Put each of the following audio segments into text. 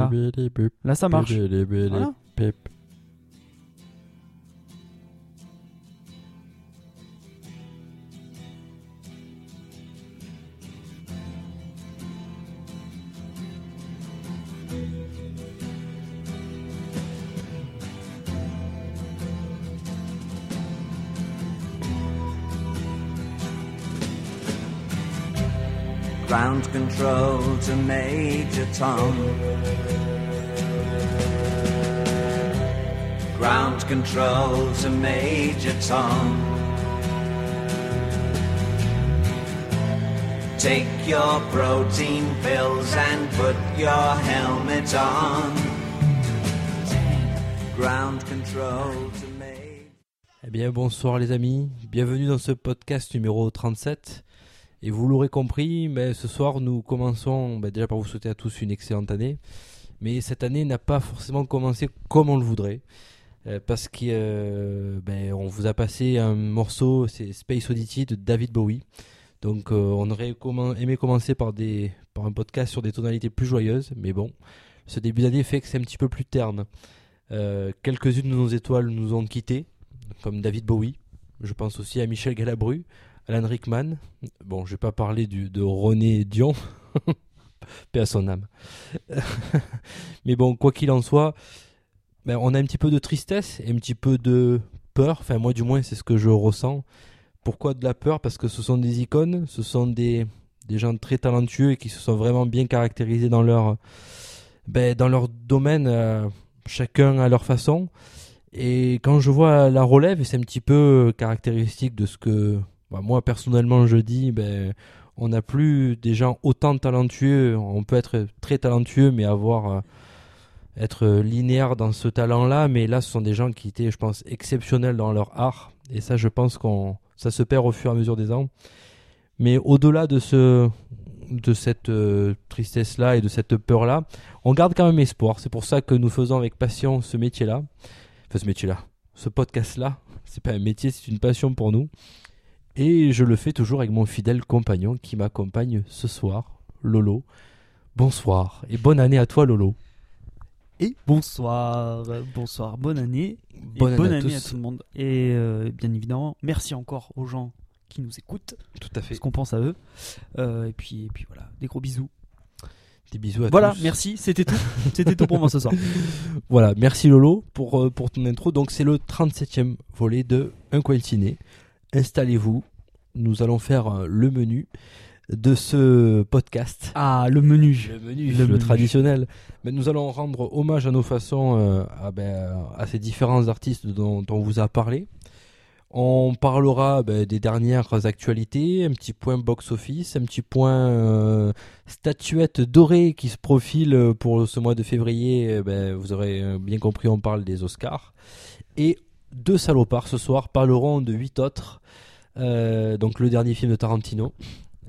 là. Là, ça marche. Voilà. Ground control to Major Tom. Ground control to Major Tom. Take your protein pills and put your helmet on. Ground control to Major. Eh bien, bonsoir les amis, bienvenue dans ce podcast numéro 37. Et vous l'aurez compris, ce soir nous commençons bah, déjà par vous souhaiter à tous une excellente année. Mais cette année n'a pas forcément commencé comme on le voudrait. euh, parce qu'on ben, on vous a passé un morceau, c'est Space Oddity de David Bowie. Donc euh, on aurait aimé commencer par, par un podcast sur des tonalités plus joyeuses. Mais bon, ce début d'année fait que c'est un petit peu plus terne. Euh, Quelques-unes de nos étoiles nous ont quittés, comme David Bowie. Je pense aussi à Michel Galabru, Alan Rickman. Bon, je vais pas parler de René Dion. Paix à son âme. Mais bon, quoi qu'il en soit, ben, on a un petit peu de tristesse et un petit peu de peur. Enfin, moi, du moins, c'est ce que je ressens. Pourquoi de la peur? Parce que ce sont des icônes, ce sont des, des gens très talentueux et qui se sont vraiment bien caractérisés dans leur, ben, dans leur domaine, euh, chacun à leur façon. Et quand je vois la relève, c'est un petit peu caractéristique de ce que bah, moi personnellement je dis, ben, on n'a plus des gens autant talentueux. On peut être très talentueux, mais avoir euh, être linéaire dans ce talent-là. Mais là, ce sont des gens qui étaient, je pense, exceptionnels dans leur art. Et ça, je pense qu'on ça se perd au fur et à mesure des ans. Mais au-delà de ce de cette euh, tristesse-là et de cette peur-là, on garde quand même espoir. C'est pour ça que nous faisons avec passion ce métier-là. Enfin, ce métier-là. Ce podcast-là. C'est pas un métier, c'est une passion pour nous. Et je le fais toujours avec mon fidèle compagnon qui m'accompagne ce soir, Lolo. Bonsoir et bonne année à toi, Lolo. Et bonsoir, bonsoir, bonne année. Bonne et bonne année à année à, tous. tout le monde. Et euh, bien évidemment, merci encore aux gens qui nous écoutent, Tout à fait. parce qu'on pense à eux. Euh, et, puis, et puis voilà, des gros bisous. Des bisous à Voilà, tous. merci, c'était tout. c'était tout pour moi ce soir. Voilà, merci Lolo pour, euh, pour ton intro. Donc c'est le 37e volet de Un coin ciné. Installez-vous, nous allons faire euh, le menu de ce podcast. Ah, le menu. Le menu, Le le, menu. traditionnel. Mais nous allons rendre hommage à nos façons euh, à, ben, à ces différents artistes dont, dont on vous a parlé. On parlera ben, des dernières actualités, un petit point box-office, un petit point euh, statuette dorée qui se profile pour ce mois de février. Eh Ben, vous aurez bien compris, on parle des Oscars. Et deux salopards ce soir parleront de huit autres. Euh, donc le dernier film de Tarantino.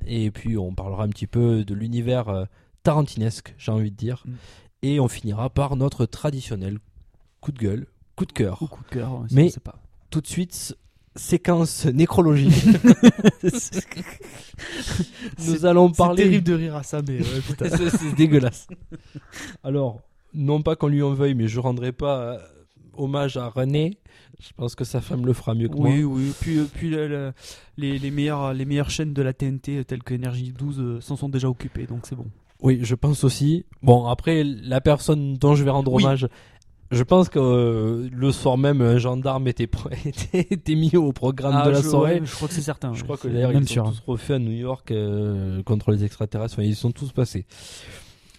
Et puis on parlera un petit peu de l'univers euh, tarantinesque, j'ai envie de dire. Mm. Et on finira par notre traditionnel coup de gueule, coup de cœur. Ou coup de cœur, Mais- pas. Tout de suite, séquence nécrologie. Nous C'est- allons C'est parler. terrible de rire à ça, mais ouais. C'est c'est dégueulasse. Alors, non pas qu'on lui en veuille, mais je rendrai pas euh, hommage à René. Je pense que sa femme le fera mieux que Oui, moi. oui. Puis, euh, puis le- les, les, meilleures, les meilleures chaînes de la TNT, euh, telles que Energy 12, euh, s'en sont déjà occupées, donc c'est bon. Oui, je pense aussi. Bon, après, la personne dont je vais rendre Oui. hommage, je pense que euh, le soir même, un gendarme était, était, mis au programme de la Ah, je, soirée. ouais, je crois que c'est certain. Je ouais. crois que d'ailleurs, ils sont sûr. tous refaits à New York euh, contre les extraterrestres. Enfin, ils sont tous passés.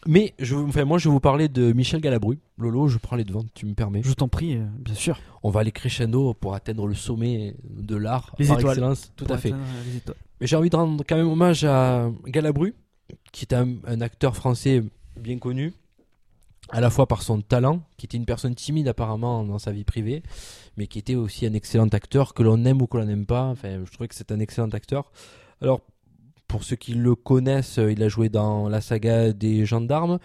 Mais je, enfin, moi, je vais vous parler de Michel Galabru. Lolo, je prends les devants, tu me permets. Je t'en prie, euh, bien sûr. On va aller crescendo pour atteindre le sommet de l'art Les par étoiles. excellence. Tout à fait. les étoiles. Mais j'ai envie de rendre quand même hommage à Galabru, qui est un, un acteur français bien connu, à la fois par son talent, qui était une personne timide apparemment dans sa vie privée, mais qui était aussi un excellent acteur, que l'on aime ou que l'on n'aime pas. Enfin, je trouvais que c'est un excellent acteur. Alors, pour ceux qui le connaissent, euh, il a joué dans la saga des gendarmes.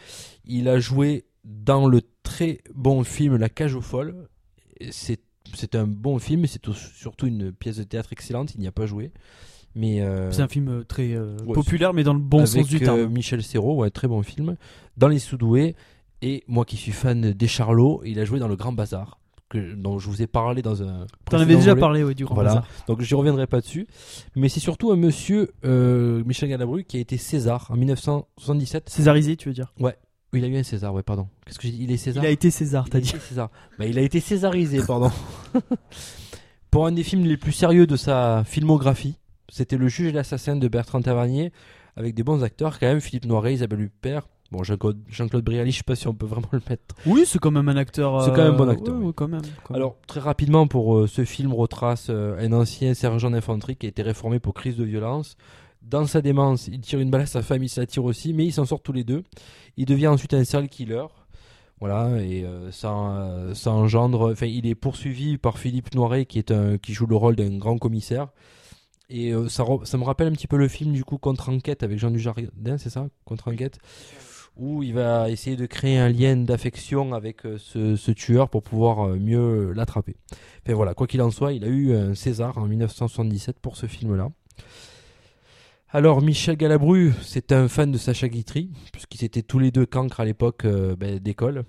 Il a joué dans le très bon film La cage aux folles. C'est c'est un bon film, c'est surtout une pièce de théâtre excellente. Il n'y a pas joué. Mais euh, C'est un film euh, très euh, ouais, populaire, mais dans le bon avec sens du terme. Michel Serrault, ouais, très bon film. Dans Les Soudoués. Et moi qui suis fan des Charlots, il a joué dans Le Grand Bazar, que, dont je vous ai parlé dans un. T'en avais déjà volet. parlé ouais, du Grand Voilà. Bazar. Donc je reviendrai pas dessus. Mais c'est surtout un monsieur, euh, Michel Galabru, qui a été César en 1977. Césarisé, tu veux dire? Il a eu un César, ouais, pardon. Qu'est-ce que j'ai dit? Il est César? Il a été César, t'as dit. César. Bah, il a été césarisé, pardon. Pour un des films les plus sérieux de sa filmographie, c'était Le juge et l'assassin de Bertrand Tavernier, avec des bons acteurs quand même, Philippe Noiret, Isabelle Huppert. Bon, Jean-Claude Jean-Claude Brialy, je sais pas si on peut vraiment le mettre. Oui, c'est quand même un acteur. C'est quand même un bon acteur, ouais, oui. ouais, quand même. quand même. Alors, très rapidement, pour euh, ce film retrace euh, un ancien sergent d'infanterie qui a été réformé pour crise de violence. Dans sa démence, il tire une balle à sa femme, il se la tire aussi, mais ils s'en sortent tous les deux. Il devient ensuite un serial killer. Voilà, et euh, ça, euh, ça engendre. Enfin, il est poursuivi par Philippe Noiret, qui, est un, qui joue le rôle d'un grand commissaire. Et euh, ça, ça me rappelle un petit peu le film, du coup, Contre Enquête avec Jean Dujardin, c'est ça? Contre Enquête Où il va essayer de créer un lien d'affection avec euh, ce, tueur pour pouvoir euh, mieux l'attraper. Enfin voilà, quoi qu'il en soit, il a eu un César en 1977 pour ce film-là. Alors, Michel Galabru, c'est un fan de Sacha Guitry, puisqu'ils étaient tous les deux cancres à l'époque euh, ben, d'école.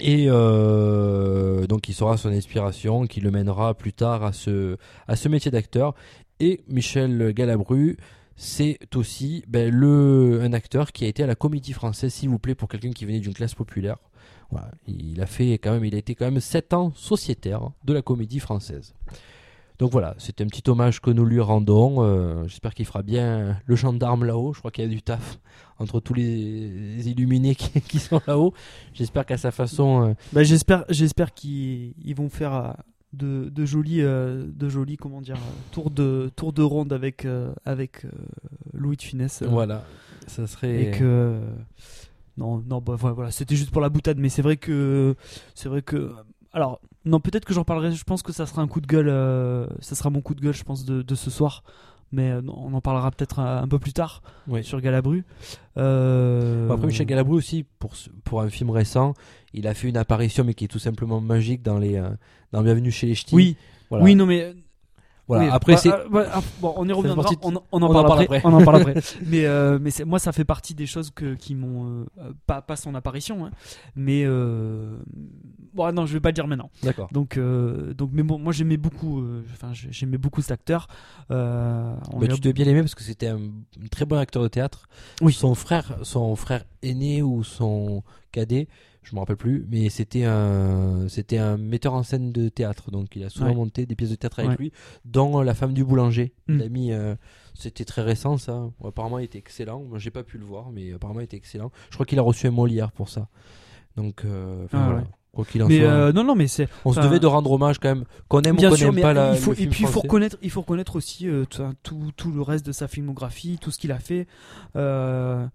Et donc, il sera son inspiration qui le mènera plus tard à ce métier d'acteur. Et Michel Galabru, c'est aussi ben, le, un acteur qui a été à la comédie française, s'il vous plaît, pour quelqu'un qui venait d'une classe populaire. Il a fait quand même, il a été quand même 7 ans sociétaire de la comédie française. Donc voilà, c'est un petit hommage que nous lui rendons. Euh, J'espère qu'il fera bien le gendarme là-haut. Je crois qu'il y a du taf entre tous les illuminés qui, sont là-haut. J'espère qu'à sa façon, euh, Bah, j'espère, qu'ils ils vont faire euh, de, de jolis, euh, de jolis, comment dire, euh, tours de tours de ronde avec euh, avec euh, Louis de euh, voilà, ça serait. Et que non, non, bah, voilà, c'était juste pour la boutade, mais c'est vrai que c'est vrai que alors non, peut-être que j'en parlerai. Je pense que ça sera un coup de gueule. ça sera mon coup de gueule, je pense, de, de ce soir. Mais euh, on en parlera peut-être un, un peu plus tard Ouais. sur Galabru. Euh, Bon, Après, Michel Galabru aussi, pour, pour un film récent, il a fait une apparition, mais qui est tout simplement magique dans les euh, dans Bienvenue chez les Ch'tis. Oui, Voilà. oui, non, mais Voilà. Oui, Après, bah, c'est ah, bah, ah, bon, on y reviendra. de- On, on en on en parle après. après. On en parle après. mais euh, mais moi, ça fait partie des choses que, qui m'ont euh, pas pas son apparition, hein, mais euh, bon, non, je vais pas le dire maintenant. d'accord. Donc euh, donc, mais bon, moi j'aimais beaucoup. euh, Enfin, j'ai- j'aimais beaucoup cet acteur. Euh, on Bah, a- tu devais bien l'aimer parce que c'était un, un très bon acteur de théâtre. Oui. Son frère, son frère aîné ou son cadet, je me rappelle plus, mais c'était un, c'était un metteur en scène de théâtre. Donc il a souvent Ouais. monté des pièces de théâtre avec Ouais. lui, dont La femme du boulanger. Mm. Il a mis, euh, c'était très récent ça. Apparemment, il était excellent. Moi, j'ai pas pu le voir, mais apparemment, il était excellent. Je crois qu'il a reçu un Molière pour ça. Donc, euh, Ah, voilà. ouais. Quoi qu'il en mais soit, euh, non, non, mais c'est on se devait de rendre hommage quand même, qu'on aime Bien ou qu'on sûr, mais pas la, il faut, le et puis il faut reconnaître, il faut reconnaître aussi euh, tout, tout, le reste de sa filmographie, tout ce qu'il a fait. Euh, euh,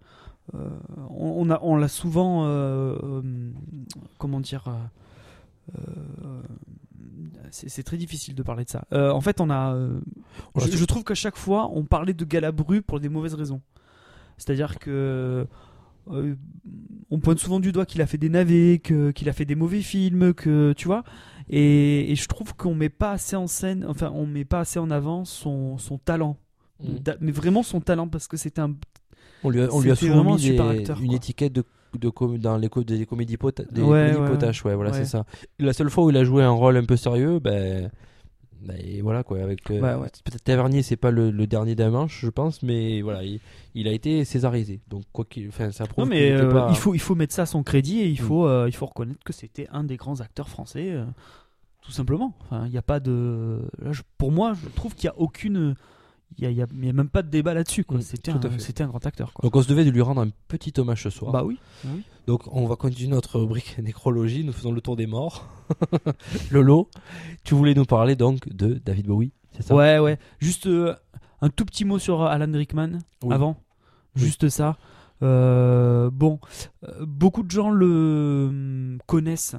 on, on a, on l'a souvent, euh, euh, comment dire, euh, euh, c'est très difficile de parler de ça. Euh, en fait, on a, euh, On je, trouve qu'à chaque fois, on parlait de Galabru pour des mauvaises raisons. C'est-à-dire que euh, on pointe souvent du doigt qu'il a fait des navets, qu'il a fait des mauvais films, que tu vois. Et, et je trouve qu'on met pas assez en scène, enfin, on met pas assez en avant son, son talent. Mm. Mais vraiment son talent, parce que c'était un. On lui a, on lui a souvent mis des- acteur, une étiquette de, de com- dans les, co- des comédies, pota- des Ouais, ouais, potaches, ouais, voilà, c'est ça. Et la seule fois où il a joué un rôle un peu sérieux, ben, ben, et voilà quoi. Avec euh, peut-être Tavernier, c'est pas le, le dernier d'un manche, je pense, mais voilà, il, il a été césarisé. Donc quoi qu'il, enfin, ça prouve Non, mais était euh, pas- il, faut, il faut mettre ça à son crédit et il Mm. faut, euh, il faut reconnaître que c'était un des grands acteurs français, euh, tout simplement. Enfin, il n'y a pas de. là, je- pour moi, je trouve qu'il n'y a aucune. Il n'y a, a- a même pas de débat là-dessus. quoi. Mm, C'était un, c'était un grand acteur. Quoi. Donc on se devait de lui rendre un petit hommage ce soir. bah oui. Donc on va continuer notre rubrique nécrologie, nous faisons le tour des morts. Lolo, tu voulais nous parler donc de David Bowie, c'est ça? Ouais, ouais. Juste euh, un tout petit mot sur Alan Rickman Oui. avant. Oui. Juste ça. Euh, bon, euh, beaucoup de gens le hum, connaissent.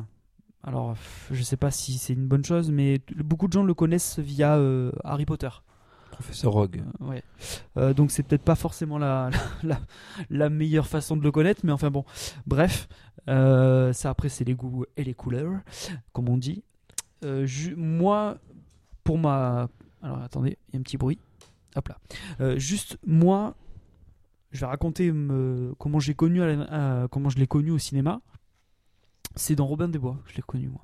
Alors, je sais pas si c'est une bonne chose, mais beaucoup de gens le connaissent via euh, Harry Potter. Professeur Rogue. Euh, ouais. Euh, donc c'est peut-être pas forcément la, la, la meilleure façon de le connaître, mais enfin bon. Bref, euh, ça après c'est les goûts et les couleurs, comme on dit. Euh, moi, pour ma... Alors attendez, il y a un petit bruit. Hop là. Juste moi, je vais raconter me- comment je l'ai connu, à la- à- comment je l'ai connu au cinéma. C'est dans Robin des Bois, que je l'ai connu moi.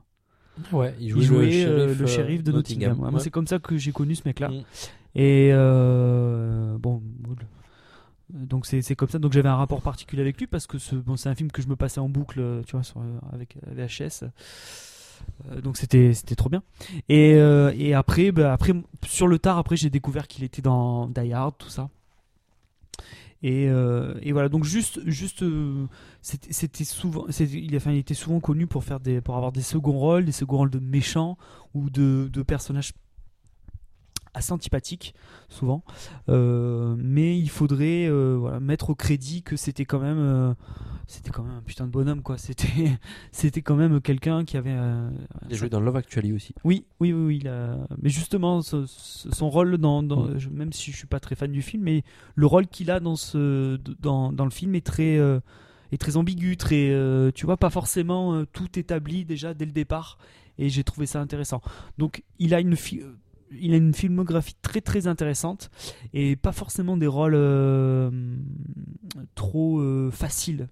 Ouais, il Il jouait, le, shérif de Nottingham. Ouais, Ouais. C'est comme ça que j'ai connu ce mec-là. Mm. Et euh, bon, donc c'est c'est comme ça. Donc j'avais un rapport particulier avec lui parce que ce- bon, c'est un film que je me passais en boucle, tu vois, sur, euh, avec euh, VHS. Donc c'était trop bien. Et, et après, bah, après sur le tard, après j'ai découvert qu'il était dans Die Hard, tout ça. Et, et voilà, donc juste, juste, c'était souvent, il, enfin, il était souvent connu pour faire des, pour avoir des seconds rôles, des seconds rôles de méchants ou de, de personnages assez antipathiques, souvent. Euh, mais il faudrait, euh, voilà, mettre au crédit que c'était quand même, euh, c'était quand même un putain de bonhomme, quoi. C'était, c'était quand même quelqu'un qui avait. Il a joué dans Love Actually aussi. oui, oui, oui, oui, il a- mais justement, ce- ce- son rôle dans, dans- Mm. je- même si je suis pas très fan du film, mais le rôle qu'il a dans ce, dans, dans le film est très, est très ambigu, très, tu vois, pas forcément tout établi déjà dès le départ, et j'ai trouvé ça intéressant. Donc, il a une, fi- euh, il a une filmographie très très intéressante et pas forcément des rôles euh, trop euh, faciles.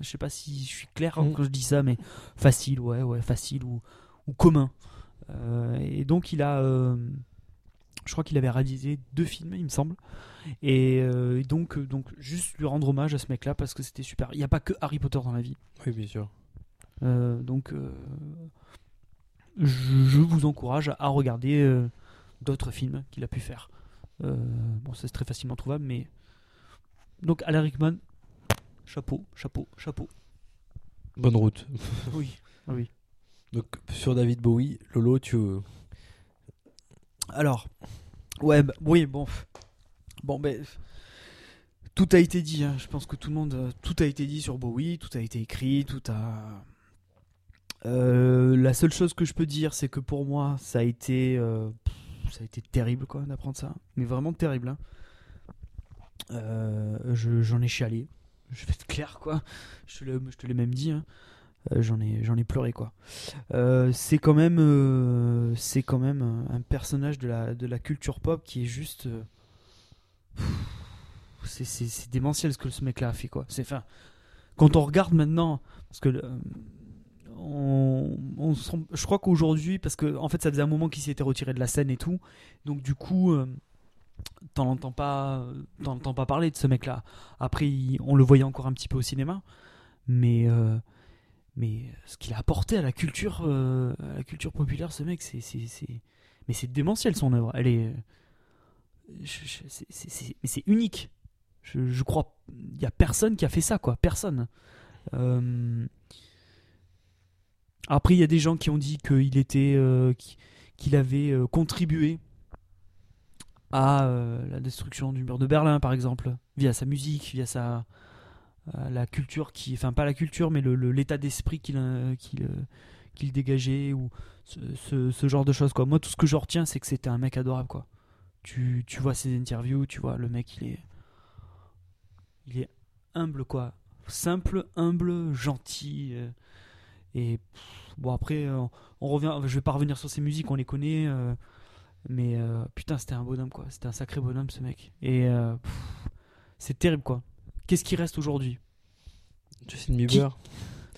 Je sais pas si je suis clair Mm. quand je dis ça, mais facile, ouais, ouais, facile ou, ou commun. Euh, et donc il a, je crois qu'il avait réalisé deux films, il me semble. Et donc, donc juste lui rendre hommage à ce mec-là parce que c'était super. Il n'y a pas que Harry Potter dans la vie. Oui, bien sûr. Donc je, je vous encourage à regarder d'autres films qu'il a pu faire. Euh, bon, ça c'est très facilement trouvable, mais donc Alan Rickman, chapeau, chapeau, chapeau. Bonne route. Oui, oui. Donc, sur David Bowie, Lolo, tu. Alors, ouais, bah, oui, bon, bon, ben, tout a été dit. hein. Je pense que tout le monde, euh, tout a été dit sur Bowie, tout a été écrit, tout a. Euh, la seule chose que je peux dire, c'est que pour moi, ça a été, euh, pff, ça a été terrible, quoi, d'apprendre ça. Mais vraiment terrible. hein. Euh, je- j'en ai chialé. Je vais être clair, quoi. Je te l'ai, même dit. hein. Euh, j'en ai, pleuré. Euh, c'est quand même, c'est quand même un, personnage de la, culture pop qui est juste. c'est, c'est, démentiel ce que ce mec-là a fait, quoi. C'est, enfin, quand on regarde maintenant, parce que. Euh, on, je crois qu'aujourd'hui, parce que en fait, ça faisait un moment qu'il s'était retiré de la scène et tout, donc du coup, euh, t'en entends pas, t'en entends pas parler de ce mec-là. Après, on le voyait encore un petit peu au cinéma, mais euh, mais ce qu'il a apporté à la culture, euh, à la culture populaire, ce mec, c'est, mais c'est démentiel son œuvre. Elle est, c'est, unique. Je, crois, il y a personne qui a fait ça, quoi. Personne. Euh, Après, il y a des gens qui ont dit qu'il était, euh, qui- qu'il avait euh, contribué à euh, la destruction du mur de Berlin, par exemple, via sa musique, via sa la culture qui, enfin pas la culture, mais l'état d'esprit qu'il qu'il dégageait ou ce, genre de choses. Moi, tout ce que je retiens, c'est que c'était un mec adorable quoi. Tu, tu vois ses interviews, tu vois le mec, il est il est humble quoi, simple, humble, gentil et pff, bon après euh, on revient, je vais pas revenir sur ses musiques, on les connaît. euh, mais euh, putain, c'était un bonhomme quoi. C'était un sacré bonhomme ce mec. Et euh, c'est terrible quoi. Qu'est-ce qui reste aujourd'hui? Justin Bieber.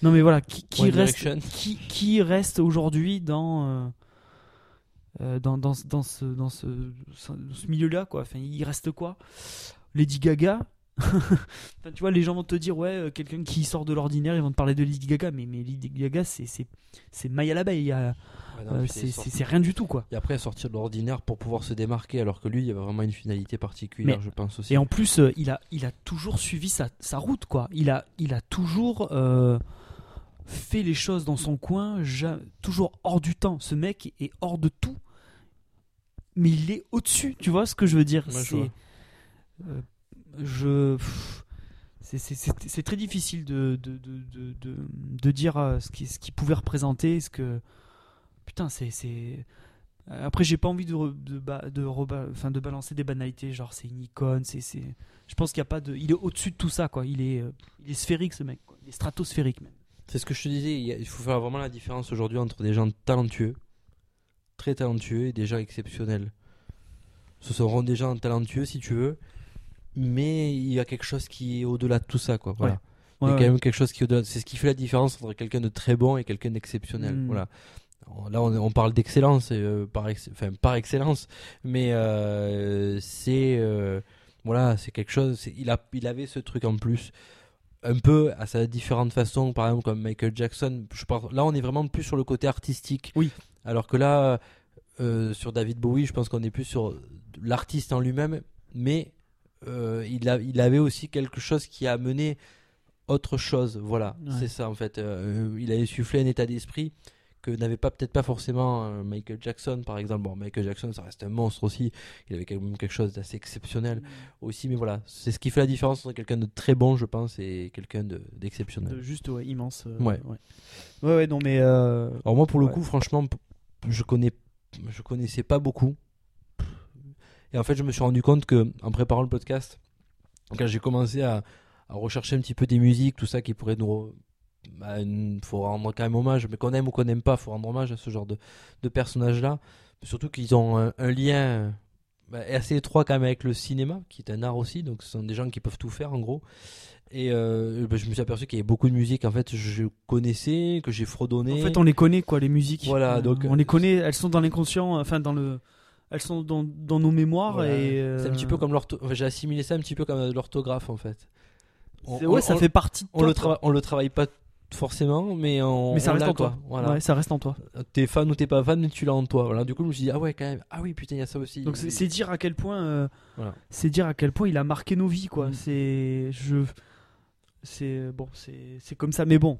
Non mais voilà, qui, qui reste, qui, qui reste aujourd'hui dans, euh, dans, dans, ce- dans ce, dans ce milieu-là quoi? Enfin, il reste quoi? Lady Gaga Enfin, tu vois, les gens vont te dire ouais, euh, quelqu'un qui sort de l'ordinaire, ils vont te parler de Lady Gaga, mais, mais Lady Gaga, c'est maille à l'abeille, Ouais, euh, c'est rien du tout quoi. Et après, sortir de l'ordinaire pour pouvoir se démarquer, alors que lui, il y avait vraiment une finalité particulière, Mais- je pense aussi. Et en plus, euh, il, a, il a toujours suivi sa, sa route, quoi. Il a, il a toujours euh, fait les choses dans son coin, toujours hors du temps. Ce mec est hors de tout, mais il est au-dessus, tu vois ce que je veux dire? Ouais, C'est- très difficile de, dire euh, ce qu'il ce qu'il pouvait représenter. Ce que. Putain, Après, j'ai pas envie de, balancer des banalités, genre c'est une icône, Je pense qu'il est au-dessus de tout ça, quoi. Il est, euh, il est sphérique, ce mec. Il est stratosphérique, même. C'est ce que je te disais, il faut faire vraiment la différence aujourd'hui entre des gens talentueux, très talentueux, et des gens exceptionnels. Ce seront des gens talentueux, si tu veux, mais il y a quelque chose qui est au-delà de tout ça, quoi. Voilà. Ouais, il y a ouais. quand même quelque chose qui au-delà. C'est ce qui fait la différence entre quelqu'un de très bon et quelqu'un d'exceptionnel. Mm. Voilà. Là, on, on parle d'excellence, euh, par, ex- enfin, par excellence, mais euh, c'est euh, voilà, c'est quelque chose. Il a, il avait ce truc en plus, un peu à sa différente façon, par exemple comme Michael Jackson. Je parle, là, on est vraiment plus sur le côté artistique. Oui. Alors que là, sur David Bowie, je pense qu'on est plus sur l'artiste en lui-même, mais euh, il, a, il avait aussi quelque chose qui a amené autre chose. Voilà, Ouais. c'est ça en fait. Euh, il a insufflé un état d'esprit que n'avait pas peut-être pas forcément euh, Michael Jackson par exemple. Bon, Michael Jackson, ça reste un monstre aussi. Il avait quand même quelque chose d'assez exceptionnel aussi, mais voilà, c'est ce qui fait la différence entre quelqu'un de très bon, je pense, et quelqu'un de- d'exceptionnel. De juste ouais, immense. euh, Ouais. ouais. Ouais, ouais, non, mais. euh, Alors moi, pour le Ouais. coup, franchement, je connais, je connaissais pas beaucoup. Et en fait, je me suis rendu compte que en préparant le podcast, quand j'ai commencé à, à rechercher un petit peu des musiques, tout ça qui pourrait nous, bah, faut rendre quand même hommage, mais qu'on aime ou qu'on n'aime pas, faut rendre hommage à ce genre de, de personnages-là. Surtout qu'ils ont un, un lien bah, assez étroit quand même avec le cinéma, qui est un art aussi. Donc, ce sont des gens qui peuvent tout faire en gros. Et euh, bah, je me suis aperçu qu'il y avait beaucoup de musiques en fait je connaissais, que j'ai fredonné. En fait, on les connaît, quoi, les musiques. Voilà, Euh, donc, on les connaît, elles sont dans l'inconscient, enfin, dans le. Elles sont dans, dans nos mémoires Voilà. et. euh, C'est un petit peu comme l'ortho... j'ai assimilé ça un petit peu comme euh, l'orthographe en fait. On, Ouais, ça on- fait partie de on toi. le travaille, on le travaille pas forcément, mais on, Mais ça on reste en toi. Voilà. Ouais, ça reste en toi. T'es fan ou t'es pas fan, mais tu l'as en toi. Voilà. Du coup, je me suis dit ah ouais quand même. Ah oui putain il y a ça aussi. Donc c'est dire à quel point, euh, Voilà. c'est dire à quel point il a marqué nos vies, quoi. Mm. C'est, je, c'est bon, c'est, c'est comme ça, mais bon.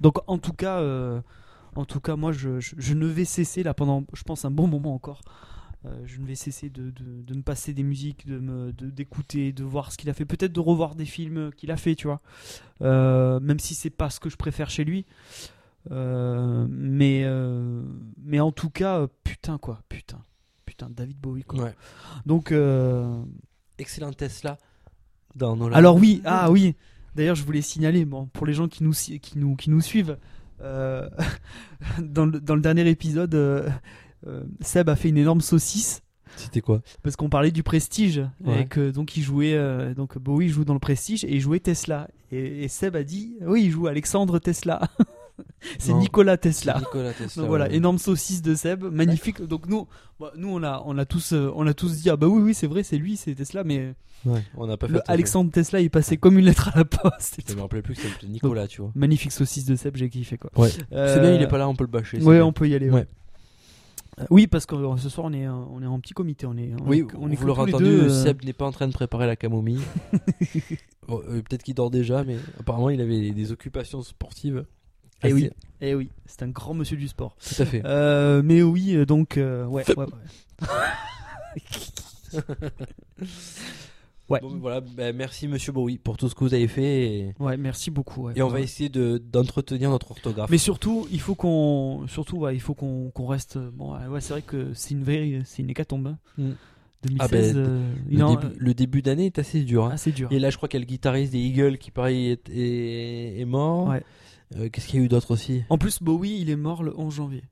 Donc en tout cas, euh, en tout cas, moi, je, je, je ne vais cesser là pendant, je pense, un bon moment encore. Euh, je ne vais cesser de, de, de me passer des musiques, de me, de- d'écouter, de voir ce qu'il a fait, peut-être de revoir des films qu'il a fait, tu vois. Euh, même si c'est pas ce que je préfère chez lui. Euh, mais, euh, mais en tout cas, putain quoi, putain, putain, David Bowie quoi. Ouais. Donc, Excellent Tesla dans Nolan. alors oui, ah oui. D'ailleurs, je voulais signaler, bon, pour les gens qui nous, qui nous, qui nous suivent, dans, le, dans le dernier épisode, Seb a fait une énorme saucisse c'était quoi? Parce qu'on parlait du Prestige Ouais. et que donc il jouait, euh, donc Bowie joue dans le Prestige et il jouait Tesla. Et, et Seb a dit, oui, il joue Alexandre Tesla. C'est. Nicolas Tesla. Nicolas Tesla. Donc voilà, ouais. énorme saucisse de Seb, magnifique. Donc nous, bah, nous on a, on a tous, euh, on a tous dit ah bah oui oui c'est vrai c'est lui c'est Tesla, mais Ouais, on n'a pas fait. le. Alexandre Tesla il passait comme une lettre à la poste. Je me rappelais plus que c'était Nicolas, tu vois. Magnifique saucisse de Seb, j'ai kiffé quoi. Ouais. Euh, C'est bien, il est pas là, on peut le bâcher. Ouais, bien. on peut y aller. ouais. Oui, parce que euh, ce soir on est, euh, on est en petit comité, on est, on Oui, est- on est vous l'aurez entendu, deux, euh, Seb n'est pas en train de préparer la camomille. Bon, euh, Peut-être qu'il dort déjà, mais apparemment il avait des occupations sportives. Eh assez- oui. Eh oui, c'est un grand monsieur du sport. Tout à fait. Euh, mais oui, donc euh, ouais, ouais, ouais. Ouais. Voilà, ben, merci Monsieur Bowie pour tout ce que vous avez fait et, Ouais, merci beaucoup. ouais. et on va essayer de- d'entretenir notre orthographe. Mais surtout, il faut qu'on, surtout, ouais, il faut qu'on qu'on reste. Bon, ouais, c'est vrai que c'est une vraie, c'est une hécatombe. hein. Mm. 2016, Ah ben, euh, il le, début, le début d'année est assez dur. hein. assez dur. Et là, je crois qu'il y a le guitariste des Eagles qui, pareil, est, est- est mort. Ouais. Euh, Qu'est-ce qu'il y a eu d'autre aussi? En plus, Bowie, il est mort le 11 janvier.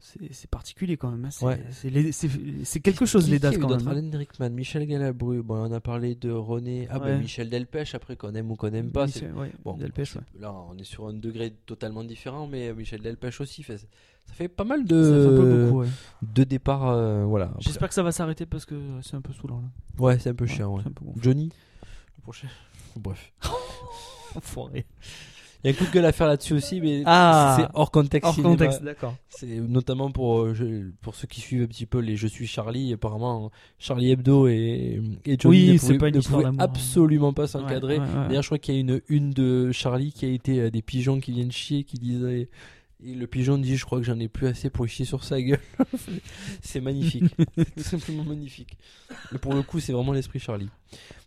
C'est particulier quand même. hein. C'est Ouais. quelque chose Qui- les qui dates eu quand même. hein. Alan Rickman, Michel Galabru. Bon, on a parlé de René. Ah, ben. Michel Delpech, après qu'on aime ou qu'on n'aime pas. c'est- Michel- ouais, Bon, Delpech, là, on est sur un degré totalement différent, mais Michel Delpech aussi. Fait, ça fait pas mal Ça fait un peu de, beaucoup, de départs. euh, voilà. J'espère que ça va s'arrêter parce que c'est un peu saoulant là. Ouais, c'est un peu chiant. Un peu. Johnny? Le prochain Bref. Enfoiré. Il y a un coup de gueule à faire là-dessus aussi, mais Ah. c'est hors contexte. Hors cinéma. contexte, d'accord. C'est notamment pour, euh, je- pour ceux qui suivent un petit peu les Je suis Charlie. Apparemment, Charlie Hebdo et, et Johnny Oui, ne c'est pouvaient, pas une ne pouvaient absolument pas s'encadrer. Ouais, ouais, ouais. D'ailleurs, je crois qu'il y a une une de Charlie qui a été euh, des pigeons qui viennent chier, qui disaient. Et le pigeon dit Je crois que j'en ai plus assez pour chier sur sa gueule. c'est magnifique. c'est tout simplement magnifique. Mais pour le coup, c'est vraiment l'esprit Charlie.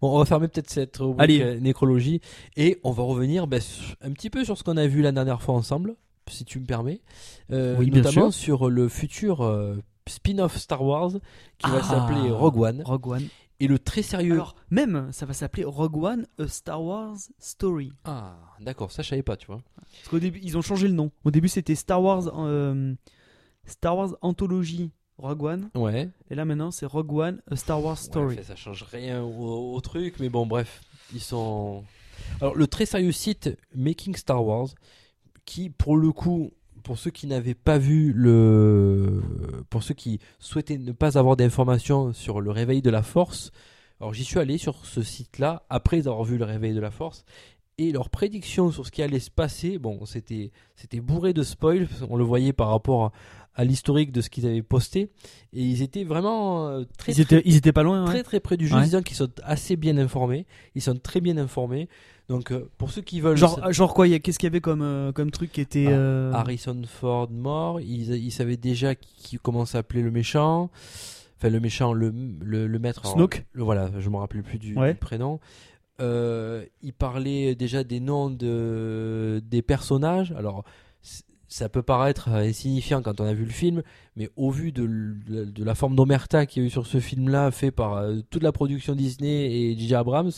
Bon, on va fermer peut-être cette rubrique Allez. euh, nécrologie. Et on va revenir bah, un petit peu sur ce qu'on a vu la dernière fois ensemble, si tu me permets. Euh, Oui, bien notamment sur le futur euh, spin-off Star Wars qui va Ah. s'appeler Rogue One. Rogue One. Et le très sérieux. Alors, même, ça va s'appeler Rogue One, A Star Wars Story. Ah, d'accord, ça je savais pas, tu vois. Parce qu'au début, ils ont changé le nom. Au début, c'était Star Wars, euh, Star Wars Anthology Rogue One. Ouais. Et là maintenant, c'est Rogue One, A Star Wars Story. Ouais, ça change rien au, au truc, mais bon, bref, ils sont. Alors, le très sérieux site Making Star Wars, qui, pour le coup, pour ceux qui n'avaient pas vu le. Pour ceux qui souhaitaient ne pas avoir d'informations sur le réveil de la Force, alors j'y suis allé sur ce site-là, après avoir vu le réveil de la Force, et leurs prédictions sur ce qui allait se passer, bon, c'était bourré de spoil, on le voyait par rapport à, à l'historique de ce qu'ils avaient posté, et ils étaient vraiment euh, très, Ils étaient, ils étaient pas loin. ouais. très très près du jeu, Ouais. disant qu'ils sont assez bien informés, ils sont très bien informés. Donc euh, pour ceux qui veulent Genre, genre quoi Qu'est-ce qu'il y avait comme, euh, comme truc qui était. Ah, euh, Harrison Ford mort, ils, ils savaient déjà qui, comment s'appelait le méchant, enfin le méchant, le, le, le maître. alors, Snoke le- voilà, je me rappelle plus du, Ouais. du prénom. Euh, il parlait déjà des noms de, des personnages. Alors, ça peut paraître insignifiant quand on a vu le film, mais au vu de, la forme d'omerta qu'il y a eu sur ce film-là, fait par euh, toute la production Disney et J.J. Abrams,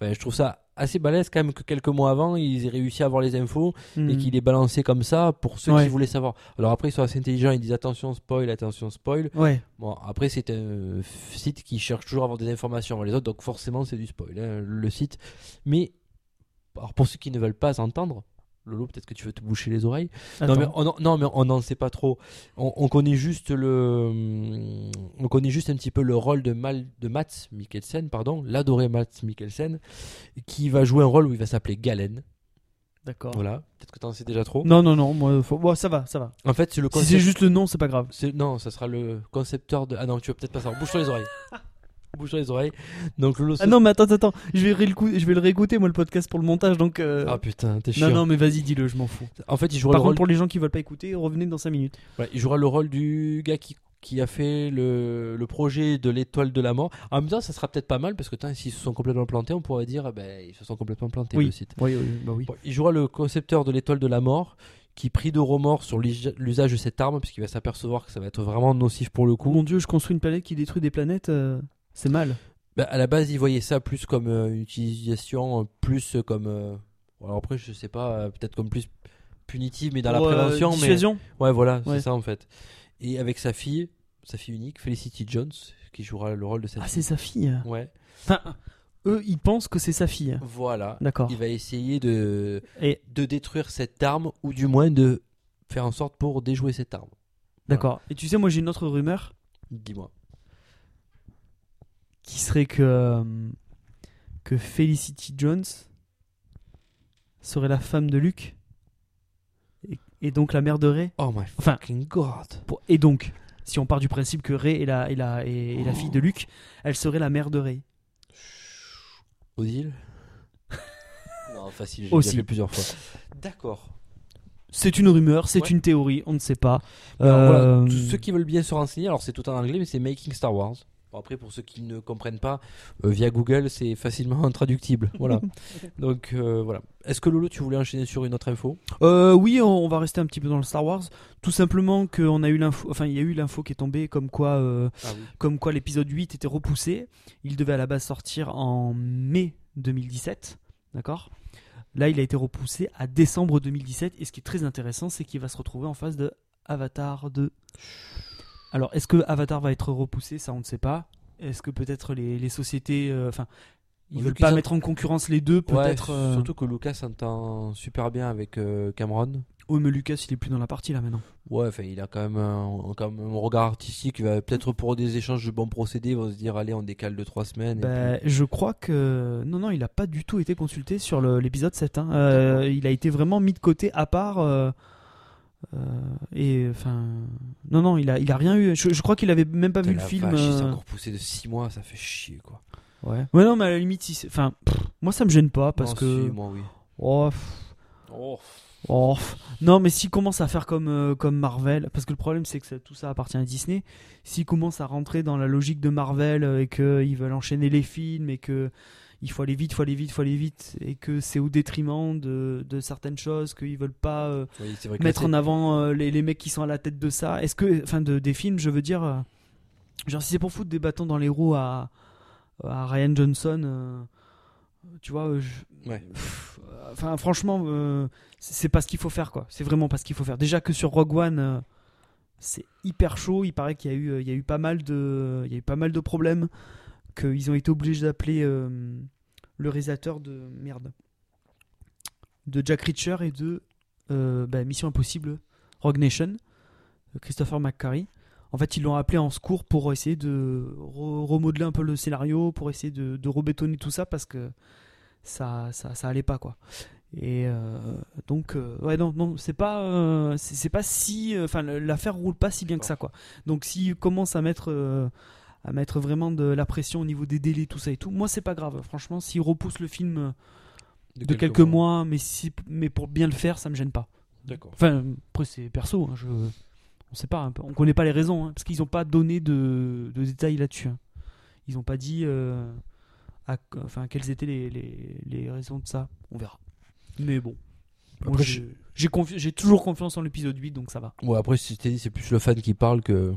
enfin, je trouve ça assez balèze quand même que quelques mois avant, ils aient réussi à avoir les infos hmm. et qu'il est balancé comme ça pour ceux Ouais. qui voulaient savoir. Alors après, ils sont assez intelligents, ils disent attention spoil, attention spoil. Ouais. Bon, après, c'est un site qui cherche toujours à avoir des informations avant les autres, donc forcément, c'est du spoil, hein, le site. Mais, alors pour ceux qui ne veulent pas entendre, Lolo, peut-être que tu veux te boucher les oreilles. Non mais, on, non, mais on n'en sait pas trop. On, on connaît juste le, on connaît juste un petit peu le rôle de, Mal, de Mats Mikkelsen, pardon, l'adoré Mats Mikkelsen, qui va jouer un rôle où il va s'appeler Galen. D'accord. Voilà, peut-être que tu en sais déjà trop. Non, non, non. Moi, faut- bon, ça va, ça va. En fait, c'est le Si c'est concept- juste le nom, c'est pas grave. Non, ça sera le concepteur de. Ah non, tu veux peut-être pas savoir. Bouge-toi les oreilles. Bouge-toi les oreilles. Donc Lolo. Ah non, mais attends, attends. Je vais, réécou- je vais le réécouter, moi, le podcast pour le montage. Donc. euh, Ah putain, t'es chiant. non, non, mais vas-y, dis-le, je m'en fous. En fait, il jouera Par le contre, rôle. pour les gens qui veulent pas écouter, revenez dans 5 minutes. Il jouera le rôle du gars qui, qui a fait le, le projet de l'étoile de la mort. En même temps, ça sera peut-être pas mal parce que s'ils se sont complètement plantés, on pourrait dire, eh ben, ils se sont complètement plantés Oui. le site. Oui, oui, bah oui. Bon, il jouera le concepteur de l'étoile de la mort qui pris de remords sur l'us- l'usage de cette arme puisqu'il va s'apercevoir que ça va être vraiment nocif pour le coup. mon dieu, je construis une planète qui détruit des planètes. euh, c'est mal. Bah, à la base, il voyait ça plus comme euh, une utilisation, euh, plus comme. euh, alors après, je sais pas, euh, peut-être comme plus punitive, mais dans Pour, la euh, prévention. mais... dissuasion Ouais, voilà, Ouais. c'est ça en fait. Et avec sa fille, sa fille unique, Felicity Jones, qui jouera le rôle de cette Ah, c'est sa fille. Ouais, Enfin, eux, ils pensent que c'est sa fille. voilà. D'accord. Il va essayer de, Et de détruire cette arme, ou du moins de faire en sorte pour déjouer cette arme. d'accord. Et tu sais, moi, j'ai une autre rumeur Dis-moi. Qui serait que euh, que Felicity Jones serait la femme de Luke et, et donc la mère de Ray. Oh my Enfin, fucking god. Pour- et donc, si on part du principe que Ray est la, est la, est- est la fille de Luke, elle serait la mère de Ray. Odile Non, facile, j'ai Aussi. fait plusieurs fois. D'accord. C'est une rumeur, c'est Ouais. une théorie, on ne sait pas. Alors, Euh, voilà, tous ceux qui veulent bien se renseigner, alors c'est tout en anglais, mais c'est Making Star Wars. Bon, après, pour ceux qui ne comprennent pas, euh, via Google, c'est facilement traductible. Voilà. Donc euh, voilà. Est-ce que Lolo, tu voulais enchaîner sur une autre info? Euh, oui, on, on va rester un petit peu dans le Star Wars. Tout simplement qu'on a eu l'info, enfin il y a eu l'info qui est tombée comme quoi, euh, Ah oui. comme quoi l'épisode 8 était repoussé. Il devait à la base sortir en mai 2017, d'accord? Là, il a été repoussé à décembre 2017. Et ce qui est très intéressant, c'est qu'il va se retrouver en face de Avatar 2. Alors, est-ce que Avatar va être repoussé? Ça, on ne sait pas. Est-ce que peut-être les, les sociétés, euh, enfin, ils Vu veulent pas ont- mettre en concurrence les deux, peut-être. euh, Surtout que Lucas s'entend super bien avec euh, Cameron. Oui, mais Lucas, il est plus dans la partie là maintenant. Ouais, enfin, il a quand même un, quand même un regard artistique. Peut-être pour des échanges de bons procédés, ils vont se dire allez, on décale de trois semaines. Bah, je crois que. Non, non, il a pas du tout été consulté sur l'épisode 7. hein. Euh, il a été vraiment mis de côté à part. euh, euh, et enfin. Non, non, il a, il a rien eu. Je, je crois qu'il avait même pas vu le film. vache, il s'est euh, encore poussé de 6 mois, ça fait chier quoi. Ouais. Ouais, non, mais à la limite, si c'est- enfin, pff, moi ça me gêne pas parce Non, que. si, moi oui. Oh, pff, Oh. oh, pff. Non, mais s'il commence à faire comme, euh, comme Marvel, parce que le problème c'est que ça- tout ça appartient à Disney, s'il commence à rentrer dans la logique de Marvel euh, et qu'ils veulent enchaîner les films et que il faut aller vite, faut aller vite, faut aller vite, et que c'est au détriment de, de certaines choses, qu'ils veulent pas euh, Oui, mettre en avant euh, les, les mecs qui sont à la tête de ça. Est-ce que, enfin, de, des films, je veux dire, euh, genre si c'est pour foutre des bâtons dans les roues à, à Ryan Johnson, tu vois, je- Ouais. pff, enfin, franchement, c'est pas ce qu'il faut faire, quoi. C'est vraiment pas ce qu'il faut faire. Déjà que sur Rogue One, C'est hyper chaud. Il paraît qu'il y a eu, il y a eu pas mal de, il y a eu pas mal de problèmes, qu'ils ont été obligés d'appeler euh, le réalisateur de merde, de Jack Reacher et de euh, bah, Mission Impossible, Rogue Nation, euh, Christopher McQuarrie. En fait, ils l'ont appelé en secours pour essayer de re- remodeler un peu le scénario, pour essayer de, de rebétonner tout ça parce que ça, ça, allait pas quoi. Et donc, ouais, non, non, c'est pas, c'est pas si, enfin, l'affaire roule pas si bien que ça quoi. Donc, s'ils commencent à mettre, à mettre vraiment de la pression au niveau des délais, tout ça et tout, moi c'est pas grave. Franchement, s'ils repoussent le film euh, de, quelques, mois, mais si, mais pour bien le faire, ça me gêne pas. D'accord. Enfin, après c'est perso, hein, je, on sait pas, hein, on connaît pas les raisons, hein, parce qu'ils ont pas donné de, de détails là-dessus. hein. Ils ont pas dit, euh, à- enfin, quelles étaient les, les, les raisons de ça. On verra. Mais bon, Après, j'ai j'ai confi- j'ai toujours confiance en l'épisode 8, donc ça va. Ouais, après, si c'est plus le fan qui parle que.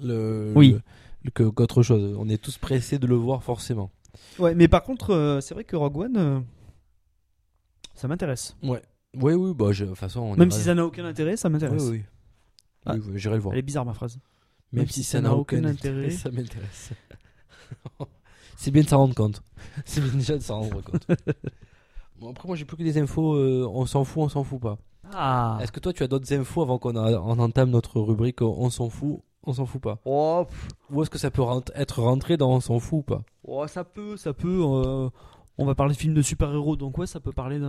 Le, Oui. le- que qu'autre chose. On est tous pressés de le voir, forcément. Ouais, mais par contre, euh, c'est vrai que Rogue One, euh, ça m'intéresse. Ouais. Oui, oui, bah, je- de toute façon. on Même si ça n'a aucun intérêt, ça Oui, m'intéresse. oui. Ah. Oui, oui, j'irai le voir. Elle est bizarre ma phrase. Même, si, ça n'a aucun intérêt, intérêt. ça m'intéresse. c'est bien de s'en rendre compte. C'est bien déjà de s'en rendre compte. bon, après, moi, j'ai plus que des infos. euh, on s'en fout, on s'en fout pas. Ah. Est-ce que toi, tu as d'autres infos avant qu'on a- on entame notre rubrique on s'en fout, on s'en fout pas Oh, Ou est-ce que ça peut rent- être rentré dans On s'en fout ou pas? Oh, ça peut, ça peut. euh, on va parler de films de super-héros, donc ouais, ça peut parler,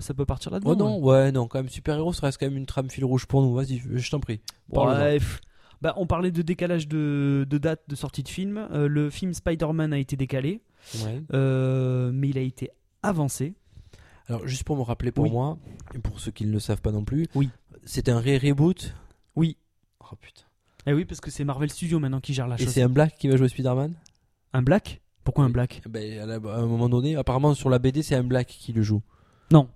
ça peut partir là-dedans. Oh non, ouais, non, quand même, super-héros, ça reste quand même une trame fil rouge pour nous. Vas-y, je t'en prie. pff. Bah, on parlait de décalage de, de date de sortie de film. Euh, le film Spider-Man a été décalé, Ouais. euh, mais il a été avancé. Alors, juste pour me rappeler pour Oui. moi, et pour ceux qui ne le savent pas non plus, Oui. c'est un ré-reboot? Oui. Oh putain. Eh oui, parce que c'est Marvel Studios maintenant qui gère la Et chose. c'est un black qui va jouer Spider-Man? Un black? Pourquoi un black? Ben, à, la- à un moment donné, apparemment sur la BD, c'est un black qui le joue. Non,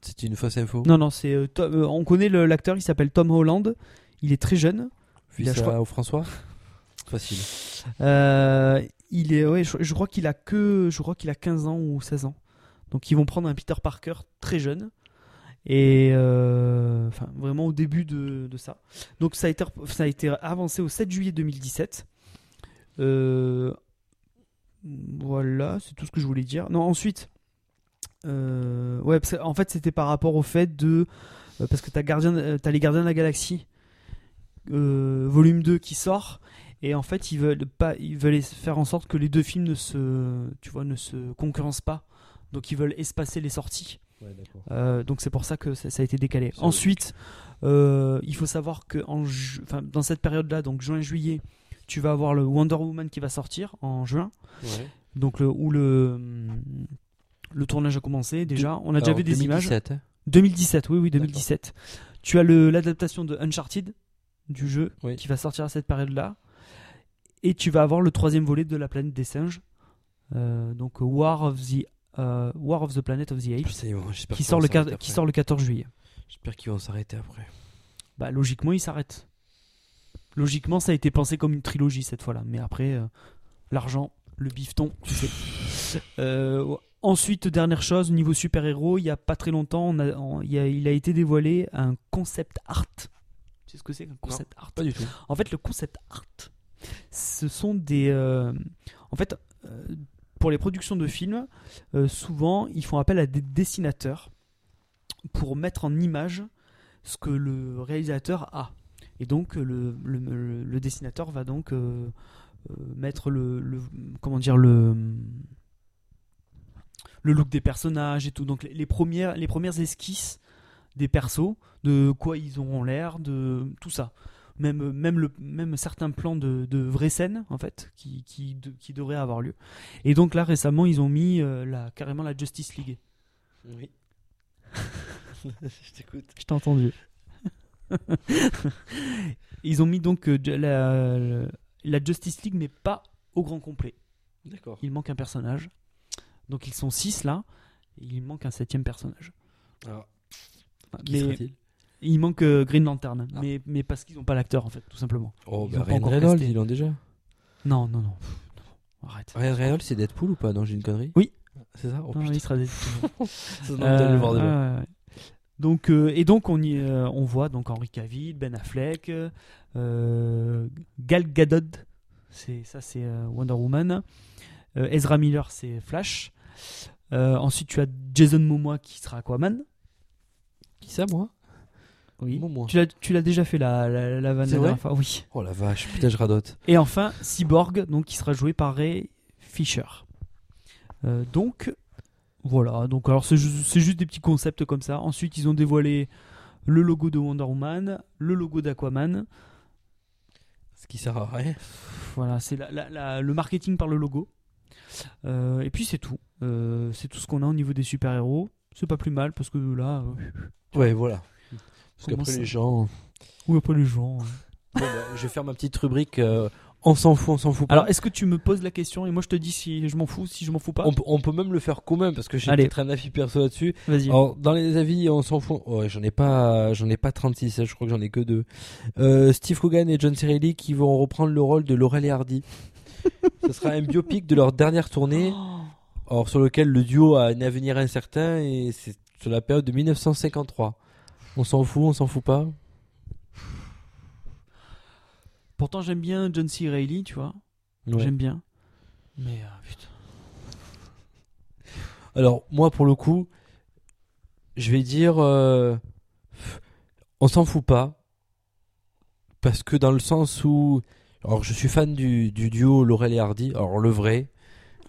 C'est une fausse info. non, non, c'est. euh, Tom- euh, on connaît le- l'acteur, il s'appelle Tom Holland. Il est très jeune. Fils il a- je à- crois- au François? Facile. Euh, il est, ouais, je, je crois qu'il a que, je crois qu'il a 15 ans ou 16 ans. Donc ils vont prendre un Peter Parker très jeune et euh, enfin vraiment au début de, de ça. Donc ça a été, ça a été avancé au 7 juillet 2017. Euh, voilà, c'est tout ce que je voulais dire. Non, ensuite, euh, en fait c'était par rapport au fait de, euh, parce que t'as Gardien, t'as les Gardiens de la Galaxie volume 2 qui sort et en fait ils veulent pas ils veulent faire en sorte que les deux films ne se concurrencent pas donc ils veulent espacer les sorties Ouais. Euh, donc c'est pour ça que ça, ça a été décalé ensuite euh, il faut savoir que en ju- enfin, dans cette période là donc juin juillet tu vas avoir le Wonder Woman qui va sortir en juin Ouais. donc le où le le tournage a commencé déjà on a déjà Alors, vu des images 2017, hein. 2017, oui, oui, 2017. Tu as l'adaptation de Uncharted du jeu Oui. qui va sortir à cette période-là. Et tu vas avoir le troisième volet de la planète des singes. Euh, donc War of the euh, War of the Planet of the Apes Putain, bon, j'espère qui sort, le qui sort le 14 juillet. J'espère qu'ils vont s'arrêter après. Bah logiquement, il s'arrête. Logiquement, ça a été pensé comme une trilogie cette fois-là, mais après euh, l'argent, le bifton, tu sais. Euh, ensuite, dernière chose, niveau super-héros, il y a pas très longtemps, on a- on- il, a, il a été dévoilé un concept art. Tu sais ce que c'est qu'un concept art? Pas du tout. En fait, le concept art, ce sont des. en fait, pour les productions de films, euh, souvent, ils font appel à des dessinateurs pour mettre en image ce que le réalisateur a. Et donc, le, dessinateur va donc euh, euh, mettre le, Comment dire Le. Le look des personnages et tout. Donc, les, les premières, les premières esquisses des persos, de quoi ils auront l'air, de tout ça même, même, le, même certains plans de, de vraies scènes en fait qui, qui, de- qui devraient avoir lieu. Et donc là récemment ils ont mis euh, la, carrément la Justice League. Oui. je t'écoute. Je t'ai entendu. ils ont mis donc euh, la, la Justice League mais pas au grand complet. D'accord. Il manque un personnage. Donc ils sont 6 là. Et il manque un septième personnage. Alors, qui Mais il manque euh, Green Lantern. Ah. Mais, mais parce qu'ils n'ont pas l'acteur en fait, tout simplement. Oh, Ils bah, ont pas Ryan encore Reynolds, ils l'ont déjà. Non, non, non. Pff, non, Arrête. Ryan Reynolds, c'est Deadpool ou pas Non, j'ai une connerie Oui. C'est ça? Oh Non, putain, il sera des- ça donne envie d'aller le voir déjà. Euh, ouais, ouais. Donc, euh, et donc on, y, euh, on voit donc Henry Cavill, Ben Affleck, euh, Gal Gadot, c'est ça c'est euh, Wonder Woman, Euh, Ezra Miller c'est Flash. Euh, ensuite tu as Jason Momoa qui sera Aquaman. Qui ça, moi? Oui. Tu l'as, tu l'as déjà fait la, la, la vanne C'est la vrai dernière fois. Oui. Oh la vache, putain, je radote. Et enfin Cyborg donc qui sera joué par Ray Fisher. Euh, donc voilà. Donc alors c'est, ju- c'est juste des petits concepts comme ça. Ensuite ils ont dévoilé le logo de Wonder Woman, le logo d'Aquaman. Ce qui sert à rien. Voilà, c'est la- la- la- le marketing par le logo. Euh, et puis c'est tout. Euh, c'est tout ce qu'on a au niveau des super-héros. C'est pas plus mal parce que là, euh, Ouais, voilà. Parce qu'après les gens. oui après les gens. hein. Bon, bah, je vais faire ma petite rubrique. euh, on s'en fout, on s'en fout pas. Alors est-ce que tu me poses la question et moi je te dis si je m'en fous, si je m'en fous pas on, peut- on peut même le faire commun parce que j'ai Allez. peut-être un avis perso là-dessus. Vas-y. Alors, dans les avis, on s'en fout. Ouais, j'en ai pas, j'en ai pas 36, je crois que j'en ai que deux. Euh, Steve Coogan et John C. Reilly qui vont reprendre le rôle de Laurel et Hardy. Ce sera un biopic de leur dernière tournée, or sur lequel le duo a un avenir incertain et c'est sur la période de 1953. On s'en fout, on s'en fout pas. Pourtant j'aime bien John C. Reilly, tu vois. Ouais. J'aime bien. Mais euh, putain. Alors moi pour le coup, je vais dire, euh, on s'en fout pas, parce que dans le sens où, alors je suis fan du, du duo Laurel et Hardy, alors le vrai,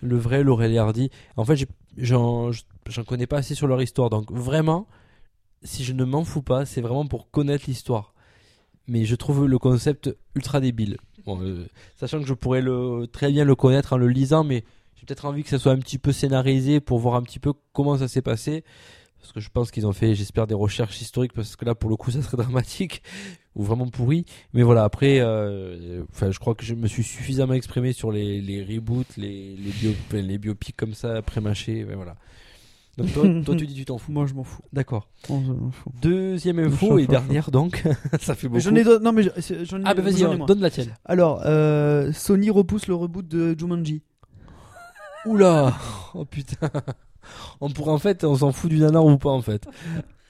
le vrai Laurel et Hardy. En fait, j'en connais pas assez sur leur histoire, donc vraiment, si je ne m'en fous pas, c'est vraiment pour connaître l'histoire. Mais je trouve le concept ultra débile. Euh, sachant que je pourrais très bien le connaître en le lisant, mais j'ai peut-être envie que ça soit un petit peu scénarisé pour voir un petit peu comment ça s'est passé. Parce que je pense qu'ils ont fait, j'espère, des recherches historiques, parce que là, pour le coup, ça serait dramatique ou vraiment pourri. Mais voilà, après, euh, enfin, je crois que je me suis suffisamment exprimé sur les, reboots, les, biopics comme ça, pré-mâchés. ben voilà. Donc toi, toi, tu dis tu t'en fous. Moi je m'en fous. D'accord. Deuxième info et dernière donc, ça fait beaucoup. J'en ai d'autres. Non mais je- j'en ai. Ah bah vas-y, j'en ai alors, moins. donne la tienne. Alors euh, Sony repousse le reboot de Jumanji. Oula Oh putain On pourrait en fait, on s'en fout du nanar ou pas en fait.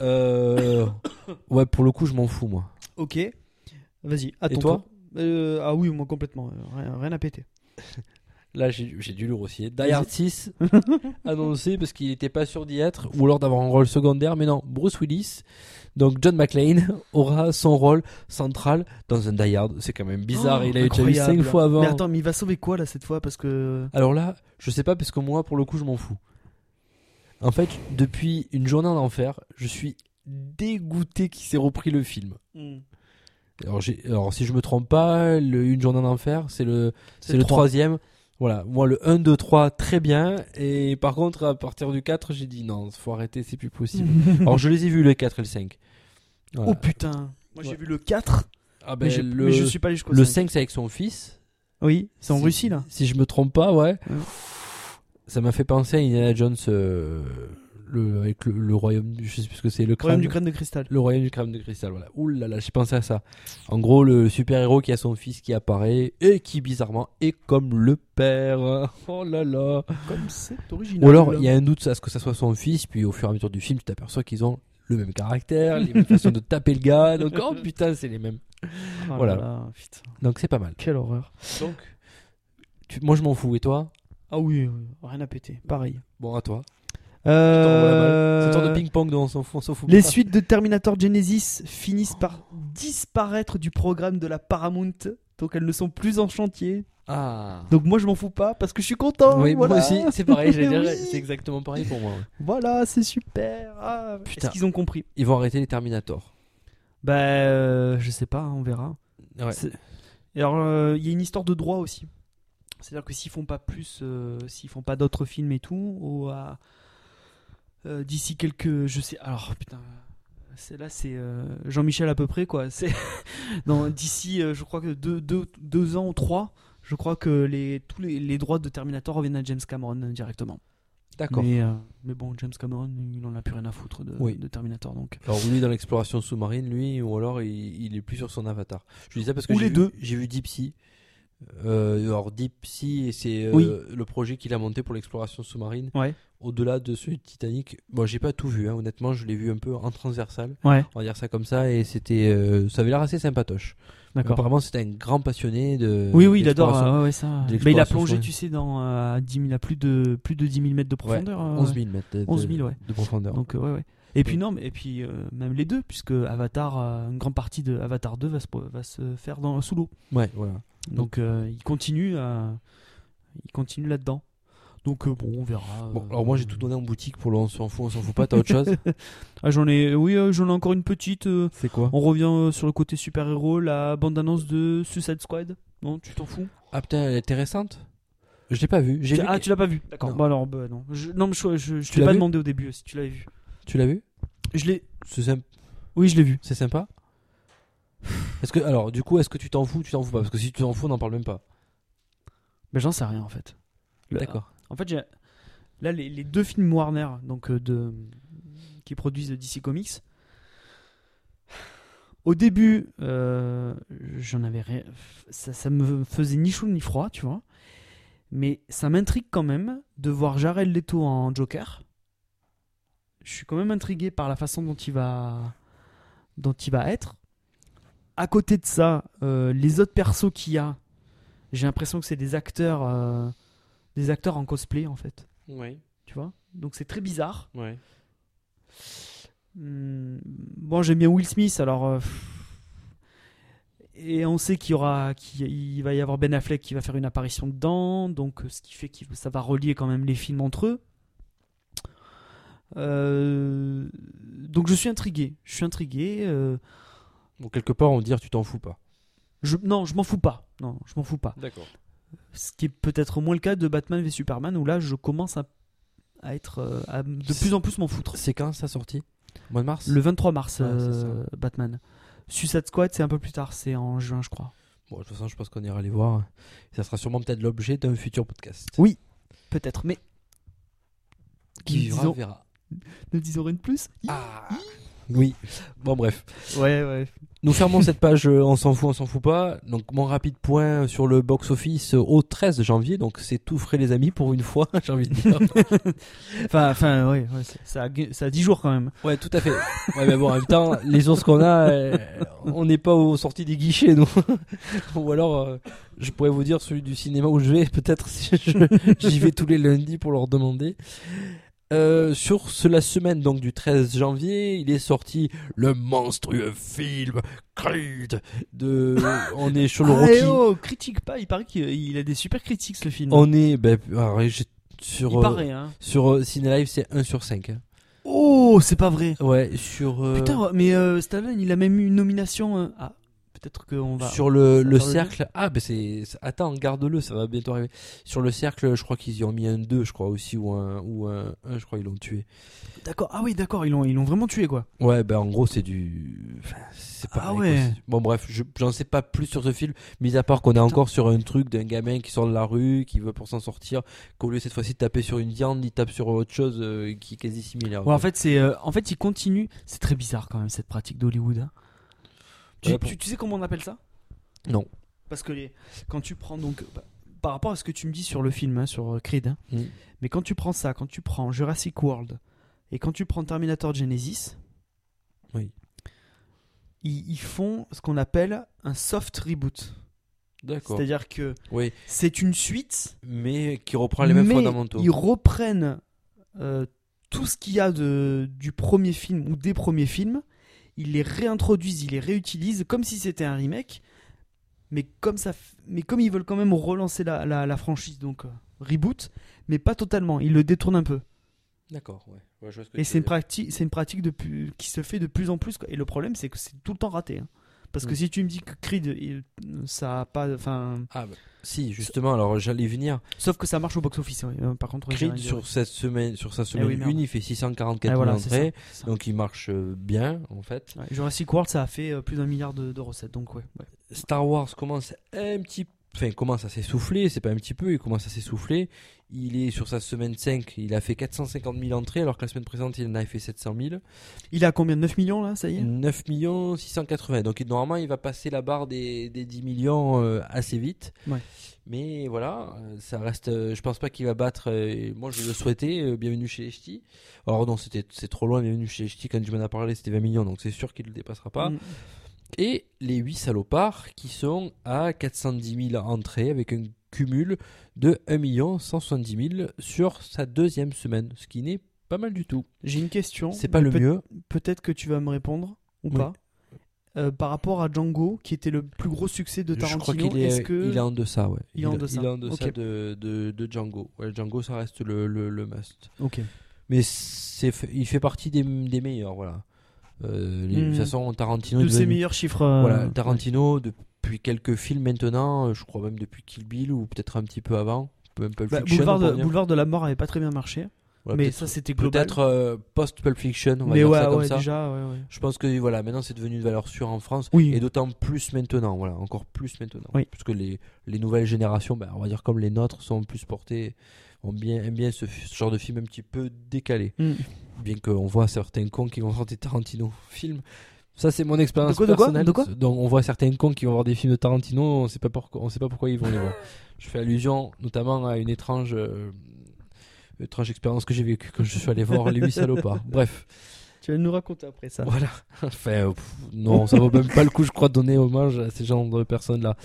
Euh... Ouais, pour le coup, je m'en fous moi. Ok. Vas-y. À Et ton toi tour. Euh, Ah oui, moi complètement. euh, Rien, rien à péter. Là, j'ai dû le rossier. Die Hard 6 annoncé parce qu'il n'était pas sûr d'y être ou alors d'avoir un rôle secondaire, mais non, Bruce Willis. Donc John McClane aura son rôle central dans un Die Hard. C'est quand même bizarre, Oh, il a déjà eu incroyable. 5 fois avant. Mais attends, mais il va sauver quoi là cette fois? Parce que. Alors là, je sais pas parce que moi, pour le coup, je m'en fous. En fait, depuis une journée en enfer, je suis dégoûté qu'il s'est repris le film. Alors, j'ai- alors, si je me trompe pas, le Une journée en enfer, c'est le, c'est le trois. troisième. Voilà, moi le 1, 2, 3, très bien. Et par contre, à partir du 4, j'ai dit non, faut arrêter, c'est plus possible. alors, je les ai vus, le 4 et le 5. Voilà. Oh putain. Moi j'ai vu le 4. Ah ben, mais, le, mais je suis pas allé jusqu'au le 5. 5, c'est avec son fils. Oui, c'est en Si- Russie là. Si je me trompe pas, ouais. Ouais. Ça m'a fait penser à Indiana Jones, euh, le, avec le, le royaume, du- je sais plus ce que c'est, le crâne. Royaume du crâne de cristal. Le royaume du crâne de cristal, voilà. Ouh là là, j'ai pensé à ça. En gros, le super-héros qui a son fils qui apparaît et qui bizarrement est comme le père. Oh là là. Comme c'est original. Ou alors, il y a un doute à ce que ça soit son fils, puis au fur et à mesure du film, tu t'aperçois qu'ils ont le même caractère, les mêmes façons de taper le gars. Donc, oh putain, c'est les mêmes. Oh là voilà. là. Donc, c'est pas mal. Quelle horreur. Donc, tu- moi, je m'en fous. Et toi? Ah oui, oui, rien à péter. Pareil. Bon, à toi. Euh... C'est de ping-pong dont on s'en fout. on s'en fout Les pas. suites de Terminator Genesis finissent par disparaître du programme de la Paramount. Donc elles ne sont plus en chantier. Ah. Donc moi je m'en fous pas parce que je suis content. oui, voilà. moi aussi, c'est pareil, Oui. c'est exactement pareil pour moi. Voilà, c'est super. Ah, Putain. Est-ce qu'ils ont compris? Ils vont arrêter les Terminator. Bah, euh, je sais pas, on verra. Ouais. Alors, euh, il y a une histoire de droit aussi. C'est-à-dire que s'ils font pas plus, s'ils font pas d'autres films et tout, ou à- euh, d'ici quelques, je sais, alors putain, c'est là c'est euh, Jean-Michel à peu près quoi. C'est d'ici, euh, je crois que deux, deux, deux ans ou trois, je crois que les tous les, les droits de Terminator reviennent à James Cameron directement. D'accord. Mais, euh, mais bon, James Cameron, il en a plus rien à foutre de, Oui. de Terminator donc. Alors lui dans l'exploration sous-marine, lui, ou alors il, il est plus sur son avatar. Je dis ça parce que Ou j'ai les vu- deux. J'ai vu Deep Sea. Euh, alors Deep Sea, c'est euh, Oui. le projet qu'il a monté pour l'exploration sous-marine. Ouais. Au-delà de celui de Titanic, bon, j'ai pas tout vu, hein, honnêtement, je l'ai vu un peu en transversal, Ouais, on va dire ça comme ça, et c'était, euh, ça avait l'air assez sympatoche. d'accord. Apparemment, c'était un grand passionné de. Oui, oui, il adore. ouais, ça. Mais il a plongé, tu sais, dans euh, à 10 000, à plus de plus de 10 000 mètres de profondeur. euh, 11 ouais. 000 mètres de, 11 000, ouais. de profondeur. Donc ouais, ouais. Et puis non, mais et puis même les deux, puisque Avatar, une grande partie de Avatar 2 va se va se faire dans sous l'eau. ouais, voilà. Donc euh, il continue à il continue là-dedans. Donc euh, bon, on verra. Bon, euh, alors moi j'ai tout donné en boutique pour le on s'en fout, on s'en fout pas, t'as autre chose Ah, j'en ai oui, j'en ai encore une petite C'est quoi on revient sur le côté super-héros, la bande-annonce de Suicide Squad. Non, tu t'en fous Ah putain, elle est intéressante Je l'ai pas vue. J'ai Ah, que- tu l'as pas vu D'accord. Non. Bon alors bah, non. Je, non, mais je, je, je t'ai pas demandé au début si tu l'avais vu. Tu l'as vu Je l'ai C'est sympa. Oui, je l'ai vu. C'est sympa Est-ce que alors du coup est-ce que tu t'en fous tu t'en fous pas? Parce que si tu t'en fous on n'en parle même pas. Mais j'en sais rien en fait. Le- D'accord. En fait, j'ai- là, les, les deux films Warner donc, euh, de... qui produisent DC Comics, au début, euh, j'en avais rien. Ça, ça me faisait ni chaud ni froid, tu vois. Mais ça m'intrigue quand même de voir Jared Leto en Joker. Je suis quand même intrigué par la façon dont il va, dont il va être. À côté de ça, euh, les autres persos qu'il y a, j'ai l'impression que c'est des acteurs. euh, des acteurs en cosplay en fait, Oui. tu vois? Donc c'est très bizarre. Ouais. Hmm, bon, j'aime bien Will Smith, alors euh, et on sait qu'il y aura, qu'il il va y avoir Ben Affleck qui va faire une apparition dedans, donc ce qui fait que ça va relier quand même les films entre eux. Euh, donc je suis intrigué, je suis intrigué. euh, Bon quelque part on va dire tu t'en fous pas. je, non, je m'en fous pas. Non, je m'en fous pas. D'accord. Ce qui est peut-être moins le cas de Batman v Superman où là je commence à, à être euh, à de plus en plus m'en foutre. C'est quand ça sorti Mois de mars? Le 23 mars, Ouais, euh, Batman. Suicide Squad, c'est un peu plus tard, c'est en juin, je crois. Bon de toute façon je pense qu'on ira les voir. Ça sera sûrement peut-être l'objet d'un futur podcast. Oui. Peut-être, mais. Qui Nous vivra disons- verra. Ne disons rien de plus Ah Oui. Bon bref. Ouais, ouais. Nous fermons cette page euh, on s'en fout, on s'en fout pas. Donc mon rapide point sur le box-office euh, au 13 janvier. Donc c'est tout frais les amis pour une fois, j'ai envie de dire. Enfin, enfin ouais, ouais, ça, a, ça a 10 jours quand même. Ouais, tout à fait. Ouais, mais bon, en même temps, les ours qu'on a, euh, on n'est pas aux sorties des guichets, nous. Ou alors, euh, je pourrais vous dire celui du cinéma où je vais, peut-être si j'y vais tous les lundis pour leur demander. Euh, sur la semaine donc du 13 janvier, il est sorti le monstrueux film Creed de. On est sur le Ah, Rocky. oh, critique pas, il paraît qu'il il a des super critiques ce film. On est ben, alors, j'ai- sur il euh, paraît, hein. sur euh, Ciné Live, c'est 1 sur 5. hein. Oh, c'est pas vrai. Ouais, sur euh, Putain, mais euh, Stallone, il a même eu une nomination. euh, Ah, peut-être qu'on va. Sur le, le cercle. Ah, ben c'est. Attends, garde-le, ça va bientôt arriver. Sur le cercle, je crois qu'ils y ont mis un 2, je crois aussi, ou un, ou un 1, je crois ils l'ont tué. D'accord. Ah oui, d'accord, ils l'ont, ils l'ont vraiment tué quoi. Ouais, ben en gros, c'est du. Enfin, c'est pas. Ah ouais. Bon, bref, je- j'en sais pas plus sur ce film, mis à part qu'on est encore sur un truc d'un gamin qui sort de la rue, qui veut pour s'en sortir, qu'au lieu cette fois-ci de taper sur une viande, il tape sur autre chose euh, qui est quasi similaire. Ouais, en fait, c'est, euh, en fait, il continue. C'est très bizarre quand même cette pratique d'Hollywood. hein. Tu, tu- tu sais comment on appelle ça? Non. Parce que les, quand tu prends donc bah, par rapport à ce que tu me dis sur le film, hein, sur euh, Creed, hein, Mm. mais quand tu prends ça, quand tu prends Jurassic World et quand tu prends Terminator Genesis, Oui. ils, ils font ce qu'on appelle un soft reboot. D'accord. C'est-à-dire que Oui, c'est une suite, mais qui reprend les mêmes mais fondamentaux. ils reprennent euh, tout ce qu'il y a de, du premier film ou des premiers films, ils les réintroduisent, ils les réutilisent comme si c'était un remake, mais comme, ça, f- mais comme ils veulent quand même relancer la, la- la franchise, donc euh, reboot, mais pas totalement, ils le détournent un peu. D'accord, ouais. Ouais, je vois ce que Et c'est une pratique, c'est une pratique qui se fait de plus en plus. quoi. Et le problème, c'est que c'est tout le temps raté. hein. Parce que si tu me dis que Creed, ça a pas, enfin, Ah, bah, si, justement, alors j'allais venir. sauf que ça marche au box-office. ouais. Euh, Par contre, Creed sur cette semaine, sur sa semaine oui, merde. 1, il fait 644 Ah, 000 voilà, entrées, ça. donc il marche euh, bien en fait. Ouais, Jurassic World, ça a fait euh, plus d'un milliard de, de recettes, donc ouais. ouais. Star Wars commence un petit enfin, il commence à s'essouffler, c'est pas un petit peu, il commence à s'essouffler. Il est sur sa semaine 5, il a fait 450 000 entrées, alors que la semaine précédente, il en avait fait 700 000. Il a combien 9 millions là, ça y est? 9 millions 680. Donc, normalement, il va passer la barre des, des 10 millions euh, assez vite. Ouais. Mais voilà, euh, ça reste. euh, je pense pas qu'il va battre. euh, moi, je le souhaitais. bienvenue chez les Ch'tis. Alors, non, c'était c'est trop loin. Bienvenue chez les Ch'tis. Quand tu m'en as parlé, c'était 20 millions. Donc, c'est sûr qu'il le dépassera pas. Mm. Et les 8 salopards qui sont à 410 000 entrées avec un cumul de 1 170 000 sur sa deuxième semaine, ce qui n'est pas mal du tout. J'ai une question. C'est pas le peut- mieux. Peut-être que tu vas me répondre ou Oui. pas. Euh, par rapport à Django, qui était le plus gros succès de Je crois Tarantino, qu'il est, est-ce que il est en deçà, ouais. Il est en deçà. Il est en deçà Ok. de, de, de Django. Ouais, Django, ça reste le, le, le must. Ok. Mais il fait partie des, des meilleurs, voilà. Euh, les- De toute Hmm. façon, Tarantino de est ses devenu- meilleurs chiffres. euh, Voilà, Tarantino, depuis quelques films maintenant, euh, je crois même depuis Kill Bill ou peut-être un petit peu avant. Même Pulp Bah, Fiction, Boulevard, de. Boulevard de la mort avait pas très bien marché, Voilà, mais ça c'était global. Peut-être euh, post-Pulp Fiction, on va mais dire ouais, ça comme ouais, ça. déjà, ouais, ouais. Je pense que voilà, maintenant c'est devenu une valeur sûre en France. Oui. Et d'autant plus maintenant, voilà, encore plus maintenant. Oui. Parce que les, les nouvelles générations, ben, on va dire comme les nôtres, sont plus portées, ont bien, aiment bien ce, ce genre de film un petit peu décalé. Mm. Bien qu'on voit certains cons qui vont voir des Tarantino films. Ça, c'est mon expérience De quoi, de quoi personnelle. De quoi Donc, on voit certains cons qui vont voir des films de Tarantino, on sait pas pourquoi, on sait pas pourquoi ils vont les voir. Je fais allusion notamment à une étrange, euh, étrange expérience que j'ai vécue quand je suis allé voir Les Huit Salopards. Bref. Tu vas nous raconter après ça. Voilà. Enfin, pff, non, ça vaut même pas le coup, je crois, de donner hommage à ces genres de personnes-là.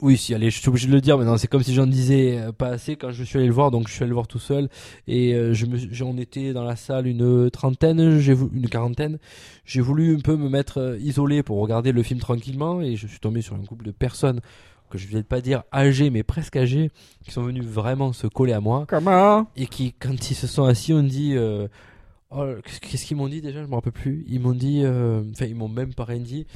Oui, si, allez, je suis obligé de le dire, mais non, c'est comme si j'en disais euh, pas assez quand je suis allé le voir, donc je suis allé le voir tout seul. Et euh, je me, j'en étais dans la salle une trentaine, j'ai voulu, une quarantaine. J'ai voulu un peu me mettre euh, isolé pour regarder le film tranquillement, et je suis tombé sur un couple de personnes que je vais pas dire âgées, mais presque âgées, qui sont venus vraiment se coller à moi Comment et qui, quand ils se sont assis, on dit. euh, oh, qu'est-ce qu'ils m'ont dit déjà? Je me rappelle plus. Ils m'ont dit. euh, Enfin, ils m'ont même pas rien dit.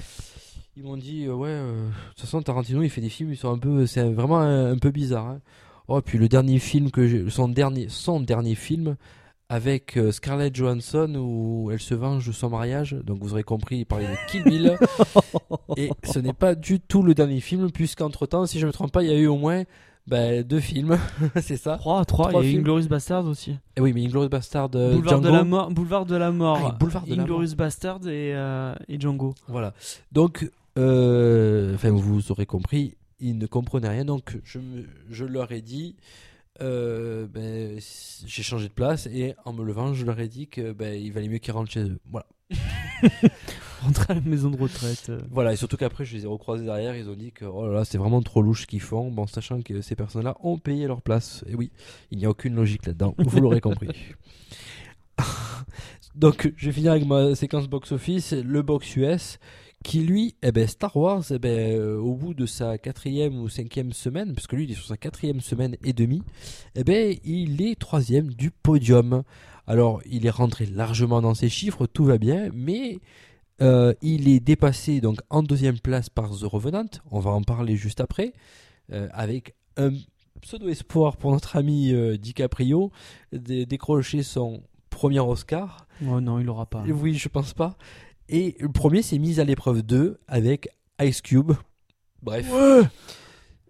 Ils m'ont dit euh, ouais. euh, de toute façon, Tarantino, il fait des films, ils sont un peu. C'est vraiment un, un peu bizarre. hein. Oh, puis le dernier film que j'ai. Son dernier, son dernier film avec euh, Scarlett Johansson où elle se venge de son mariage. Donc vous aurez compris, il parlait de Kill Bill. et ce n'est pas du tout le dernier film, puisqu'entre temps, si je me trompe pas, il y a eu au moins bah, deux films. c'est ça. 3, 3, Trois il y a films. Inglorious Bastard aussi. Eh oui, mais Inglourious Bastard euh, Boulevard, Django. de la mort, Boulevard de la mort, Ah, et Boulevard de la Inglorious Bastard et, euh, et Django. Voilà. Donc, euh, enfin, vous aurez compris, ils ne comprenaient rien. Donc, je, me- je leur ai dit, euh, ben, j'ai changé de place et en me levant, je leur ai dit que ben, il valait mieux qu'ils rentrent chez eux. Voilà. Rentrer à la maison de retraite. euh. Voilà. Et surtout qu'après, je les ai recroisés derrière. Ils ont dit que oh là là, c'est vraiment trop louche ce qu'ils font. Bon, sachant que ces personnes-là ont payé leur place. Et oui, il n'y a aucune logique là-dedans. Vous l'aurez compris. Donc, je vais finir avec ma séquence box-office, le box US, qui lui, eh ben, Star Wars, eh ben, euh, au bout de sa quatrième ou cinquième semaine, puisque lui, il est sur sa quatrième semaine et demie, eh ben, il est troisième du podium. Alors, il est rentré largement dans ses chiffres, tout va bien, mais euh, il est dépassé donc en deuxième place par The Revenant. On va en parler juste après, euh, avec un pseudo espoir pour notre ami DiCaprio de décrocher son premier Oscar. Oh non, il aura pas. Oui, je pense pas. Et le premier, c'est mise à l'épreuve 2 avec Ice Cube. Bref.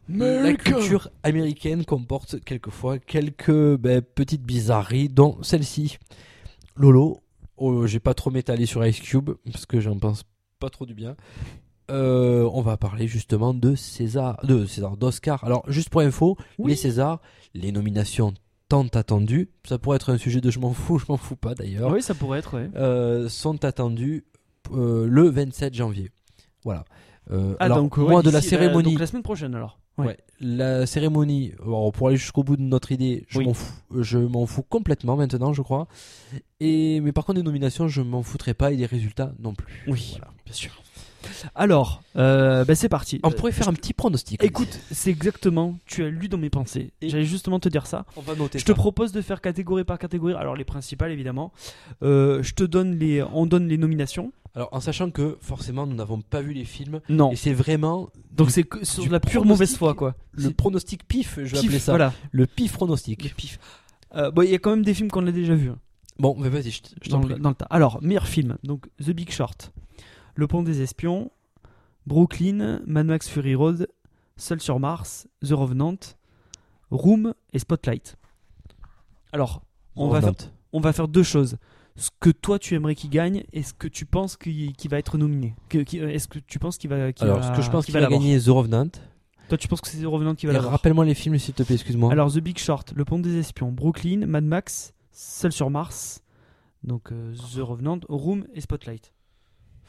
La culture américaine comporte quelquefois quelques ben, petites bizarreries, dont celle-ci. Lolo, oh, j'ai pas trop m'étaler sur Ice Cube, parce que j'en pense pas trop du bien. Euh, on va parler justement de César, de César, d'Oscar. Alors, juste pour info, Oui. les Césars, les nominations tant attendues, ça pourrait être un sujet de je m'en fous, je m'en fous pas d'ailleurs Oui, ça pourrait être, ouais. euh, sont attendus euh, le 27 janvier. Voilà. Euh, Ah, alors, donc, ouais, moi, de la cérémonie, donc la semaine prochaine alors. Ouais. ouais, la cérémonie, alors, pour aller jusqu'au bout de notre idée, je Oui. m'en fous, je m'en fous complètement maintenant, je crois. Et mais par contre, des nominations, je m'en foutrais pas et des résultats non plus. Oui, Voilà. bien sûr. Alors, euh, bah, c'est parti. On pourrait faire un petit pronostic. Écoute, c'est exactement, tu as lu dans mes pensées. Et- J'allais justement te dire ça. on va noter. Je te propose de faire catégorie par catégorie. Alors les principales évidemment. Euh, je te donne les, on donne les nominations. Alors, en sachant que forcément, nous n'avons pas vu les films, Non. et c'est vraiment Donc du- c'est que sur du la pure mauvaise foi quoi. le C'est- pronostic pif, je vais Pif, appeler ça. Voilà. Le pif pronostic. Le pif. Euh, bon, il y a quand même des films qu'on a déjà vus. hein, Bon, mais vas-y, je, t- je dans, t'en le, prie. dans le tas. Alors meilleur film. Donc The Big Short, Le Pont des Espions, Brooklyn, Mad Max Fury Road, Seul sur Mars, The Revenant, Room et Spotlight. Alors, on va, faire, Revenant. on va faire deux choses. Ce que toi tu aimerais qu'il gagne et ce que tu penses qu'il va être nominé. Euh, Est-ce que tu penses qu'il va, qu'il Alors, va- ce que je pense qu'il va gagner The Revenant. Toi tu penses que c'est The Revenant qui va l'avoir Rappelle-moi les films, s'il te plaît, excuse-moi. Alors The Big Short, Le Pont des Espions, Brooklyn, Mad Max, Seul sur Mars, donc euh, The Revenant, Room et Spotlight.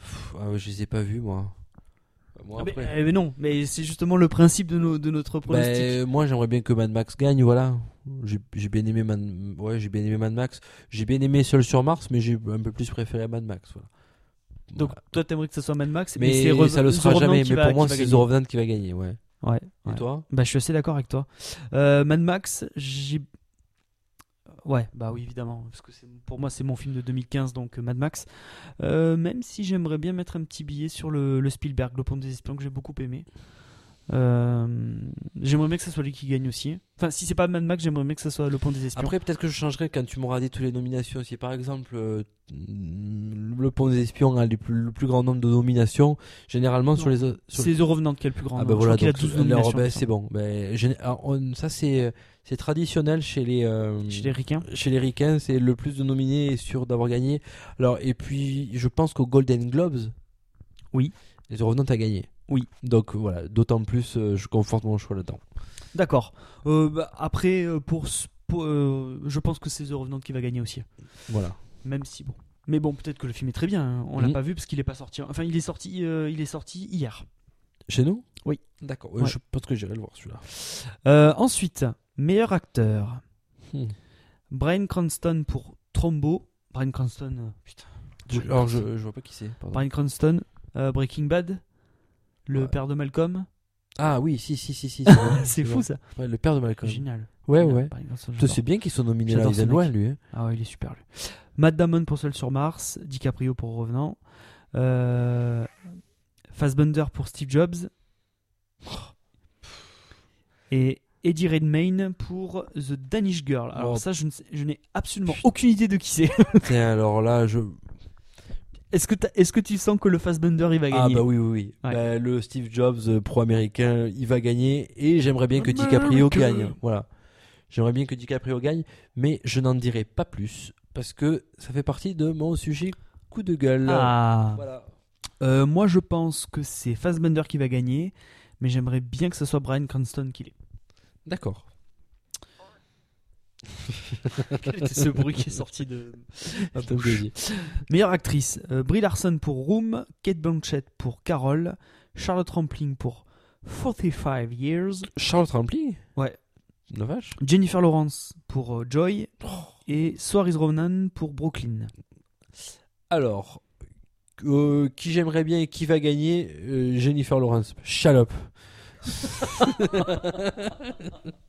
Pff, ah je les ai pas vus, moi. Moi, Ah, mais, eh, mais non, mais c'est justement le principe de, nos- de notre pronostic. Ben, moi, j'aimerais bien que Mad Max gagne, voilà. J'ai bien aimé Mad... ouais, j'ai bien aimé Mad Max. J'ai bien aimé Seul sur Mars, mais j'ai un peu plus préféré Mad Max. Voilà. Donc Voilà. toi t'aimerais que ce soit Mad Max, mais Re- ça le sera jamais. Mais va- pour moi, c'est The. Revenant qui va gagner, ouais. Ouais. Et ouais. toi? Bah je suis assez d'accord avec toi. Euh, Mad Max, j'ai Ouais, bah oui, évidemment. Parce que pour moi, c'est mon film de 2015, donc euh, Mad Max. Euh, même si j'aimerais bien mettre un petit billet sur le, le Spielberg, Le Pont des Espions, que j'ai beaucoup aimé. Euh, j'aimerais bien que ce soit lui qui gagne aussi. Enfin, si c'est pas Mad Max, j'aimerais bien que ce soit Le Pont des Espions. Après, peut-être que je changerai quand tu m'auras dit toutes les nominations. Si par exemple, euh, Le Pont des Espions a les plus- le plus grand nombre de nominations, généralement sur Non. les autres. sur- c'est The Revenant qui est le plus grand. Ah nombre. bah Je voilà, a donc, 12 alors, nominations. ben, il me c'est bon. Ben, on- ça c'est c'est traditionnel chez les euh. Chez les Ricains. chez les Ricains, c'est le plus de nominés est sûr d'avoir gagné. Alors et puis je pense qu'au Golden Globes, Oui. les Revenants a gagné. Oui. Donc voilà, d'autant plus euh, je conforte mon choix là-dedans. D'accord. Euh, bah, après, euh, pour, euh, je pense que c'est The Revenant qui va gagner aussi. Voilà. Même si bon. Mais bon, peut-être que le film est très bien. hein. On l'a Mhm. pas vu parce qu'il est pas sorti. Enfin, il est sorti, euh, il est sorti hier. Chez nous? Oui. D'accord. Ouais. Je pense que j'irai le voir celui-là. Euh, ensuite, meilleur acteur. Hmm. Brian Cranston pour Trombo. Brian Cranston. euh, putain. Je- alors je, je vois pas qui c'est. Brian Cranston, euh, Breaking Bad. Le Ouais. père de Malcolm. Ah oui, si si si si. c'est fou ça. Ouais, le père de Malcolm. Génial. Ouais ouais. J'adore. C'est bien qu'ils soient nominés là, mec. loin lui. hein. Ah ouais, il est super lui. Matt Damon pour Seul sur Mars, DiCaprio pour Revenant, euh, Fassbender pour Steve Jobs et Eddie Redmayne pour The Danish Girl. Alors Oh. ça, je sais- je n'ai absolument aucune idée de qui c'est. Tiens, alors là je Est-ce que, est-ce que tu sens que le Fassbender il va Ah gagner bah oui oui oui. Ouais. Bah, le Steve Jobs euh, pro-américain, il va gagner et j'aimerais bien que DiCaprio America. gagne. Voilà. J'aimerais bien que DiCaprio gagne, mais je n'en dirai pas plus parce que ça fait partie de mon sujet coup de gueule. Ah. Voilà. Euh, moi, je pense que c'est Fassbender qui va gagner, mais j'aimerais bien que ce soit Brian Cranston qui l'ait. D'accord. Quel était ce bruit qui est sorti de. Meilleure actrice, euh, Brie Larson pour Room, Kate Blanchett pour Carol, Charlotte Rampling pour 45 Years, Charles Rampling? Ouais. La vache. Jennifer Lawrence pour euh, Joy et Saoirse Ronan pour Brooklyn. Alors, euh, qui j'aimerais bien et qui va gagner? Jennifer Lawrence. Up.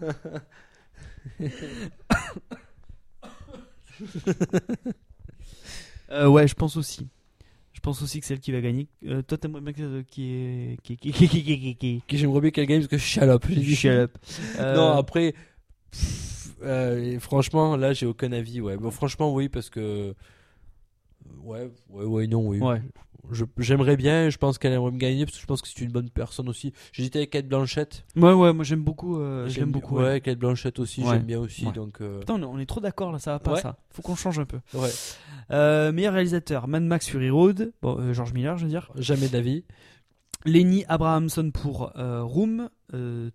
Euh, ouais, je pense aussi. Je pense aussi que c'est elle qui va gagner. Euh, toi, t'aimerais bien que qui est qui qui qui qui qui j'aimerais bien qu'elle gagne parce que. Shut up. Euh, Non, après, pff, euh, franchement, là, j'ai aucun avis. Ouais, bon, franchement, oui, parce que. Ouais, ouais, ouais, non, oui. Ouais. J'aimerais bien, je pense qu'elle aimerait me gagner parce que je pense que c'est une bonne personne aussi. J'hésitais avec Kate Blanchett. Ouais, ouais, moi j'aime beaucoup. euh, J'aime beaucoup. Ouais, ouais. Kate Blanchett aussi, Ouais. j'aime bien aussi. Ouais. Donc, euh, Putain, on est- trop d'accord là, ça va pas ça. Faut qu'on change un peu. ouais, Euh, meilleur réalisateur, Mad Max Fury Road. Bon, euh, George Miller, je veux dire. jamais d'avis. Lenny Abrahamson pour euh, Room,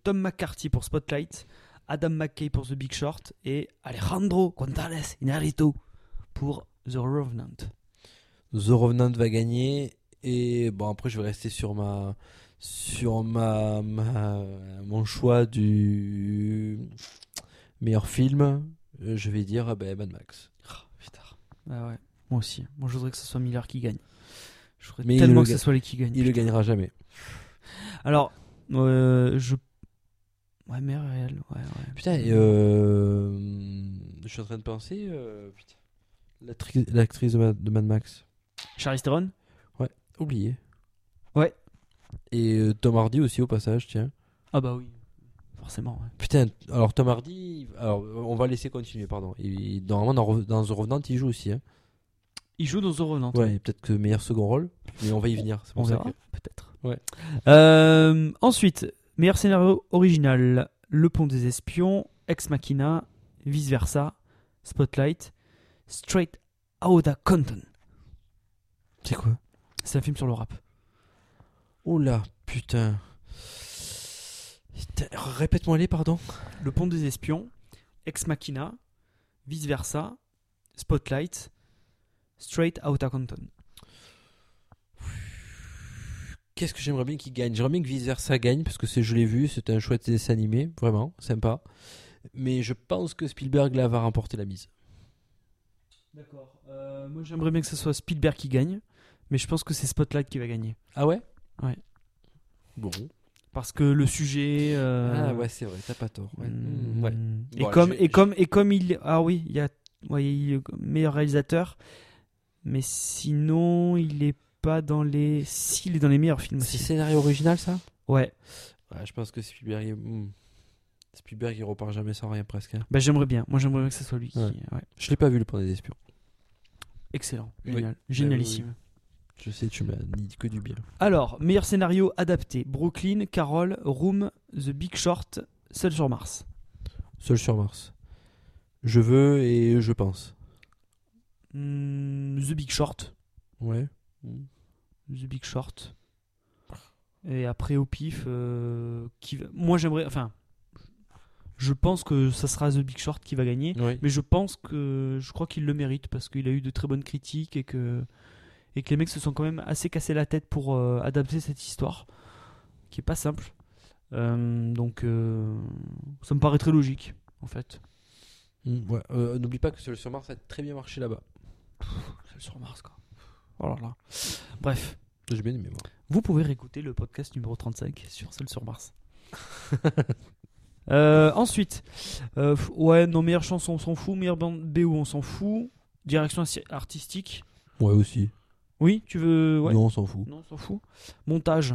Tom McCarthy pour Spotlight, Adam McKay pour The Big Short et Alejandro González Inarritu pour The Revenant. The Revenant va gagner. Et bon, après, je vais rester sur ma. Sur ma, ma- mon choix du meilleur film. Euh, Je vais dire ben, Mad Max. putain. Ah ouais, moi aussi. Moi je voudrais que ce soit Miller qui gagne. Je voudrais Mais tellement le que ce soit lui qui gagne. Il le gagnera jamais. Alors, euh, je. Ouais, meilleur réel. Ouais, ouais. Putain, euh, je suis en train de penser. euh, L'actrice de Mad Max. Charlize Theron Oublié. Ouais. Et euh, Tom Hardy aussi au passage, tiens. Ah bah oui. Forcément, ouais. Putain, alors Tom Hardy, alors on va laisser continuer, pardon. Il, normalement, dans, dans The Revenant, il joue aussi. Hein. Il joue dans The Revenant. Ouais, peut-être que meilleur second rôle. Mais on va y venir. C'est On pour ça verra, que- peut-être. Ouais. Euh, ensuite, meilleur scénario original Le Pont des Espions, Ex Machina, Vice Versa, Spotlight, Straight Outta Compton. C'est quoi? C'est un film sur le rap. Oh là, putain. Putain, Répète-moi les, pardon. Le Pont des Espions, Ex Machina, Vice Versa, Spotlight, Straight Outta Compton. Qu'est-ce que j'aimerais bien qu'il gagne? J'aimerais bien que Vice Versa gagne parce que c'est, je l'ai vu, c'était un chouette dessin animé, vraiment, sympa. Mais je pense que Spielberg là va remporter la mise. D'accord. Euh, moi j'aimerais bien que ce soit Spielberg qui gagne, mais je pense que c'est Spotlight qui va gagner. Ah ouais? Ouais. Bon. Parce que le sujet. euh, Ah ouais, c'est vrai, t'as pas tort. Ouais. Mm, Mm, ouais. Et, Bon, comme, et, comme, et comme il. Ah oui, il y a. Ouais, il est meilleur réalisateur. Mais sinon, il est pas dans les. S'il est dans les meilleurs films C'est aussi. scénario original ça? Ouais. Ouais, je pense que Spielberg, il... hmm. Spielberg il repart jamais sans rien presque. hein. Bah, j'aimerais bien. Moi, j'aimerais bien que ce soit lui qui. Ouais. ouais. Je l'ai pas vu le Pont des Espions. Excellent. Oui. Génial. Bah, Génialissime. Je sais, tu m'as dit que du bien. Alors, meilleur scénario adapté Brooklyn, Carol, Room, The Big Short, Seul sur Mars. Seul sur Mars. Je veux et je pense. Hmm, The Big Short. Ouais. The Big Short. Et après au pif, euh, qui va- moi j'aimerais, enfin, je pense que ça sera The Big Short qui va gagner, mais je pense que je crois qu'il le mérite parce qu'il a eu de très bonnes critiques et que et que les mecs se sont quand même assez cassé la tête pour euh, adapter cette histoire, qui est pas simple. Euh, donc euh, ça me paraît très logique en fait. Mm, ouais. N'oublie pas que Seul sur Mars a très bien marché là-bas. Seul sur Mars quoi. Oh là là. Bref. J'ai bien aimé moi. Vous pouvez réécouter le podcast numéro 35 sur Seul sur Mars. Euh, ensuite, euh, ouais, non, meilleure chanson, on s'en fout. Meilleure bande BO, on s'en fout. Direction artistique. Ouais aussi. Oui, tu veux. Ouais. Non, on s'en fout. Non, on s'en fout. Montage.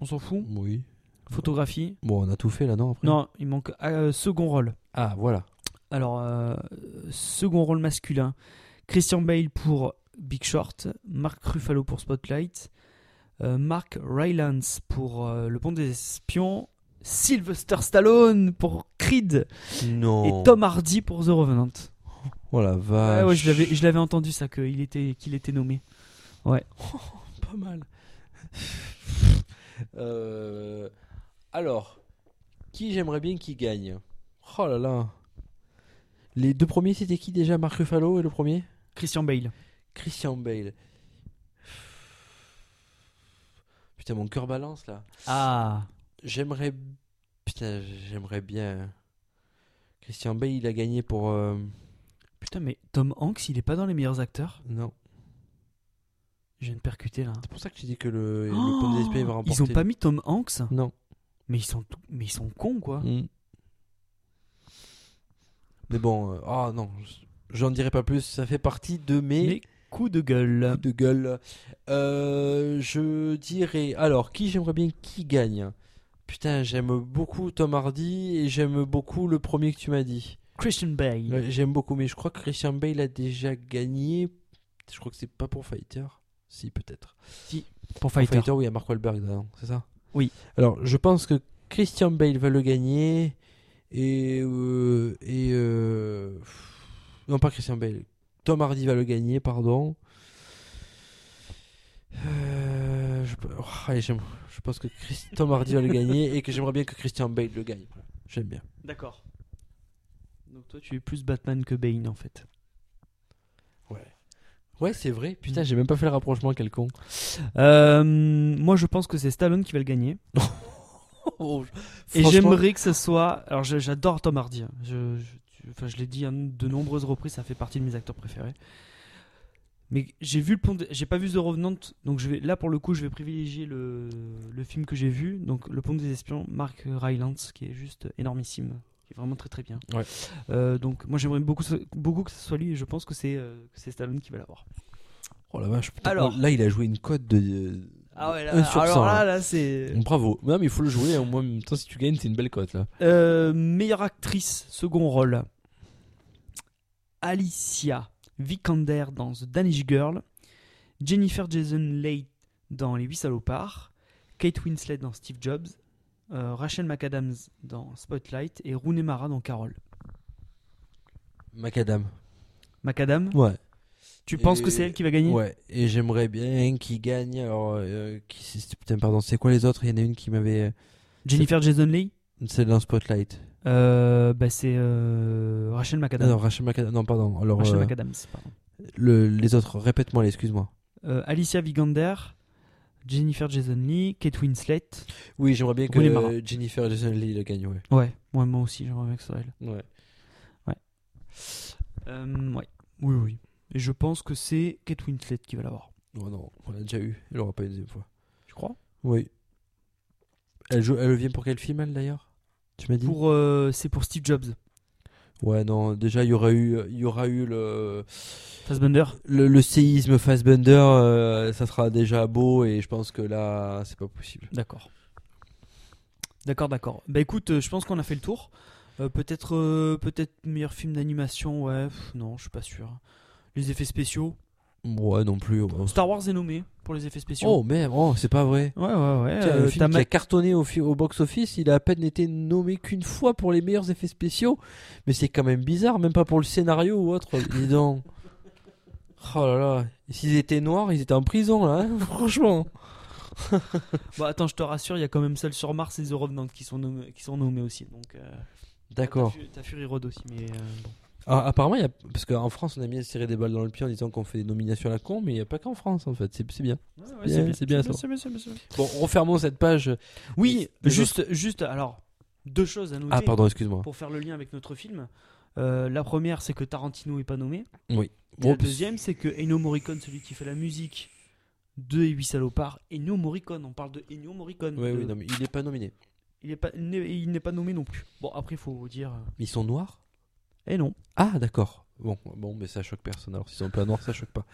On s'en fout. Oui. Photographie. Bon, on a tout fait là, non après? Non, il manque euh, second rôle. Ah, voilà. Alors, euh, second rôle masculin. Christian Bale pour Big Short. Mark Ruffalo pour Spotlight. euh, Mark Rylance pour Le Pont des Espions. Sylvester Stallone pour Creed. Non. Et Tom Hardy pour The Revenant. Oh la Ouais, vache. ouais, je l'avais, je l'avais entendu ça, qu'il était, qu'il était nommé. Pas mal. Euh, Alors, qui j'aimerais bien qu'il gagne? Oh là là. Les deux premiers, c'était qui déjà? Marc Ruffalo et le premier? Christian Bale. Christian Bale. Putain, mon cœur balance là. Ah. J'aimerais. Putain, j'aimerais bien. Christian Bale, il a gagné pour. euh, Putain, mais Tom Hanks, il est pas dans les meilleurs acteurs? Non. Je viens de percuter là. C'est pour ça que je dis que le, le Pont des Espions va remporter. ils ont pas mis Tom Hanks? Non. Mais ils sont, tout- mais ils sont cons quoi. Mm. Mais bon, euh, ah non, j'en dirai pas plus. Ça fait partie de mes Mais coup de gueule. coups de gueule. Euh, je dirais. Alors, qui j'aimerais bien qui gagne? Putain, j'aime beaucoup Tom Hardy et j'aime beaucoup le premier que tu m'as dit. Christian Bale. Ouais, j'aime beaucoup, mais je crois que Christian Bale a déjà gagné. Je crois que c'est pas pour Fighter. Si, peut-être. Pour Pour Fighter. Fighter, oui, il y a Mark Wahlberg dedans, c'est ça? Oui. Alors, je pense que Christian Bale va le gagner. Et. euh, et euh, non, pas Christian Bale. Tom Hardy va le gagner, pardon. Euh, je, oh, allez, je pense que Chris- Tom Hardy va le gagner et que j'aimerais bien que Christian Bale le gagne. J'aime bien. D'accord. Donc toi, tu es plus Batman que Bane en fait. Ouais. Ouais, c'est vrai. Putain, j'ai même pas fait le rapprochement, quel con. Euh, moi, je pense que c'est Stallone qui va le gagner. Oh, Et j'aimerais que ce soit. Alors, j'adore Tom Hardy. hein. Je, je- enfin, je l'ai dit de nombreuses reprises, ça fait partie de mes acteurs préférés. Mais j'ai vu le pont. de- J'ai pas vu The Revenant, donc je vais là pour le coup, je vais privilégier le, le film que j'ai vu, donc Le Pont des Espions, Mark Rylance, qui est juste énormissime, qui est vraiment très très bien. Ouais. Euh, donc moi j'aimerais beaucoup, beaucoup que ce soit lui, et je pense que c'est euh, Stallone qui va l'avoir. Oh la vache. putain. Alors. Là, il a joué une cote de. Ah ouais, là, Un sur alors 100, là, là c'est. Bravo. Non, mais il faut le jouer. Au moins, en même temps, si tu gagnes, c'est une belle cote là. Euh, meilleure actrice, second rôle. Alicia Vikander dans The Danish Girl. Jennifer Jason Leigh dans Les 8 salopards, Kate Winslet dans Steve Jobs, euh, Rachel McAdams dans Spotlight et Rooney Mara dans Carol. Macadam. McAdam, Ouais. tu penses que c'est elle qui va gagner? Ouais. Et j'aimerais bien qu'il gagne. Alors, euh, qui, putain, pardon, c'est quoi les autres? Il y en a une qui m'avait. Jennifer Jason Leigh? C'est dans Spotlight. euh, bah, C'est euh, Rachel Ah McAdams. non, Rachel McAdams. Non, pardon. Alors, Rachel euh, McAdams, pardon. le- les autres, répète-moi, les, excuse-moi. Euh, Alicia Vikander, Jennifer Jason Leigh, Kate Winslet. Oui, j'aimerais bien que euh, Jennifer Jason Leigh le gagne, ouais. Ouais, ouais, moi aussi, j'aimerais bien que ce soit elle. Ouais. Euh, ouais, oui, oui. Et je pense que c'est Kate Winslet qui va l'avoir. Oh non, on l'a déjà eu. Elle aura pas une deuxième fois. Tu crois? Oui. Elle, joue, elle vient pour quel film, elle, d'ailleurs? Tu m'as dit? Pour, euh, C'est pour Steve Jobs. Ouais, non, déjà, il y aura eu, il y aura eu le, Fassbender le, le séisme Fassbender, euh, ça sera déjà beau, et je pense que là, c'est pas possible. D'accord. D'accord, d'accord. Bah écoute, euh, je pense qu'on a fait le tour. Euh, peut-être euh, peut-être meilleur film d'animation, ouais, pff, non, je suis pas sûr. Les effets spéciaux. Ouais, non plus. ouais. Star Wars est nommé pour les effets spéciaux. Oh, merde, oh, c'est pas vrai. Ouais, ouais, ouais. Tiens, euh, le film t'as qui ma- a cartonné au, fi- au box-office, il a à peine été nommé qu'une fois pour les meilleurs effets spéciaux. Mais c'est quand même bizarre, même pas pour le scénario ou autre. Dis donc. Oh là là. Et S'ils étaient noirs, ils étaient en prison là, hein, franchement. Bon, attends, je te rassure, il y a quand même Seul sur Mars et The Revenant qui sont nommés, qui sont nommés aussi. Donc, euh, D'accord. T'as Fu- T'as Fury Road aussi, mais euh, bon. Ah, apparemment, il y a... parce qu'en France, on a mis à se tirer des balles dans le pied en disant qu'on fait des nominations à la con, mais il n'y a pas qu'en France en fait. C'est bien. bien, c'est bien, ça. c'est bien, bien, bien. Bon, refermons cette page. Oui, juste, juste, alors, deux choses à noter Ah, pardon, excuse-moi. pour faire le lien avec notre film. Euh, la première, c'est que Tarantino est pas nommé. Oui. Bon, la deuxième, c'est que Ennio Morricone, celui qui fait la musique de Et 8 salopards, Ennio Morricone, on parle de Ennio Morricone. Ouais, de- oui, non, mais il n'est pas nominé. Il n'est pas, il n'est- pas nommé non plus. Bon, après, il faut dire. euh, ils sont noirs? Eh non. Ah, d'accord. Bon, bon, mais ça choque personne. Alors, s'ils sont pas noirs, ça choque pas.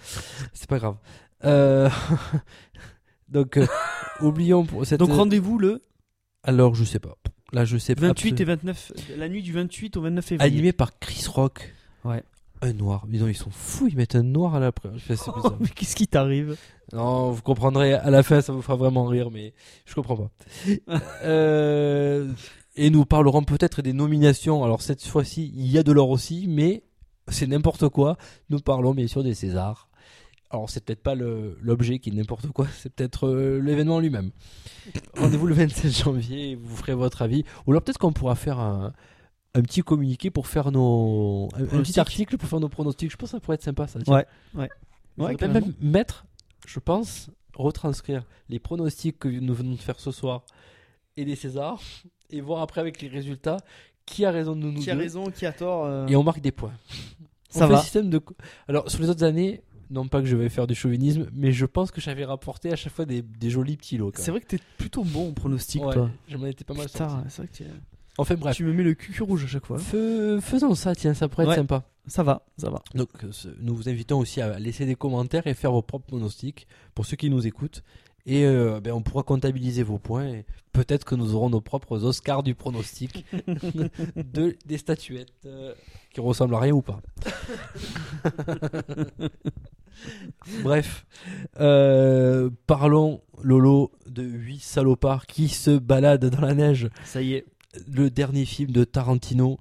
C'est pas grave. Euh, Donc, euh, oublions pour cette. Donc rendez-vous le Alors, je sais pas. Là, je sais pas. 28 et absolument. 29, la nuit du 28 au 29 février. Animé par Chris Rock. Ouais. Un noir. Dis donc, ils sont fous. Ils mettent un noir à la. c'est Oh, mais qu'est-ce qui t'arrive? Non, vous comprendrez à la fin, ça vous fera vraiment rire, mais je comprends pas. Euh, et nous parlerons peut-être des nominations. Alors cette fois-ci, il y a de l'or aussi, mais c'est n'importe quoi. Nous parlons bien sûr des Césars. Alors c'est peut-être pas l'objet qui est n'importe quoi, c'est peut-être euh, l'événement lui-même. Rendez-vous le 27 janvier, vous ferez votre avis. Ou alors peut-être qu'on pourra faire un, un petit communiqué pour faire nos... Un, un petit article pour faire nos pronostics. Je pense que ça pourrait être sympa ça. tiens. Ouais, ouais. Ouais, carrément. même mettre, je pense, retranscrire les pronostics que nous venons de faire ce soir et des Césars et voir après avec les résultats qui a raison de nous Qui a deux. raison, qui a tort euh, et on marque des points. Ça on fait va. un système de alors sur les autres années non pas que je vais faire du chauvinisme mais je pense que j'avais rapporté à chaque fois des, des jolis petits lots C'est vrai que t'es plutôt bon en pronostic. Ouais, toi. je m'en étais pas mal Putain, c'est vrai que tu- enfin bref tu me mets le cul rouge à chaque fois. Fais- faisons ça tiens ça pourrait être sympa Ça va, ça va. Donc, euh, nous vous invitons aussi à laisser des commentaires et faire vos propres pronostics pour ceux qui nous écoutent. Et euh, ben, on pourra comptabiliser vos points. et Peut-être que nous aurons nos propres Oscars du pronostic de, des statuettes euh, qui ressemblent à rien ou pas. Bref, euh, parlons, Lolo, de 8 salopards qui se baladent dans la neige Ça y est. le dernier film de Tarantino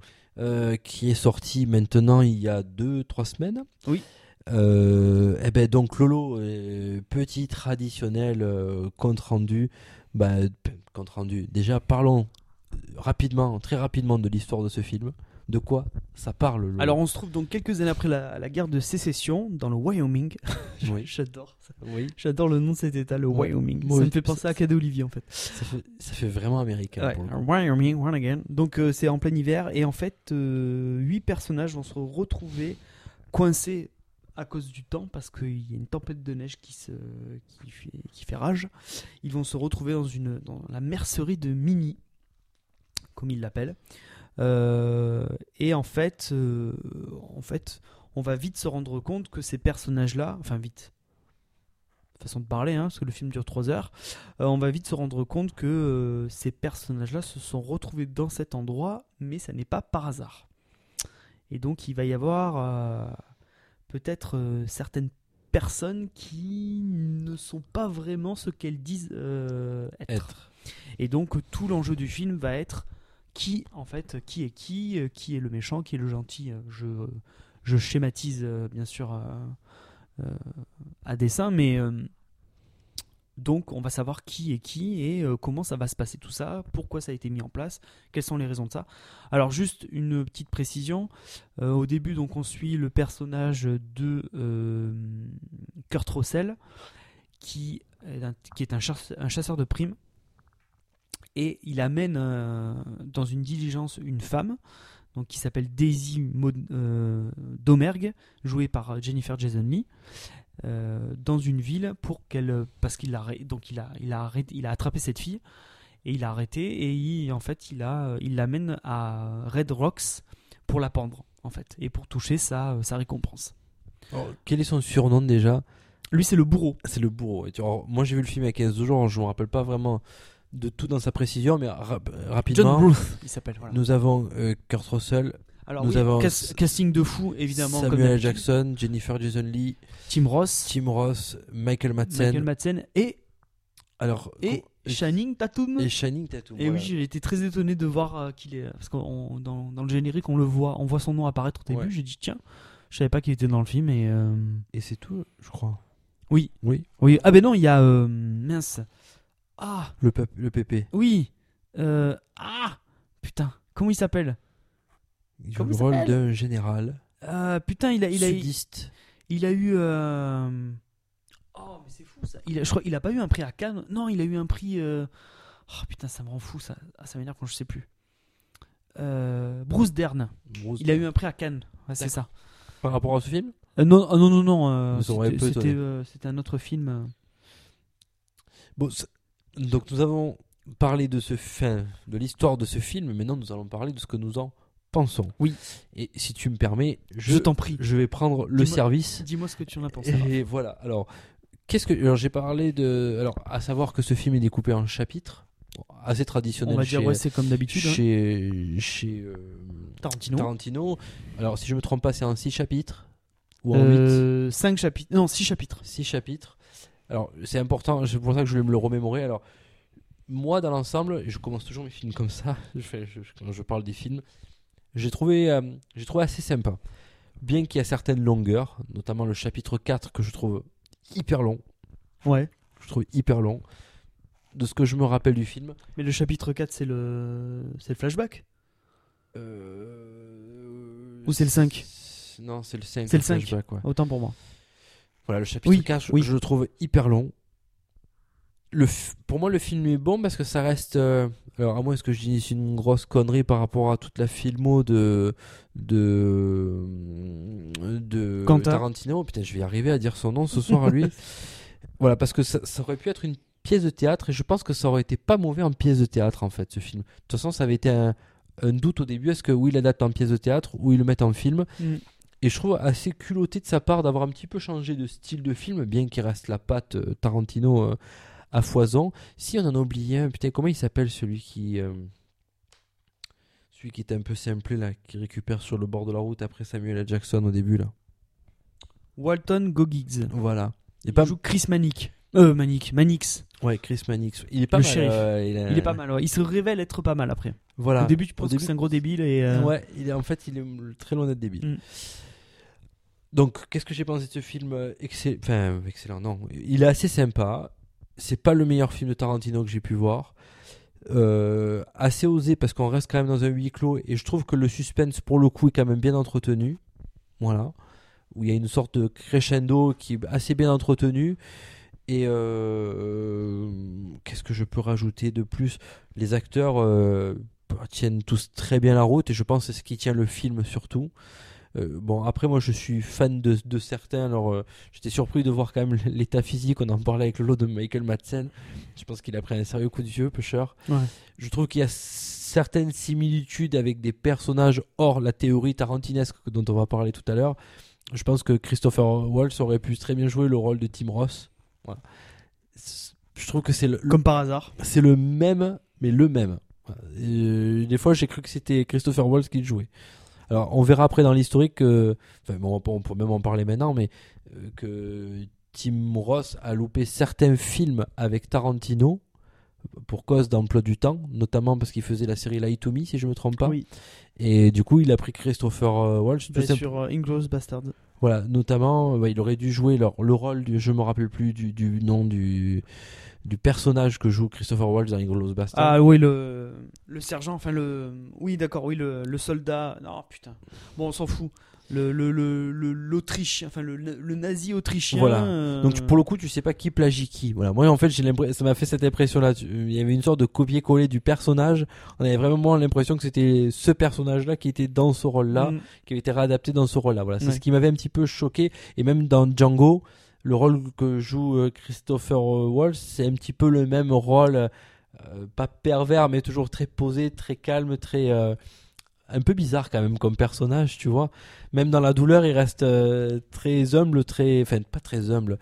qui est sorti maintenant il y a 2-3 semaines. Oui. Euh, et ben donc Lolo, euh, petit traditionnel euh, compte rendu. Bah, compte rendu. Déjà parlons rapidement, très rapidement de l'histoire de ce film. De quoi ça parle Lolo? Alors on se trouve donc quelques années après la, la guerre de sécession dans le Wyoming. oui. J'adore ça. oui, J'adore le nom de cet état, le Ouais. Wyoming. Moi ça me fait penser à Cadet Olivier en fait. ça fait, ça fait vraiment américain. Ouais, pour le coup. Wyoming, one again. Donc euh, c'est en plein hiver et en fait euh, huit personnages vont se retrouver coincés à cause du temps parce qu'il y a une tempête de neige qui fait, rage. Ils vont se retrouver dans la mercerie de Mini, comme ils l'appellent. Euh, et en fait, euh, en fait, on va vite se rendre compte que ces personnages-là, enfin vite, façon de parler, hein, parce que le film dure 3 heures, euh, on va vite se rendre compte que ces personnages-là se sont retrouvés dans cet endroit, mais ça n'est pas par hasard. Et donc il va y avoir peut-être euh, certaines personnes qui ne sont pas vraiment ce qu'elles disent euh, être. Être. Et donc tout l'enjeu du film va être qui en fait qui est qui, euh, qui est le méchant, qui est le gentil. Je, je schématise bien sûr à dessein, mais donc on va savoir qui est qui et euh, comment ça va se passer tout ça, pourquoi ça a été mis en place, quelles sont les raisons de ça. Alors juste une petite précision, euh, au début donc on suit le personnage de euh, Kurt Russell qui est un, chasseur de primes et il amène dans une diligence une femme qui s'appelle Daisy Domergue jouée par Jennifer Jason Lee dans une ville pour qu'elle parce qu'il a donc il a il a arrêté, il a attrapé cette fille et il a arrêté et il, en fait il a il l'amène à Red Rocks pour la pendre en fait et pour toucher sa sa récompense. Alors, quel est son surnom déjà? Lui c'est le bourreau. C'est le bourreau. Alors, moi j'ai vu le film il y a 15 jours, je me rappelle pas vraiment de tout dans sa précision, mais rap- rapidement. John Bluth il s'appelle voilà. Nous avons euh, Kurt Russell, Alors nous oui, avons cas- casting de fou évidemment comme Samuel d'habitude. Jackson, Jennifer Jason Lee, Tim Ross, Tim Ross, Michael Madsen. Michael Madsen et Alors, et Channing Tatum. et Channing Tatum. Et voilà. oui, j'ai été très étonné de voir euh, qu'il est parce que dans, dans le générique on le voit, on voit son nom apparaître au début. Ouais. J'ai dit tiens, je savais pas qu'il était dans le film et euh, Et c'est tout, je crois. Oui. Oui. oui. Ah ben non, il y a euh, mince. Ah Le, pep- le PP. oui. Euh, ah putain, comment il s'appelle? Il joue le rôle d'un général. Putain, il a il a sudiste. il a eu euh, oh mais c'est fou ça. Il a, je crois il a pas eu un prix à Cannes. Non, il a eu un prix. euh, Oh putain, ça me rend fou ça. Ah, ça m'énerve quand je sais plus. Euh, Bruce Dern. Bruce Il a eu un prix à Cannes. Ouais, c'est ça. Par rapport à ce film? Non, ah, non, non, non. aurez c'était- un autre film. Bon, donc nous avons parlé de ce fin, de l'histoire de ce film. Maintenant, nous allons parler de ce que nous en pensons. Oui. Et si tu me permets, je, Je t'en prie. je vais prendre le Dis-moi- service. Dis-moi ce que tu en as pensé. Et voilà. Alors, qu'est-ce que alors j'ai parlé de alors à savoir que ce film est découpé en chapitres, assez traditionnel On va chez dire ouais, c'est comme d'habitude. hein. chez chez euh, Tarantino. Tarantino. Alors, si je me trompe pas, c'est en 6 chapitres ou en 8 Euh, 5 chapitres. Non, 6 chapitres. 6 chapitres. Alors, c'est important, c'est pour ça que je voulais me le remémorer. Alors, moi, dans l'ensemble, je commence toujours mes films comme ça, je fais, je- quand je parle des films, j'ai trouvé, euh, j'ai trouvé assez sympa. Bien qu'il y a certaines longueurs, notamment le chapitre 4 que je trouve hyper long. Ouais. Je trouve hyper long. De ce que je me rappelle du film. Mais le chapitre 4, c'est le c'est le flashback? Euh, Ou c'est le 5 Non, c'est le 5. C'est le 5. flashback, ouais. Autant pour moi. Voilà, le chapitre Oui, 4, je, oui. je le trouve hyper long. Le pour moi, le film est bon parce que ça reste. euh, alors, à moins que je dise une grosse connerie par rapport à toute la filmo de. de. de Quentin. Tarantino. Putain, je vais arriver à dire son nom ce soir à lui. voilà, parce que ça, ça aurait pu être une pièce de théâtre et je pense que ça aurait été pas mauvais en pièce de théâtre en fait, ce film. De toute façon, ça avait été un, un doute au début est-ce que oui, il l'adapte en pièce de théâtre ou ils le mettent en film Mm. et je trouve assez culotté de sa part d'avoir un petit peu changé de style de film, bien qu'il reste la patte euh, Tarantino euh, à foison. Si on en a oublié un, putain, comment il s'appelle celui qui. euh, celui qui était un peu simplé là, qui récupère sur le bord de la route après Samuel L. Jackson au début là? Walton Goggins. Voilà. Il est Il pas. joue Chris Manic. Euh, Manic. Manix. Ouais, Chris Mannix. Il est pas Le mal. shérif. euh, il, a- Il est pas mal, ouais. Il se révèle être pas mal après. Voilà. Au début, tu penses début- que c'est un gros débile et. euh, Ouais, il est, en fait, il est très loin d'être débile. Mm. Donc, qu'est-ce que j'ai pensé de ce film euh, excellent Enfin, excellent, non. Il est assez sympa. C'est pas le meilleur film de Tarantino que j'ai pu voir. Euh, assez osé parce qu'on reste quand même dans un huis clos et je trouve que le suspense, pour le coup, est quand même bien entretenu. Voilà. Où il y a une sorte de crescendo qui est assez bien entretenu. Et euh, qu'est-ce que je peux rajouter de plus? Les acteurs euh, tiennent tous très bien la route et je pense que c'est ce qui tient le film surtout. Euh, bon, après, moi je suis fan de, de certains. Alors, euh, j'étais surpris de voir quand même l'état physique. On en parlait avec le lot de Michael Madsen. Je pense qu'il a pris un sérieux coup de vieux, Pusher. Ouais. Je trouve qu'il y a certaines similitudes avec des personnages hors la théorie tarantinesque dont on va parler tout à l'heure. Je pense que Christopher Waltz aurait pu très bien jouer le rôle de Tim Ross. Voilà. Je trouve que c'est le, Comme par hasard. c'est le même, mais le même. Euh, des fois, j'ai cru que c'était Christopher Waltz qui le jouait. Alors, on verra après dans l'historique que. Enfin, bon, on peut- même en parler maintenant, mais euh, que Tim Ross a loupé certains films avec Tarantino pour cause d'emploi du temps, notamment parce qu'il faisait la série Lie to Me, si je me trompe pas. Oui, Et du coup, il a pris Christopher euh, Walsh. tout simple- sur euh, Inglourious Bastard. Voilà, notamment, il aurait dû jouer leur- le rôle, du, je me rappelle plus du, du nom du, du personnage que joue Christopher Walsh dans Inglourious Bastard. Ah oui, le, le sergent, enfin le... Oui, d'accord, oui, le, le soldat... Non, putain. Bon, on s'en fout. Le, le, l'Autriche, enfin le, le nazi autrichien. Voilà. euh, Donc tu- pour le coup, tu sais pas qui plagie qui. Voilà. Moi, en fait, j'ai l'impression, ça m'a fait cette impression-là. Il y avait une sorte de copier-coller du personnage. On avait vraiment l'impression que c'était ce personnage-là qui était dans ce rôle-là, mm, qui avait été réadapté dans ce rôle-là. Voilà. C'est Ouais. ce qui m'avait un petit peu choqué. Et même dans Django, le rôle que joue euh, Christopher euh, Walsh, c'est un petit peu le même rôle, euh, pas pervers, mais toujours très posé, très calme, très euh, un peu bizarre quand même comme personnage, tu vois. Même dans la douleur, il reste euh, très humble, très, enfin pas très humble,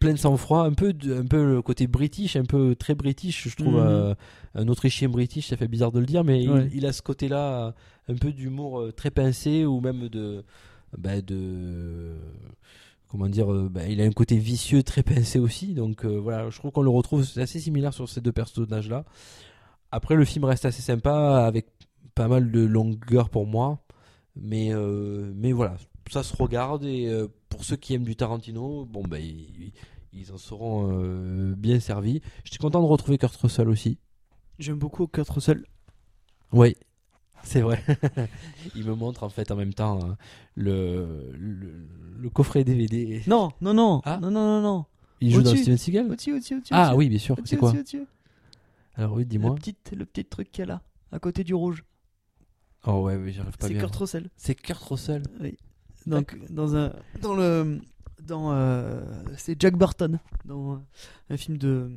plein de sang-froid, un peu, un peu le côté british, un peu très british, je trouve. Mhm. un Autrichien british, ça fait bizarre de le dire, mais il- Ouais. il, a ce côté-là, un peu d'humour très pincé ou même de, bah, de, comment dire, euh, bah, il a un côté vicieux très pincé aussi. Donc euh, voilà, je trouve qu'on le retrouve assez similaire sur ces deux personnages-là. Après, le film reste assez sympa avec pas mal de longueur pour moi, mais euh, mais voilà, ça se regarde et pour ceux qui aiment du Tarantino, bon ben ils, ils en seront bien servis. J'étais content de retrouver Kurt Russell aussi. J'aime beaucoup Kurt Russell. Oui, c'est vrai. il me montre en fait en même temps euh, le, le, le coffret DVD. Non, non, non, Ah. non, non, non, non. Il joue dans. Steven Seagal? Au-dessus, au-dessus, au-dessus. Ah oui, bien sûr. C'est quoi? Alors oui, dis-moi. Le petit, le petit truc qu'il y a là, à côté du rouge. Oh ouais, mais j'arrive pas C'est. Kurt Russell. C'est Kurt Russell. Oui. Donc, dans un. Dans le. Dans. euh, c'est Jack Burton. Dans un film de.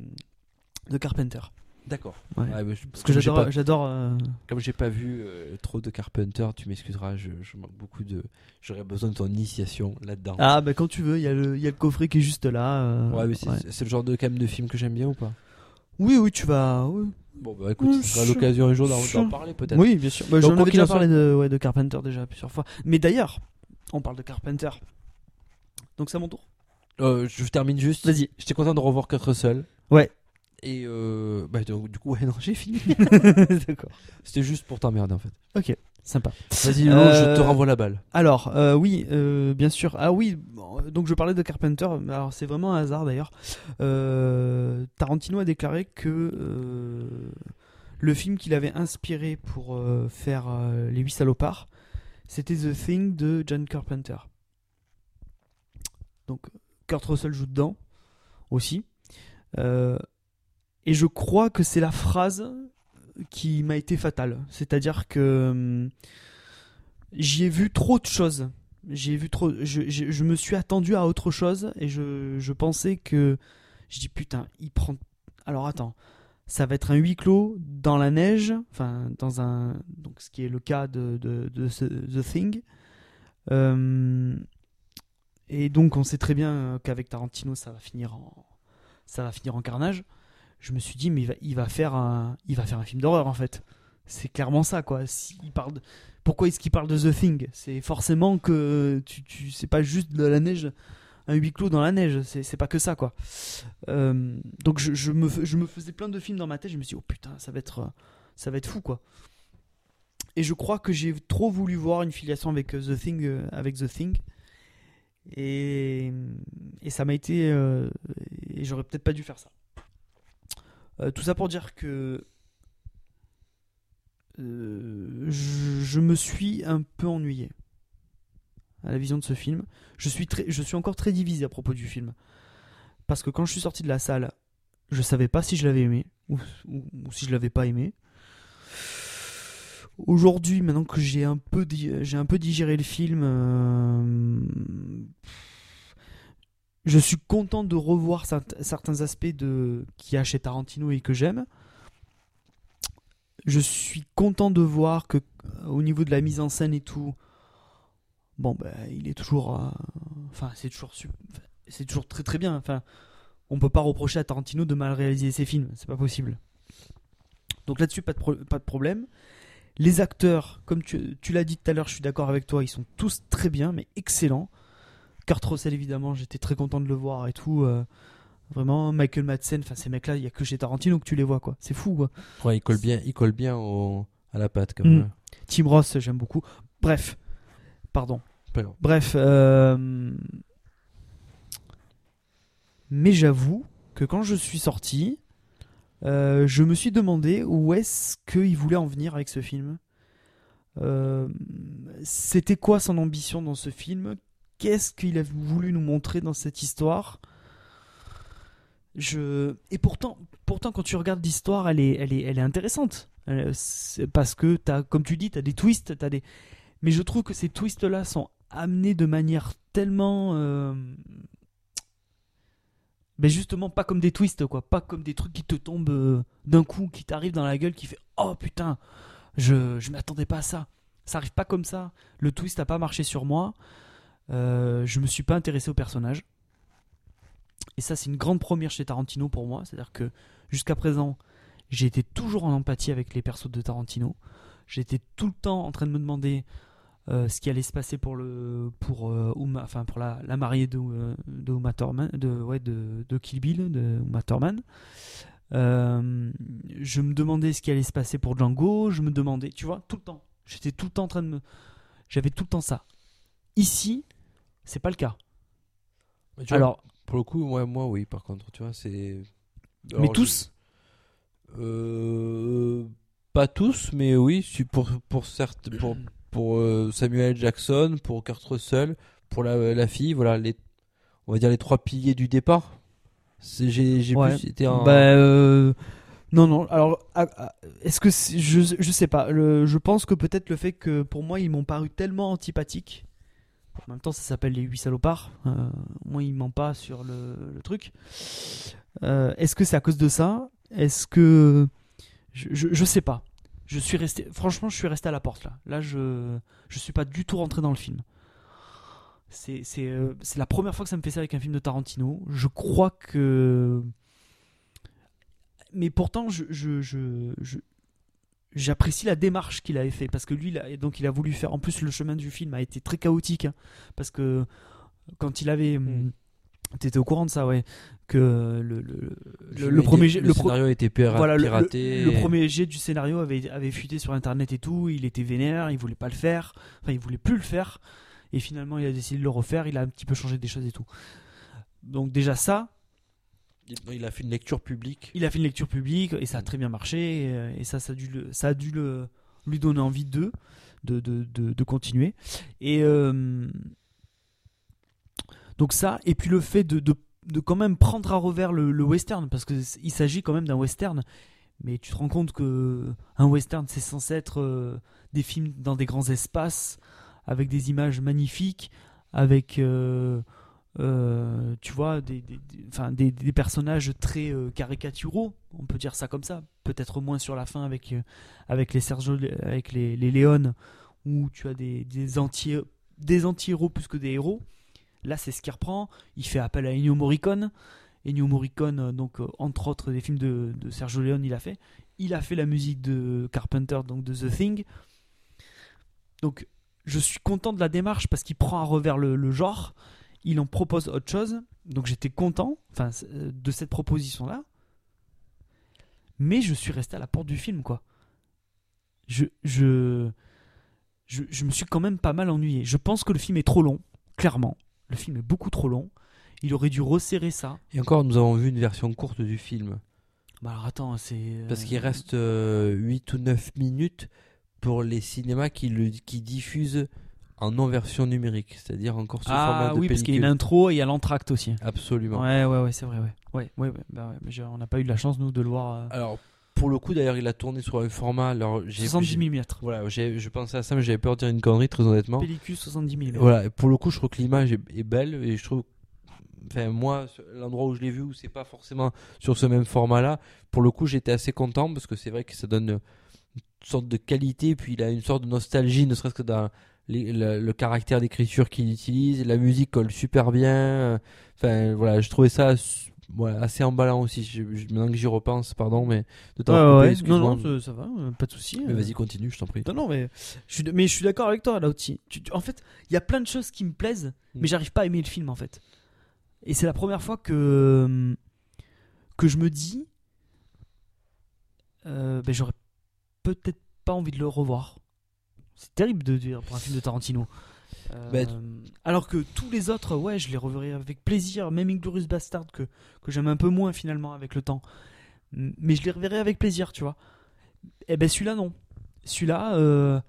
De Carpenter. D'accord. Ouais. Ouais, mais je- Parce que j'adore. euh, Comme j'ai pas vu euh, trop de Carpenter, tu m'excuseras, je, je manque beaucoup de. J'aurais besoin de ton initiation là-dedans. Ah, bah quand tu veux, il y, a le- il y a le coffret qui est juste là. euh, ouais, mais c'est le genre de quand même de film que j'aime bien ou pas? Oui, oui, tu vas. Oui, Bon, bah écoute, ce sera l'occasion un jour d'en parler peut-être. oui bien sûr. Bah, J'en avais déjà parlé de, ouais, de Carpenter déjà plusieurs fois. Mais d'ailleurs, on parle de Carpenter. Donc c'est à mon tour. Euh, je termine juste. Vas-y. J'étais content de revoir Kurt Russell. Ouais. Et euh, bah, donc, du coup, ouais, non, j'ai fini. D'accord. C'était juste pour t'emmerder en fait. Ok, sympa. Vas-y, Lolo, Euh, je te renvoie la balle. Alors, euh, oui, euh, bien sûr. Ah oui, bon, donc je parlais de Carpenter. mais Alors c'est vraiment un hasard d'ailleurs. Euh, Tarantino a déclaré que euh, le film qu'il avait inspiré pour euh, faire euh, Les Huit Salopards, c'était The Thing de John Carpenter. Donc Kurt Russell joue dedans aussi. Euh, et je crois que c'est la phrase qui m'a été fatale. C'est-à-dire que hum, j'y ai vu trop de choses. J'ai vu trop. Je, me suis attendu à autre chose et je, je pensais que. Je dis putain, il prend. Alors attends, ça va être un huis clos dans la neige, enfin dans un. Donc ce qui est le cas de, de, The Thing. Euh, et donc on sait très bien qu'avec Tarantino ça va finir en. Ça va finir en carnage. Je me suis dit mais il va, faire un. Il va faire un film d'horreur en fait. C'est clairement ça quoi. S'il parle de- pourquoi est-ce qu'il parle de The Thing? C'est forcément que tu, tu c'est pas juste de la neige, un huis clos dans la neige, c'est pas que ça quoi. Euh, donc je, je me, je me faisais plein de films dans ma tête, je me suis dit oh putain ça va être ça va être fou quoi. Et je crois que j'ai trop voulu voir une filiation avec euh, The Thing euh, avec The Thing et, et ça m'a été et j'aurais peut-être pas dû faire ça. Euh, tout ça pour dire que euh, je, me suis un peu ennuyé à la vision de ce film. Je suis, je suis encore très divisé à propos du film. Parce que quand je suis sorti de la salle, je savais pas si je l'avais aimé ou, si je l'avais pas aimé. Aujourd'hui, maintenant que j'ai un peu un peu digéré le film, euh, je suis content de revoir cert- certains aspects de qu'il y a chez Tarantino et que j'aime. Je suis content de voir que euh, au niveau de la mise en scène et tout, bon ben il est toujours, euh, enfin c'est toujours c'est toujours très très bien. Enfin, on peut pas reprocher à Tarantino de mal réaliser ses films, c'est pas possible. Donc là-dessus pas de problème. Les acteurs, comme tu l'as dit tout à l'heure, je suis d'accord avec toi, ils sont tous très bien, mais excellents. Kurt Russell, évidemment, j'étais très content de le voir et tout. euh, vraiment, Michael Madsen, enfin ces mecs-là, il y a que chez Tarantino que tu les vois, quoi. C'est fou, quoi. Ouais, il colle bien, il colle bien au- à la patte quand Mm. même. Tim Ross, j'aime beaucoup. Bref, pardon. Bref, euh, mais j'avoue que quand je suis sorti, euh, je me suis demandé où est-ce qu'il voulait en venir avec ce film. Euh, C'était quoi son ambition dans ce film? Qu'est-ce qu'il a voulu nous montrer dans cette histoire? Je... Et pourtant, pourtant, quand tu regardes l'histoire, elle est, elle est, elle est intéressante. Euh, parce que, as, comme tu dis, tu as des twists, t'as des... mais je trouve que ces twists-là sont amenés de manière tellement... euh, ben justement, pas comme des twists, quoi. Pas comme des trucs qui te tombent euh, d'un coup, qui t'arrivent dans la gueule, qui fait Oh putain, je, je m'attendais pas à ça. Ça arrive pas comme ça. Le twist a pas marché sur moi. Euh, je me suis pas intéressé au personnage. Et ça, c'est une grande première chez Tarantino pour moi. C'est-à-dire que jusqu'à présent, j'ai été toujours en empathie avec les persos de Tarantino. J'étais tout le temps en train de me demander euh, ce qui allait se passer pour le pour euh, Uma- enfin pour la, la mariée de de Uma Thurman, de ouais de, de Kill Bill de Uma Thurman. Je me demandais ce qui allait se passer pour Django. Je me demandais, tu vois, tout le temps. J'étais tout le temps en train de me, j'avais tout le temps ça. Ici, c'est pas le cas. Mais tu vois, Alors, pour le coup, moi, moi, oui, par contre, tu vois, c'est. mais tous. je- Euh, pas tous, mais oui, pour pour certes, pour pour euh, Samuel Jackson, pour Kurt Russell, pour la, la fille, voilà les, on va dire les trois piliers du départ. J'ai j'ai Ouais. plus été un. Bah, euh, non, non. Alors, est-ce que je, je sais pas. Le- je pense que peut-être le fait que pour moi ils m'ont paru tellement antipathiques. En même temps, ça s'appelle les huit salopards. Euh, moi, ils mentent pas sur le, truc. Euh, est-ce que c'est à cause de ça? Est-ce que je, je, sais pas. Je suis resté. Franchement, je suis resté à la porte là. Là, je je suis pas du tout rentré dans le film. C'est euh, la première fois que ça me fait ça avec un film de Tarantino. Je crois que mais pourtant je, je, je- j'apprécie la démarche qu'il avait fait parce que lui il a, donc il a voulu faire en plus le chemin du film a été très chaotique hein, parce que quand il avait Mm. t'étais au courant de ça ouais que le, le, premier jet- le, pro- scénario voilà, le- le, piraté. le premier jet du scénario avait, avait fuité sur internet et tout, il était vénère, il voulait pas le faire, enfin il voulait plus le faire, et finalement il a décidé de le refaire, il a un petit peu changé des choses et tout. Donc déjà ça, Il, a fait une lecture publique. il a fait une lecture publique et ça a très bien marché, et, euh, et ça, ça a dû, le, ça a dû le, lui donner envie de, de, de, de, de continuer. Et euh, donc ça, et puis le fait de, de, de quand même prendre à revers le, le western, parce qu'il s'agit quand même d'un western, mais tu te rends compte que un western c'est censé être euh, des films dans des grands espaces, avec des images magnifiques, avec... euh, euh, tu vois, des, des, des- des, personnages très euh, caricaturaux, on peut dire ça comme ça. Peut-être moins sur la fin avec, euh, avec les Sergio, avec les, les Léon, où tu as des, des anti anti-héros plus que des héros. Là, c'est ce qu'il reprend. Il fait appel à Ennio Morricone. Ennio Morricone, donc entre autres des films de, de Sergio Leone, il a fait. Il a fait la musique de Carpenter, donc de The Thing. Donc, je suis content de la démarche parce qu'il prend à revers le genre il en propose autre chose. Donc j'étais content enfin, euh, de cette proposition-là. Mais je suis resté à la porte du film, quoi. Je, je, je, je me suis quand même pas mal ennuyé. Je pense que le film est trop long, clairement. Le film est beaucoup trop long. Il aurait dû resserrer ça. Et encore, nous avons vu une version courte du film. Bah alors attends, c'est. Parce euh, qu'il reste euh, 8 ou 9 minutes pour les cinémas qui, le, qui diffusent en non-version numérique, c'est-à-dire encore sous Ah format de oui, parce qu'il y a une intro et il y a l'entracte aussi. Absolument. Ouais, ouais, ouais, c'est vrai, ouais. Ouais, ouais, ouais, bah ouais, mais on n'a pas eu de la chance, nous, de le voir. euh, Alors, pour le coup, d'ailleurs, il a tourné sur un format. Alors, j'ai, 70 j'ai- mm. Voilà, je pensais à ça, mais j'avais peur de dire une connerie, très honnêtement. Pellicule 70 mm. Voilà, pour le coup, je trouve que l'image est, est belle et je trouve. Enfin, moi, l'endroit où je l'ai vu, où c'est pas forcément sur ce même format-là, pour le coup, j'étais assez content parce que c'est vrai que ça donne une sorte de qualité, puis il a une sorte de nostalgie, ne serait-ce que dans les- le, le caractère d'écriture qu'il utilise, la musique colle super bien. euh, Enfin, voilà, je trouvais ça assez emballant aussi. Je- je- maintenant que j'y repense, pardon, mais de t'avoir coupé, ouais, non, non, ça, ça va, euh, pas de souci. Mais euh. vas-y, continue, je t'en prie. Non, non, mais je suis, mais je suis d'accord avec toi là aussi. Tu- tu- en fait, il y a plein de choses qui me plaisent, Mm. mais j'arrive pas à aimer le film en fait. Et c'est la première fois que que je me dis, euh, ben j'aurais peut-être pas envie de le revoir. C'est terrible de dire pour un film de Tarantino. Euh, Ben, alors que tous les autres, ouais, je les reverrai avec plaisir. Même Inglourious Bastard que que j'aime un peu moins finalement avec le temps, mais je les reverrai avec plaisir, tu vois. Et ben celui-là non. Celui-là, euh,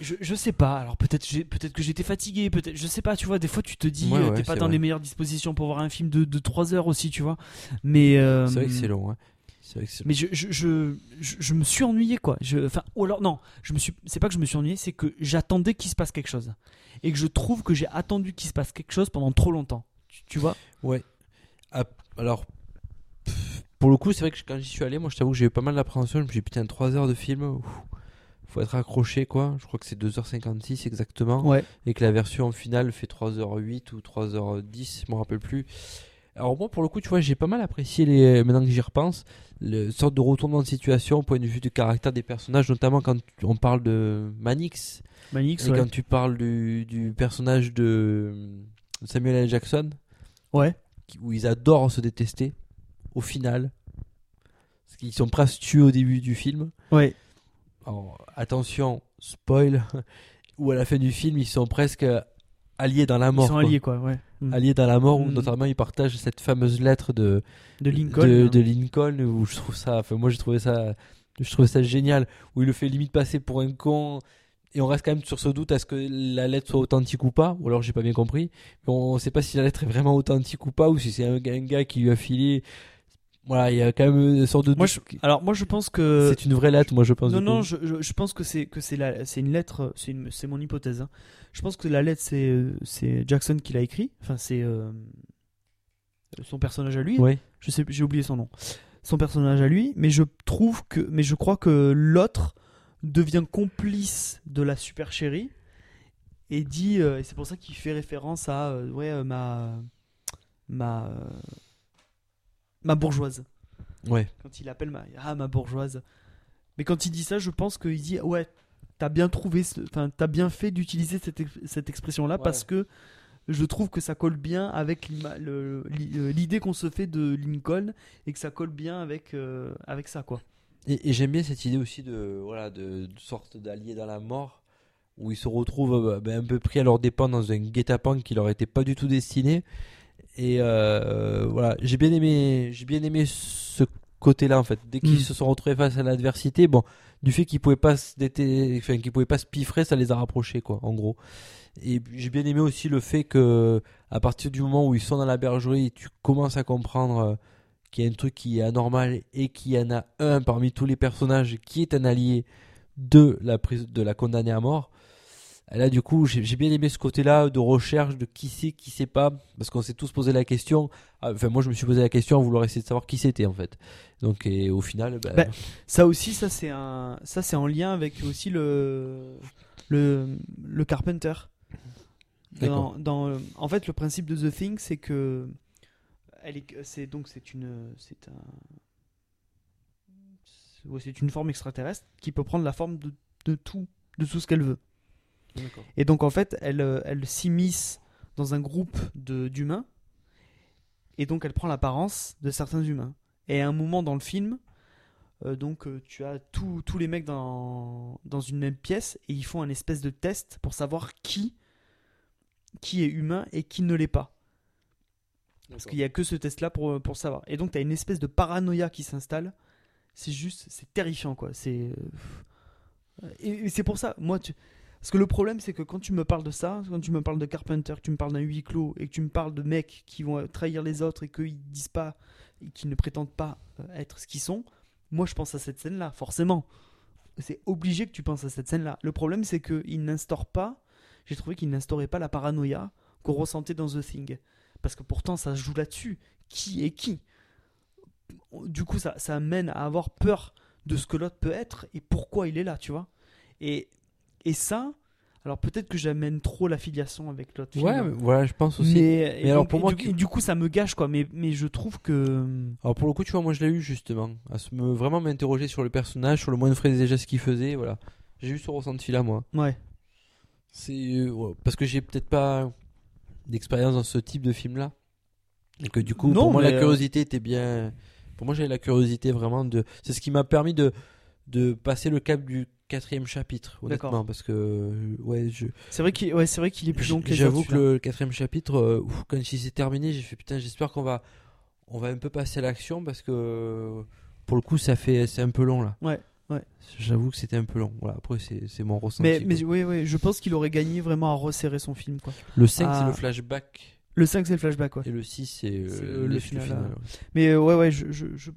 je, je sais pas. Alors peut-être peut-être que j'étais fatigué, peut-être je sais pas. Tu vois, des fois tu te dis Ouais, euh, ouais, t'es pas dans vrai. les meilleures dispositions pour voir un film de, de 3 heures aussi, tu vois. Mais euh, C'est vrai que c'est long, hein. Mais je, je, je, me suis ennuyé quoi. Enfin, ou alors non, je me suis. C'est pas que je me suis ennuyé, c'est que j'attendais qu'il se passe quelque chose et que je trouve que j'ai attendu qu'il se passe quelque chose pendant trop longtemps. Tu, tu vois? Ouais. Alors, pour le coup, c'est vrai que quand j'y suis allé, moi, je t'avoue que j'ai eu pas mal d'appréhension. Je me suis dit, putain, 3 heures de film, ouf, faut être accroché, quoi. Je crois que c'est 2h56 exactement. Ouais. Et que la version finale fait 3h08 ou 3h10, je me rappelle plus. Alors, moi, pour le coup, tu vois, j'ai pas mal apprécié, les... maintenant que j'y repense, le sorte de retournement de situation au point de vue du caractère des personnages, notamment quand on parle de Manix. Manix, Et ouais. quand tu parles du, du personnage de Samuel L. Jackson, Ouais. où ils adorent se détester, au final, parce qu'ils sont presque tués au début du film. Ouais. Alors, attention, spoil, où à la fin du film, ils sont presque alliés dans la mort. Ils sont quoi. alliés quoi. Ouais. Mm. Alliés dans la mort, où Mm. notamment ils partagent cette fameuse lettre de, De Lincoln. de, hein. de Lincoln, où je trouve ça, enfin, moi j'ai trouvé ça, je trouvais ça génial, où il le fait limite passer pour un con. Et on reste quand même sur ce doute, est-ce que la lettre soit authentique ou pas Ou alors j'ai pas bien compris. Mais on ne sait pas si la lettre est vraiment authentique ou pas, ou si c'est un, un gars qui lui a filé. Voilà, il y a quand même une sorte de Moi, doute. je- alors moi je pense que C'est une vraie lettre, moi je pense. non non je, je, pense que c'est que c'est la c'est une lettre c'est une c'est mon hypothèse hein. je pense que la lettre c'est euh, c'est Jackson qui l'a écrit enfin c'est euh, son personnage à lui Ouais. je sais j'ai oublié son nom son personnage à lui mais je trouve que mais je crois que l'autre devient complice de la super chérie et dit euh, et c'est pour ça qu'il fait référence à euh, ouais euh, ma ma euh, ma bourgeoise Ouais. quand il appelle ma ah ma bourgeoise mais quand il dit ça je pense qu'il dit ouais t'as bien trouvé enfin t'as bien fait d'utiliser cette, ex- cette expression là Ouais. parce que je trouve que ça colle bien avec euh, l'idée qu'on se fait de Lincoln et que ça colle bien avec euh, avec ça quoi Et, et j'aime bien cette idée aussi de, voilà, de, de sorte d'alliés dans la mort, où ils se retrouvent euh, ben, un peu pris à leur dépens dans un guet-apens qui leur était pas du tout destiné. Et euh, voilà, j'ai bien aimé, j'ai bien aimé ce côté-là en fait. Dès qu'ils Mm. se sont retrouvés face à l'adversité, bon, du fait qu'ils pouvaient pas se déter- enfin, qu'ils pouvaient pas se piffrer, ça les a rapprochés quoi, en gros. Et j'ai bien aimé aussi le fait que à partir du moment où ils sont dans la bergerie, tu commences à comprendre euh, qu'il y a un truc qui est anormal et qu'il y en a un parmi tous les personnages qui est un allié de la prise de la condamnée à mort. Là, du coup, j'ai bien aimé ce côté-là de recherche de qui c'est, qui sait pas, parce qu'on s'est tous posé la question. Ah, Enfin, moi, je me suis posé la question à vouloir essayer de savoir qui c'était en fait. Donc, et au final, bah, Bah, ça aussi ça c'est un ça c'est en lien avec aussi le le le Carpenter dans, dans en fait le principe de The Thing c'est que elle est c'est donc c'est une c'est un c'est- c'est une forme extraterrestre qui peut prendre la forme de, de tout de tout ce qu'elle veut et donc en fait elle euh, elle s'immisce dans un groupe d'humains et donc elle prend l'apparence de certains humains et à un moment dans le film euh, donc euh, tu as tous tous les mecs dans, dans une même pièce et ils font un espèce de test pour savoir qui qui est humain et qui ne l'est pas. Parce qu'il n'y a que ce test là pour, pour savoir. Et donc tu as une espèce de paranoïa qui s'installe. C'est juste, c'est terrifiant quoi. C'est et, et c'est pour ça, moi tu parce que le problème c'est que quand tu me parles de ça, quand tu me parles de Carpenter, que tu me parles d'un huis clos et que tu me parles de mecs qui vont trahir les autres et qu'ils disent pas et ne prétendent pas euh, être ce qu'ils sont, moi je pense à cette scène là, forcément. C'est obligé que tu penses à cette scène là. Le problème c'est qu'il n'instaure pas, j'ai trouvé qu'il n'instaurait pas la paranoïa qu'on ressentait dans The Thing. Parce que pourtant ça se joue là-dessus. Qui est qui? Du coup ça, ça amène à avoir peur de ce que l'autre peut être et pourquoi il est là, tu vois. Et, et ça, Alors peut-être que j'amène trop l'affiliation avec l'autre film. Ouais, je pense aussi. Mais, et alors, donc- pour moi, du, coup, ça me gâche quoi. Mais, mais je trouve que. Alors pour le coup, tu vois, moi je l'ai eu justement, à se me, vraiment m'interroger sur le personnage, sur le de faire des gestes qu'il faisait, voilà. J'ai eu ce ressenti-là, moi. Ouais. C'est euh, ouais, parce que j'ai peut-être pas d'expérience dans ce type de film-là. Et que du coup, Non, pour moi, la euh, curiosité était bien. Pour moi, j'avais la curiosité vraiment de. C'est ce qui m'a permis de de passer le cap du quatrième chapitre, honnêtement, parce que euh, ouais, je. C'est vrai qu'il ouais, c'est vrai qu'il est plus long que J'avoue que le quatrième chapitre, euh, ouf, quand il s'est terminé, j'ai fait putain, j'espère qu'on va on va un peu passer à l'action parce que pour le coup, ça fait c'est un peu long là. Ouais, ouais. J'avoue que c'était un peu long. Voilà, après c'est c'est mon ressenti. Mais, quoi. mais oui, oui, je pense qu'il aurait gagné vraiment à resserrer son film. Quoi. Le 5 Ah. c'est le flashback Le 5, c'est le flashback. Ouais. et le 6 c'est euh, le, final, final. ouais. Mais euh, ouais, ouais, je, je, je-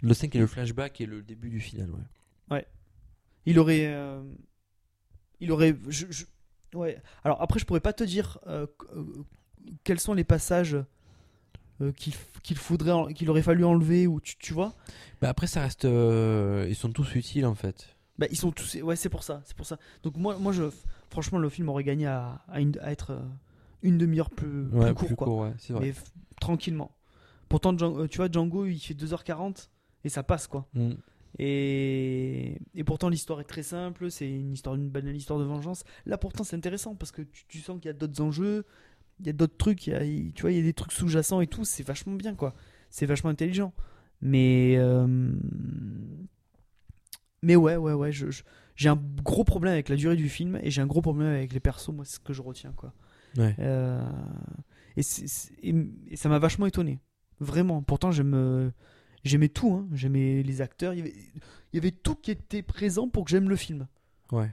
Le 5 est le flashback et le début du final, ouais. Il aurait. euh, il aurait. je- je- ouais. Alors après, je pourrais pas te dire euh, euh, quels sont les passages qu'il faudrait, qu'il aurait fallu enlever ou tu, tu vois. Bah après ça reste ils sont tous utiles en fait. Bah, ils sont tous. Ouais, c'est pour ça, c'est pour ça. Donc moi, moi, je, franchement, le film aurait gagné à, à, une- à être une demi-heure plus, plus Ouais, court, plus quoi. court, ouais, vrai. Mais tranquillement. Pourtant, tu vois, Django, il fait 2h40 et ça passe, quoi. Mm. Et, et pourtant, l'histoire est très simple. C'est une histoire, une banale histoire de vengeance. Là, pourtant, c'est intéressant parce que tu, tu sens qu'il y a d'autres enjeux, il y a d'autres trucs. il y a- il- tu vois, il y a des trucs sous-jacents et tout. C'est vachement bien, quoi. C'est vachement intelligent. Mais, euh, mais ouais, ouais, ouais. je- je- j'ai un gros problème avec la durée du film et j'ai un gros problème avec les persos. Moi, c'est ce que je retiens, quoi. Ouais. Euh, et- et ça m'a vachement étonné. Vraiment. Pourtant, j'aime, euh, j'aimais tout. hein. J'aimais les acteurs. Il y, avait, il y avait tout qui était présent pour que j'aime le film. Ouais.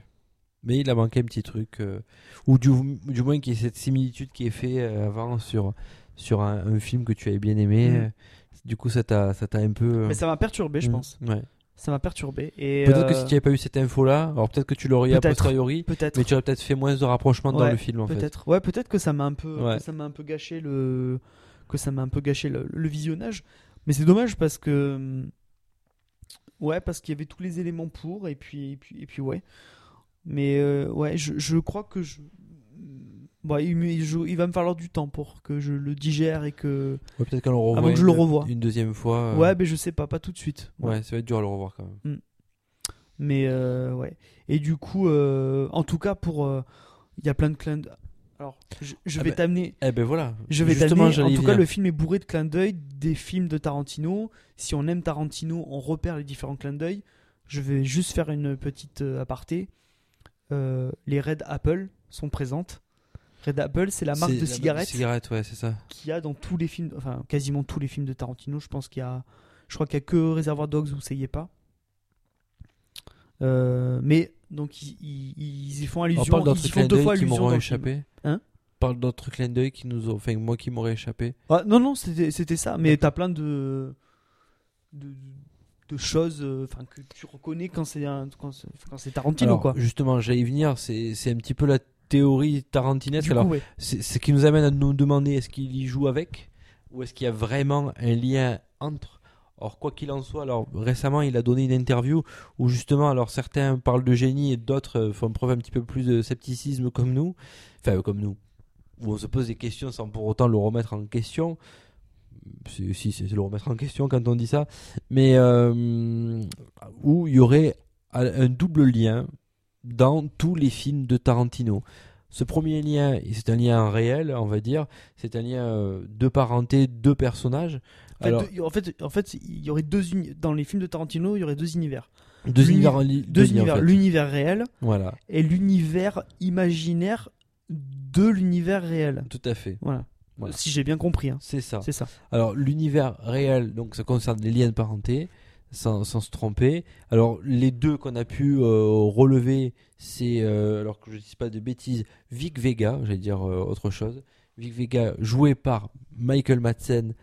Mais il a manqué un petit truc. euh, ou du, du moins qu'il y ait cette similitude qui est fait euh, avant sur, sur un, un film que tu avais bien aimé. Mm. euh, Du coup, ça t'a ça t'a un peu. Mais ça m'a perturbé, je mm, pense. Ouais. Ça m'a perturbé. Et Peut-être que si tu n'avais pas eu cette info-là, alors peut-être que tu l'aurais a posteriori, Peut-être. mais tu aurais peut-être fait moins de rapprochement dans le film en fait. Peut-être. Ouais, peut-être que ça m'a un peu, Ouais. que ça m'a un peu gâché le, que ça m'a un peu gâché le, le visionnage. Mais c'est dommage parce que, hum, ouais, parce qu'il y avait tous les éléments pour et puis, et puis, et puis ouais. Mais euh, ouais, je, je crois que je, bon, il, je- il va me falloir du temps pour que je le digère et que, Ouais, peut-être qu'on le revoit. Avant que je le une- revoie. Une deuxième fois. euh, ouais, mais je sais pas, pas tout de suite. Ouais, ça va être dur à le revoir quand même. Mais euh, ouais. Et du coup, en tout cas, pour. Il y a plein de clins. Alors, je, je Ah vais bah, t'amener. Eh ben voilà. Je vais t'amener. En tout cas, le film est bourré de clins d'œil des films de Tarantino. Si on aime Tarantino, on repère les différents clins d'œil. Je vais juste faire une petite euh, aparté. Euh, les Red Apple sont présentes. Red Apple, c'est la marque de cigarettes cigarettes, ouais, c'est ça. qu'il y a dans tous les films, enfin quasiment tous les films de Tarantino. Je pense qu'il y a, je crois qu'il y a que Reservoir Dogs où ça y est pas. Euh, mais donc ils, ils- ils y font On allusion, parle ils d'autres y font clins deux d'œil fois qui film. échappé. Hein Parle d'autres clins d'œil qui nous ont. Enfin, moi qui m'aurais échappé. Ah, non non, c'était ça. Mais t'as plein de de, de choses, euh, enfin que tu reconnais quand c'est un quand c'est Tarantino Alors, quoi. Justement, j'allais y venir. C'est un petit peu la théorie tarantinesque. Coup, Alors, ouais. c'est ce qui nous amène à nous demander est-ce qu'il y joue avec ou est-ce qu'il y a vraiment un lien entre Or, quoi qu'il en soit, alors récemment, il a donné une interview où justement, alors certains parlent de génie et d'autres euh, font preuve un petit peu plus de scepticisme comme nous, enfin comme nous, où on se pose des questions sans pour autant le remettre en question. Si, c'est le remettre en question quand on dit ça, mais euh, où il y aurait un double lien dans tous les films de Tarantino. Ce premier lien, c'est un lien réel, on va dire, c'est un lien euh, de parenté, de personnages. En fait, Alors, deux- en fait, en fait, il y aurait deux dans les films de Tarantino, il y aurait deux univers. deux univers, li- Deux en univers, fait. l'univers réel Voilà, et l'univers imaginaire de l'univers réel. tout à fait. Voilà. Voilà. Si j'ai bien compris, hein. C'est ça. c'est ça. Alors, l'univers réel, donc ça concerne les liens de parenté, sans, sans se tromper. Alors, les deux qu'on a pu euh, relever, c'est, euh, alors que je ne dis pas de bêtises, Vic Vega, j'allais dire euh, autre chose. Vic Vega, joué par Michael Madsen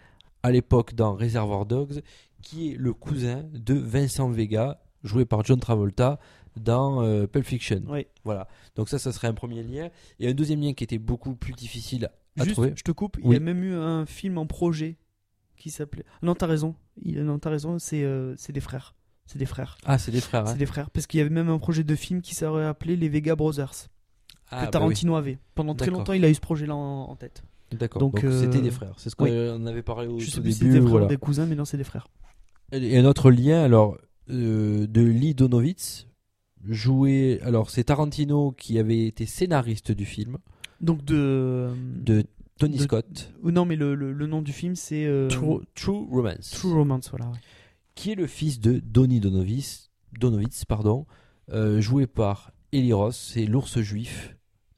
à l'époque dans Reservoir Dogs, qui est le cousin de Vincent Vega, joué par John Travolta dans euh, Pulp Fiction. Ouais. Voilà. Donc ça, ça serait un premier lien. Et un deuxième lien qui était beaucoup plus difficile à Juste, trouver. je te coupe. Il Oui. y a même eu un film en projet qui s'appelait. Non, t'as raison. Il... Non, t'as raison. C'est euh, c'est des frères. C'est des frères. Ah, c'est des frères. hein. C'est des frères. Parce qu'il y avait même un projet de film qui serait appelé Les Vega Brothers. Ah, que bah Tarantino avait. Pendant très longtemps, il a eu ce projet-là en, en tête. D'accord. Donc, Donc, euh, c'était des frères. C'est ce qu'on oui. avait parlé au Je sais tout plus si début. c'était des frères voilà. ou des cousins, mais non, c'est des frères. Et un autre lien, alors, euh, de Lee Donovitz, joué. Alors, c'est Tarantino qui avait été scénariste du film, Donc de. de Tony de- Scott, non, mais le, le- le nom du film, c'est. euh, True, True Romance, True Romance, voilà. ouais. qui est le fils de Donny Donovitz, Donovitz pardon, euh, joué par Eli Ross, c'est l'ours juif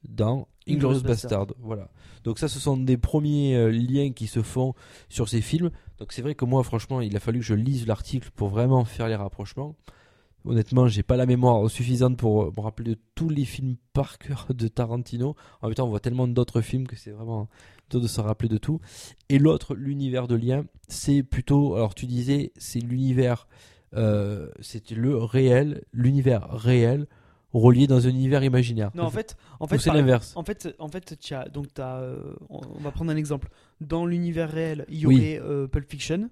dans Inglourious Inglourious Bastard. Voilà. Donc ça, ce sont des premiers euh, liens qui se font sur ces films. Donc c'est vrai que moi, franchement, il a fallu que je lise l'article pour vraiment faire les rapprochements. Honnêtement, j'ai pas la mémoire suffisante pour euh, me rappeler de tous les films par cœur de Tarantino. En même temps, on voit tellement d'autres films que c'est vraiment de se rappeler de tout. Et l'autre, l'univers de lien, c'est plutôt. Alors, tu disais, c'est l'univers. Euh, c'était le réel, l'univers réel relié dans un univers imaginaire. Non, en fait, en fait, c'est l'inverse. En fait, en fait, tu as, donc t'as, euh, on on va prendre un exemple. Dans l'univers réel, il y Oui. aurait euh, Pulp Fiction.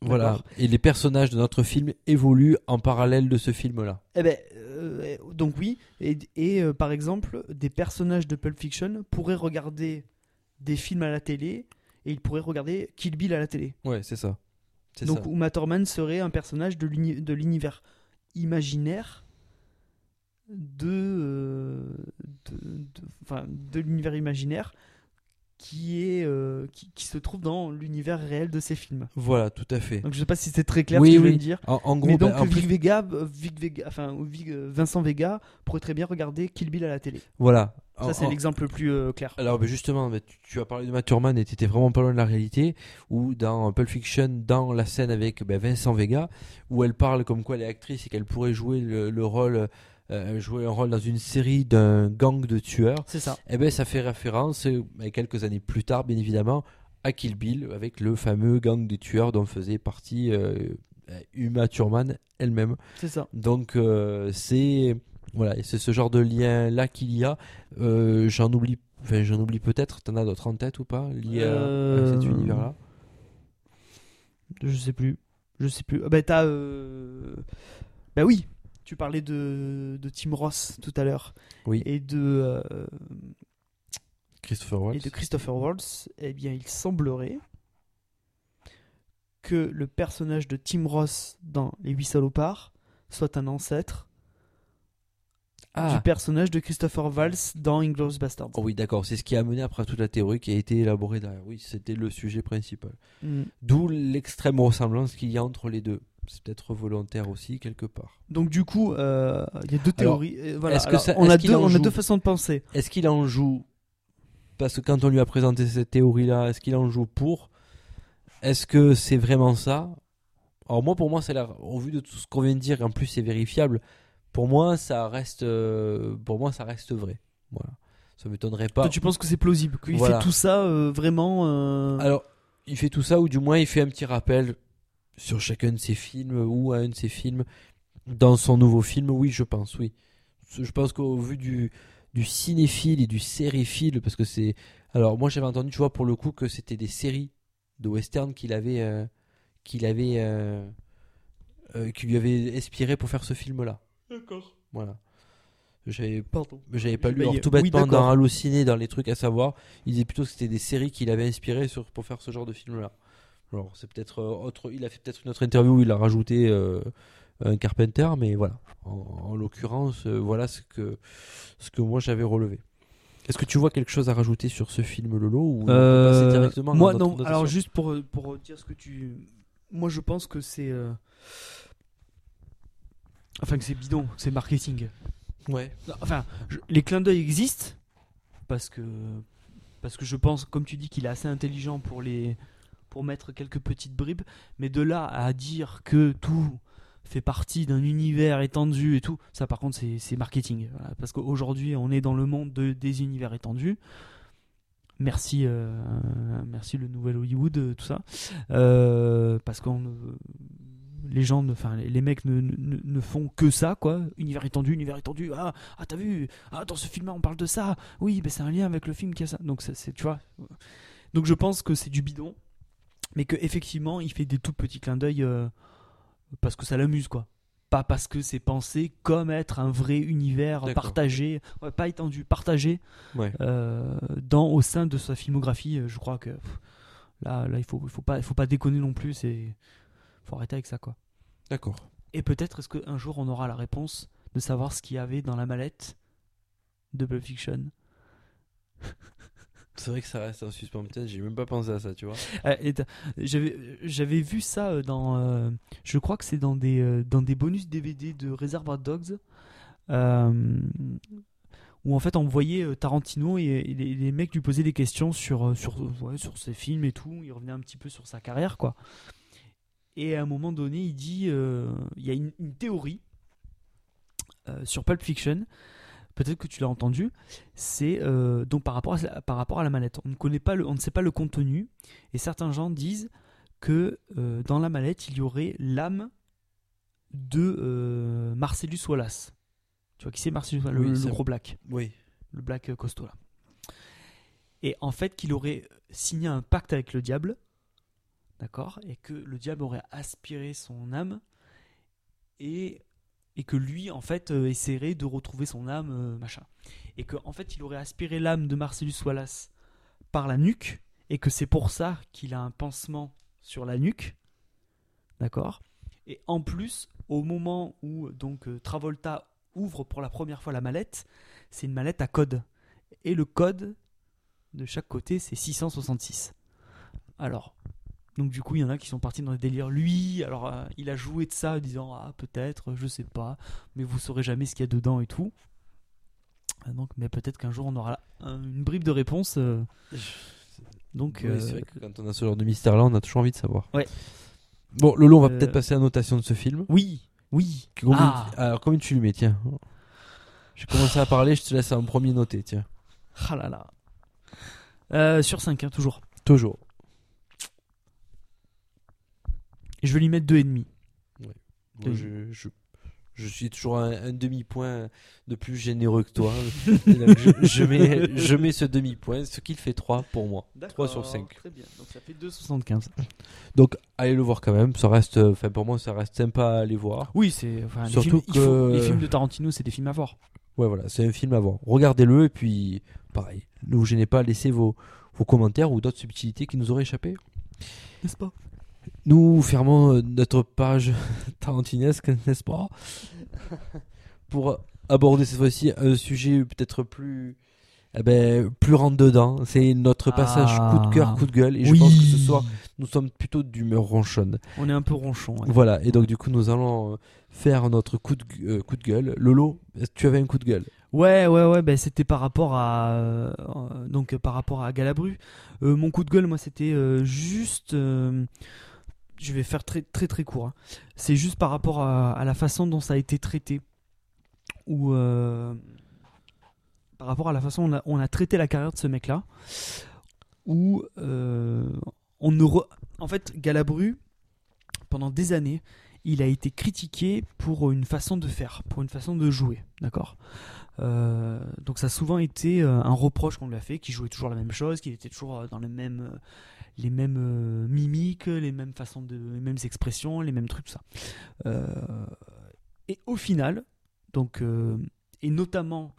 Voilà. Et les personnages de notre film évoluent en parallèle de ce film-là. Eh ben, euh, donc oui. Et, et, par exemple, des personnages de Pulp Fiction pourraient regarder des films à la télé et ils pourraient regarder Kill Bill à la télé. Ouais, c'est ça. Donc ça. Uma Thurman serait un personnage de l'univers imaginaire de, euh, de, de- enfin, de l'univers imaginaire qui est euh, qui, qui se trouve dans l'univers réel de ces films. Voilà, tout à fait. Donc je sais pas si c'est très clair Oui, ce que je oui. viens de dire. En, en gros, Mais donc bah, en Vic plus- Vega, Vic Vega, enfin Vic- euh, Vincent Vega pourrait très bien regarder Kill Bill à la télé. voilà. Ça c'est l'exemple le plus euh, clair. Alors, ben justement, ben, tu, tu as parlé de Matt Thurman et tu étais vraiment pas loin de la réalité. Ou dans Pulp Fiction, dans la scène avec ben, Vincent Vega, où elle parle comme quoi elle est actrice et qu'elle pourrait jouer le, le rôle, euh, jouer un rôle dans une série d'un gang de tueurs. C'est ça. Eh ben, ça fait référence, euh, quelques années plus tard, bien évidemment, à Kill Bill, avec le fameux gang de tueurs dont faisait partie euh, Uma Thurman elle-même. C'est ça. Donc euh, c'est voilà, et c'est ce genre de lien là qu'il y a. Euh, j'en oublie, enfin j'en oublie peut-être. T'en as d'autres en tête ou pas? Liés à- cet univers-là? Je sais plus. Je sais plus. Ah Bah t'as. Bah oui. Tu parlais de, de Tim Ross tout à l'heure Oui. et de euh, Christopher Waltz. et de Christopher Waltz. Eh bien, il semblerait que le personnage de Tim Ross dans Les Huit Salopards soit un ancêtre du Ah. personnage de Christopher Waltz dans Inglourious Basterds. Oh oui, d'accord. C'est ce qui a amené après toute la théorie qui a été élaborée derrière. Oui, c'était le sujet principal. Mm. D'où l'extrême ressemblance qu'il y a entre les deux. C'est peut-être volontaire aussi quelque part. Donc du coup, euh, il y a deux Alors, théories. Euh, voilà. Alors, ça- on, a deux, en on a deux façons de penser. Est-ce qu'il en joue Parce que quand on lui a présenté cette théorie-là, est-ce qu'il en joue pour? Est-ce que c'est vraiment ça? Alors moi, pour moi, c'est. Au vu de tout ce qu'on vient de dire, et en plus c'est vérifiable. Pour moi, ça reste. euh, Pour moi, ça reste vrai. Voilà. Ça m'étonnerait pas. Toi, tu penses que c'est plausible, qu'il Voilà. fait tout ça euh, vraiment. euh, Alors, il fait tout ça, ou du moins il fait un petit rappel sur chacun de ses films, ou à un de ses films, dans son nouveau film, oui, je pense, oui. Je pense qu'au vu du, du cinéphile et du sériephile, parce que c'est... Alors, moi j'avais entendu, tu vois, pour le coup, que c'était des séries de western qu'il avait... euh, qu'il avait... euh, euh, qui lui avait inspiré pour faire ce film-là. D'accord. Voilà. J'avais Pardon. j'avais pas lu alors, tout bêtement dans Halluciné, dans les trucs à savoir. Il disait plutôt que c'était des séries qu'il avait inspiré sur, pour faire ce genre de film-là. Alors, c'est peut-être euh, autre. Il a fait peut-être une autre interview où il a rajouté euh, un Carpenter, mais voilà. En, en l'occurrence, euh, voilà ce que, ce que moi j'avais relevé. Est-ce que tu vois quelque chose à rajouter sur ce film Lolo ou on peut passer directement moi notre non. Alors juste pour pour dire ce que tu, moi je pense que c'est, enfin que c'est bidon, c'est marketing. Ouais. Enfin, je- les clins d'œil existent parce que parce que je pense, comme tu dis, qu'il est assez intelligent pour les pour mettre quelques petites bribes, mais de là à dire que tout fait partie d'un univers étendu et tout, ça par contre c'est marketing. Parce qu'aujourd'hui on est dans le monde de- des univers étendus. Merci, euh, merci le nouvel Hollywood, euh, tout ça, Euh, parce qu'on ne- les gens, enfin les, mecs ne, font que ça, quoi. Univers étendu, univers étendu. Ah, ah t'as vu? Ah, dans ce film-là, on parle de ça. Oui, ben c'est un lien avec le film qui a ça. Donc c'est, tu vois. Donc je pense que c'est du bidon, mais que effectivement, il fait des tout petits clins d'œil euh, parce que ça l'amuse, quoi. pas parce que c'est pensé comme être un vrai univers partagé, ouais, pas étendu, partagé Ouais. euh, dans au sein de sa filmographie. euh, Je crois que pff, là, là, il faut, il faut pas, il faut pas déconner non plus. C'est, faut arrêter avec ça, quoi. D'accord. Et peut-être est-ce qu'un jour on aura la réponse de savoir ce qu'il y avait dans la mallette de Pulp Fiction? C'est vrai que ça reste un suspens. Peut-être, j'ai même pas pensé à ça, tu vois. Euh, J'avais vu ça euh, dans. euh, je crois que c'est dans des, dans des bonus DVD de Reservoir Dogs. où en fait on voyait Tarantino et, les, mecs lui posaient des questions sur, sur, sur ses films et tout. Il revenait un petit peu sur sa carrière, quoi. Et à un moment donné, il dit il y a une, théorie sur Pulp Fiction. Peut-être que tu l'as entendu. C'est euh, donc par rapport, à, par rapport à la mallette. On ne connaît pas le, on ne sait pas le contenu. Et certains gens disent que euh, dans la mallette, il y aurait l'âme de euh, Marcellus Wallace. Tu vois qui c'est Marcellus Wallace? Oui, le, le gros black. Oui. Le black costaud là. Et en fait, qu'il aurait signé un pacte avec le diable. D'accord Et que le diable aurait aspiré son âme. Et, et que lui, en fait, euh, essaierait de retrouver son âme, euh, machin. Et que, en fait, il aurait aspiré l'âme de Marcellus Wallace par la nuque. Et que c'est pour ça qu'il a un pansement sur la nuque. D'accord? Et en plus, au moment où donc euh, Travolta ouvre pour la première fois la mallette, c'est une mallette à code. Et le code de chaque côté, c'est 666. Alors, donc du coup, il y en a qui sont partis dans des délires. Lui, alors, euh, il a joué de ça en disant Ah, peut-être, je sais pas, mais vous saurez jamais ce qu'il y a dedans et tout. Ah, Donc, mais peut-être qu'un jour, on aura un- une bribe de réponse. euh, donc, Oui, euh, c'est vrai que quand on a ce genre de mystère-là, on a toujours envie de savoir. Ouais. Bon, Lolo, on va Euh, peut-être passer à la notation de ce film. oui, oui. Combien- Ah. Alors, combien tu lui mets Tiens. J'ai commencé à parler, je te laisse en premier noter, tiens. Ah là là. Euh, sur 5, toujours. Toujours. Et je vais lui mettre 2,5. Moi, Deux. je, je, je suis toujours un, un demi-point de plus généreux que toi. Je, je mets, je mets ce demi-point, ce qui fait 3 pour moi. 3 sur 5. Très bien. Donc ça fait 2,75. Donc, allez le voir quand même. Ça reste, enfin, pour moi, ça reste sympa à aller voir. Oui, c'est. Enfin, les Surtout films, faut- que- les films de Tarantino, c'est des films à voir. Ouais, voilà, c'est un film à voir. Regardez-le et puis, pareil, ne vous gênez pas, laissez vos, vos commentaires ou d'autres subtilités qui nous auraient échappé. N'est-ce pas? Nous fermons euh, notre page tarantinesque, n'est-ce pas Pour aborder cette fois-ci un sujet peut-être plus, eh ben, plus rentre dedans. C'est notre passage Ah. coup de cœur, coup de gueule. Et je pense que ce soir, nous sommes plutôt d'humeur ronchonne. On est un peu ronchon. ouais. Voilà, et donc du coup, nous allons euh, faire notre coup de, euh, coup de gueule. Lolo, tu avais un coup de gueule? Ouais, ouais, ouais, ben c'était par rapport à euh, donc par rapport à Galabru. Euh, mon coup de gueule, moi, c'était juste. Je vais faire très très très court. hein. C'est juste par rapport à, la façon dont ça a été traité, ou euh, par rapport à la façon dont on a, on a traité la carrière de ce mec-là, où euh, on ne, re- en fait, Galabru, pendant des années, il a été critiqué pour une façon de faire, pour une façon de jouer, d'accord? Euh, donc ça a souvent été euh, un reproche qu'on lui a fait, qu'il jouait toujours la même chose, qu'il était toujours euh, dans les mêmes, les mêmes mimiques, les mêmes façons les mêmes expressions, les mêmes trucs, ça. Et au final, donc et notamment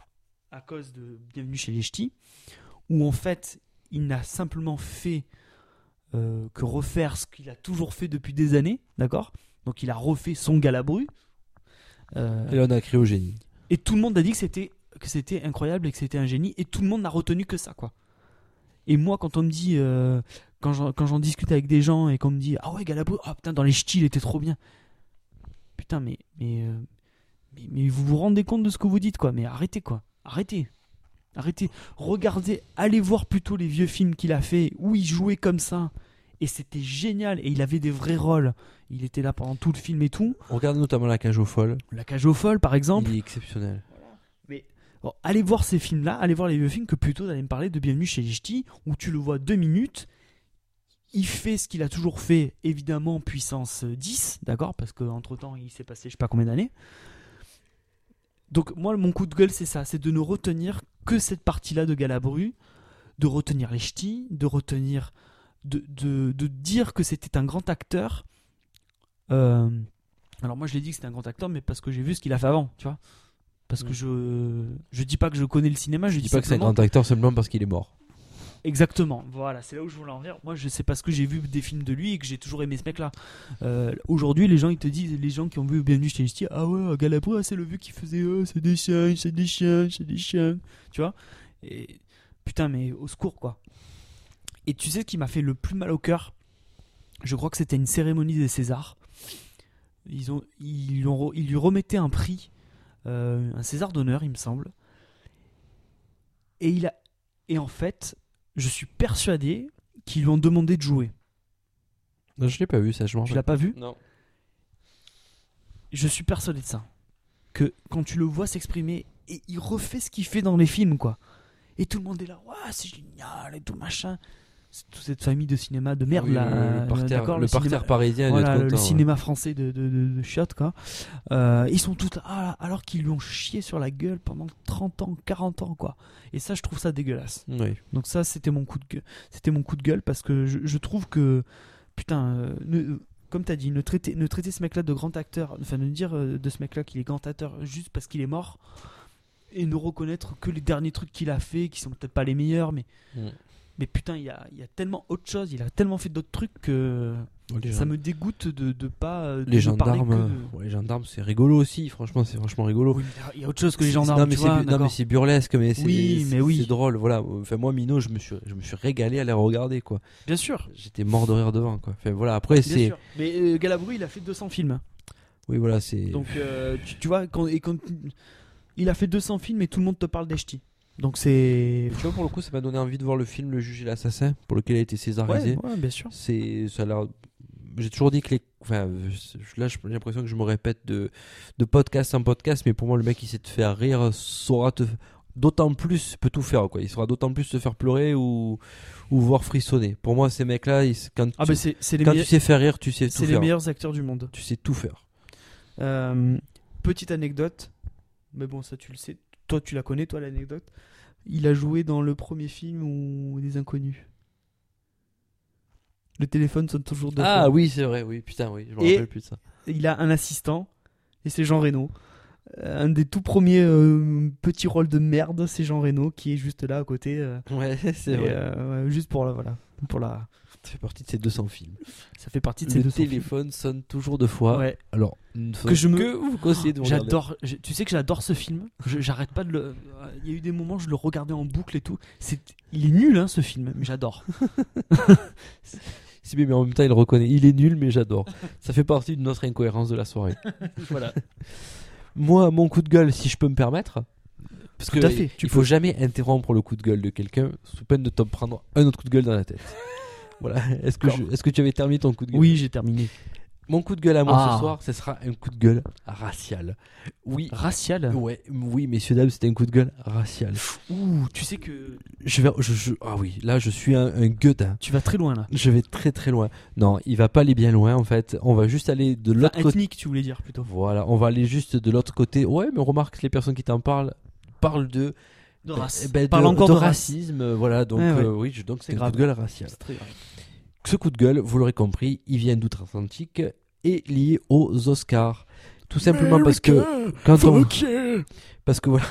à cause de Bienvenue chez les Ch'tis, où en fait il n'a simplement fait que refaire ce qu'il a toujours fait depuis des années, d'accord? Donc il a refait son Galabru. Euh, Et là, on a crié au génie. et tout le monde a dit que c'était que c'était incroyable et que c'était un génie et tout le monde n'a retenu que ça quoi. Et moi quand on me dit euh, quand j'en discute avec des gens et qu'on me dit ah ouais Galabru ah putain dans les ch'tis il était trop bien. Putain mais mais, euh, mais mais vous vous rendez compte de ce que vous dites quoi mais arrêtez quoi. Arrêtez. Arrêtez. Regardez allez voir plutôt les vieux films qu'il a fait où il jouait comme ça et c'était génial et il avait des vrais rôles. Il était là pendant tout le film et tout. Regarde notamment La Cage aux Folles. La cage aux folles par exemple. Il est exceptionnel. Bon, allez voir ces films-là, allez voir les vieux films que plutôt d'aller me parler de Bienvenue chez les Ch'tis, où tu le vois deux minutes, il fait ce qu'il a toujours fait, évidemment puissance 10, d'accord Parce qu'entre temps il s'est passé je sais pas combien d'années. Donc moi mon coup de gueule c'est ça, c'est de ne retenir que cette partie-là de Galabru, de retenir les Ch'tis, de retenir, de, de, de dire que c'était un grand acteur, euh, Alors moi je l'ai dit que c'était un grand acteur, mais parce que j'ai vu ce qu'il a fait avant, tu vois. Parce que Mm. je je dis pas que je connais le cinéma, je, Je dis pas que c'est un simplement- grand acteur seulement parce qu'il est mort. Exactement, voilà, c'est là où je voulais en venir. Moi, je sais parce que j'ai vu des films de lui et que j'ai toujours aimé ce mec-là. Euh, Aujourd'hui, les gens ils te disent, les gens qui ont vu Bienvenue chez les Ch'tis, ah ouais, Galabru, c'est le vieux qui faisait, oh, c'est des chiens, c'est des chiens, c'est des chiens, tu vois. Et putain, mais au secours quoi. Et tu sais ce qui m'a fait le plus mal au cœur? Je crois que c'était une cérémonie des Césars. Ils ont, ils, lui ont ils lui remettaient un prix, euh, un César d'honneur, il me semble. Et il a, et en fait, je suis persuadé qu'ils lui ont demandé de jouer. Non, je l'ai pas vu, ça, je m'en Tu l'as pas vu? Non. Je suis persuadé de ça. Que quand tu le vois s'exprimer, et il refait ce qu'il fait dans les films, quoi. Et tout le monde est là, ouais, c'est génial, et tout machin. Toute cette famille de cinéma de merde, Oui, là. le, le euh, parterre, le cinéma- parterre parisien voilà, le ouais. cinéma français de, de, de, de chiottes, quoi. Euh, ils sont tous là, ah, alors qu'ils lui ont chié sur la gueule pendant 30 ans, 40 ans, quoi. Et ça, je trouve ça dégueulasse. Oui. Donc ça, c'était mon coup de gueule. C'était mon coup de gueule parce que je, je trouve que putain, euh, ne- comme t'as dit, ne traiter, ne traiter ce mec-là de grand acteur, enfin ne dire euh, de ce mec-là qu'il est grand acteur juste parce qu'il est mort et ne reconnaître que les derniers trucs qu'il a fait, qui sont peut-être pas les meilleurs, mais Mm. Mais putain, il y a, y a tellement autre chose, il a tellement fait d'autres trucs que Les, ça gens- me dégoûte de de pas euh, de les gendarmes, que de- euh, ouais, les gendarmes, c'est rigolo aussi. Franchement, c'est franchement rigolo. Oui, il y a autre chose que les gendarmes, Non, mais c'est vois, bu- non, mais d'accord. c'est burlesque, mais c'est Oui, oui. drôle. Voilà. Enfin, moi, Mino, je me suis, je me suis régalé à les regarder, quoi. Bien sûr. J'étais mort de rire devant, quoi. Enfin, voilà. Après, c'est. Mais euh, Galabru, il a fait 200 films. oui, voilà, c'est. Donc, euh, tu, tu vois, quand, et quand il a fait 200 films et tout le monde te parle d'Eshti. Donc, c'est. Tu vois, pour le coup, ça m'a donné envie de voir le film Le Juge et l'Assassin, pour lequel il a été césarisé. Ouais, ouais, bien sûr. c'est ça a j'ai toujours dit que les enfin là j'ai l'impression que je me répète de de podcast en podcast mais pour moi le mec qui sait te faire rire saura te d'autant plus peut tout faire quoi il saura d'autant plus te faire pleurer ou ou voir frissonner pour moi ces mecs là quand Ah, tu, bah, c'est c'est les, quand meilleurs- tu sais faire rire tu sais tout c'est les faire meilleurs acteurs du monde. tu sais tout faire Euh, petite anecdote, mais bon, ça tu le sais. Toi, tu la connais, toi, l'anecdote. Il a joué dans le premier film ou des inconnus. Le téléphone sonne toujours deux ah fois. oui c'est vrai oui putain oui je me Et- rappelle plus de ça Il a un assistant, et c'est Jean Reno. Euh, Un des tout premiers euh, petits rôles de merde, c'est Jean Reno qui est juste là à côté. euh, ouais c'est et, vrai euh, ouais, juste pour la, voilà, pour la, ça fait partie de ces 200 films ça fait partie de ces le téléphone sonne toujours deux fois Ouais. alors une Que je me- que vous conseillez de. J'adore. je- Tu sais que j'adore ce film. J'arrête pas de le. Il y a eu des moments où je le regardais en boucle et tout. C'est. Il est nul hein ce film, mais j'adore. Si, mais en même temps, il reconnaît. Il est nul, mais j'adore. Ça fait partie de notre incohérence de la soirée. voilà. Moi, mon coup de gueule, si je peux me permettre. Parce Tout que à fait, tu il faut jamais interrompre le coup de gueule de quelqu'un sous peine de te prendre un autre coup de gueule dans la tête. Voilà. Est-ce que, je- tu avais terminé ton coup de gueule? Oui, j'ai terminé. Mon coup de gueule à moi Ah. ce soir, ce sera un coup de gueule racial. Oui. Racial? Ouais, oui, messieurs dames, c'était un coup de gueule racial. Ouh, tu sais que Je vais, je, je- ah oui, là, je suis un, un gueudin. tu vas très loin là. Je vais très très loin. Non, il va pas aller bien loin en fait. On va juste aller de l'autre côté. ethnique, tu voulais dire plutôt. Voilà, on va aller juste de l'autre côté. Ouais, mais remarque que les personnes qui t'en parlent parlent de, De race. eh ben, de, Parle encore de racisme. euh, Voilà, donc Ouais, ouais. euh, oui, je- donc c'est un coup grave. de gueule racial. C'est très grave. Ce coup de gueule, vous l'aurez compris, il vient d'outre-Atlantique et lié aux Oscars. Tout simplement parce que quand on, parce que voilà,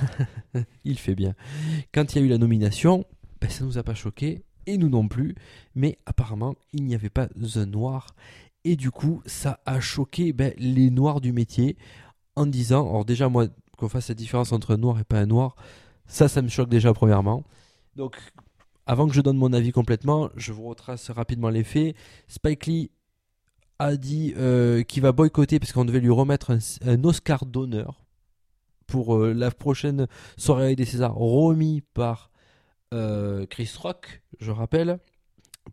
il fait bien. Quand il y a eu la nomination, ben, ça nous a pas choqué et nous non plus. Mais apparemment, il n'y avait pas un noir et du coup, ça a choqué ben, les noirs du métier en disant, alors déjà moi, qu'on fasse la différence entre un noir et pas un noir, ça, ça me choque déjà premièrement. Donc, avant que je donne mon avis complètement, je vous retrace rapidement les faits. Spike Lee a dit euh, qu'il va boycotter parce qu'on devait lui remettre un, un Oscar d'honneur pour euh, la prochaine soirée des Césars remis par euh, Chris Rock, je rappelle,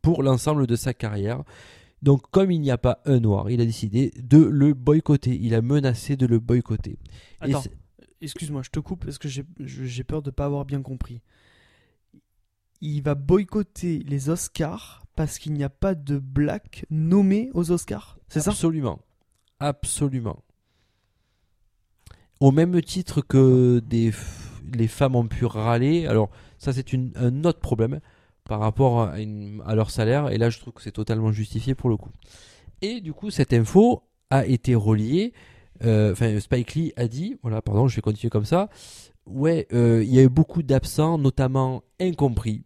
pour l'ensemble de sa carrière. Donc comme il n'y a pas un noir, il a décidé de le boycotter. Il a menacé de le boycotter. Attends, excuse-moi, je te coupe parce que j'ai peur de pas avoir bien compris. Il va boycotter les Oscars parce qu'il n'y a pas de black nommé aux Oscars. C'est ça? Absolument. Absolument. Au même titre que les femmes ont pu râler. Alors, ça, c'est un autre problème par rapport à, à leur salaire. Et là, je trouve que c'est totalement justifié pour le coup. Et du coup, cette info a été relié. Euh, Enfin, Spike Lee a dit, voilà, pardon, je vais continuer comme ça. Ouais, euh, il y a eu beaucoup d'absents, notamment incompris,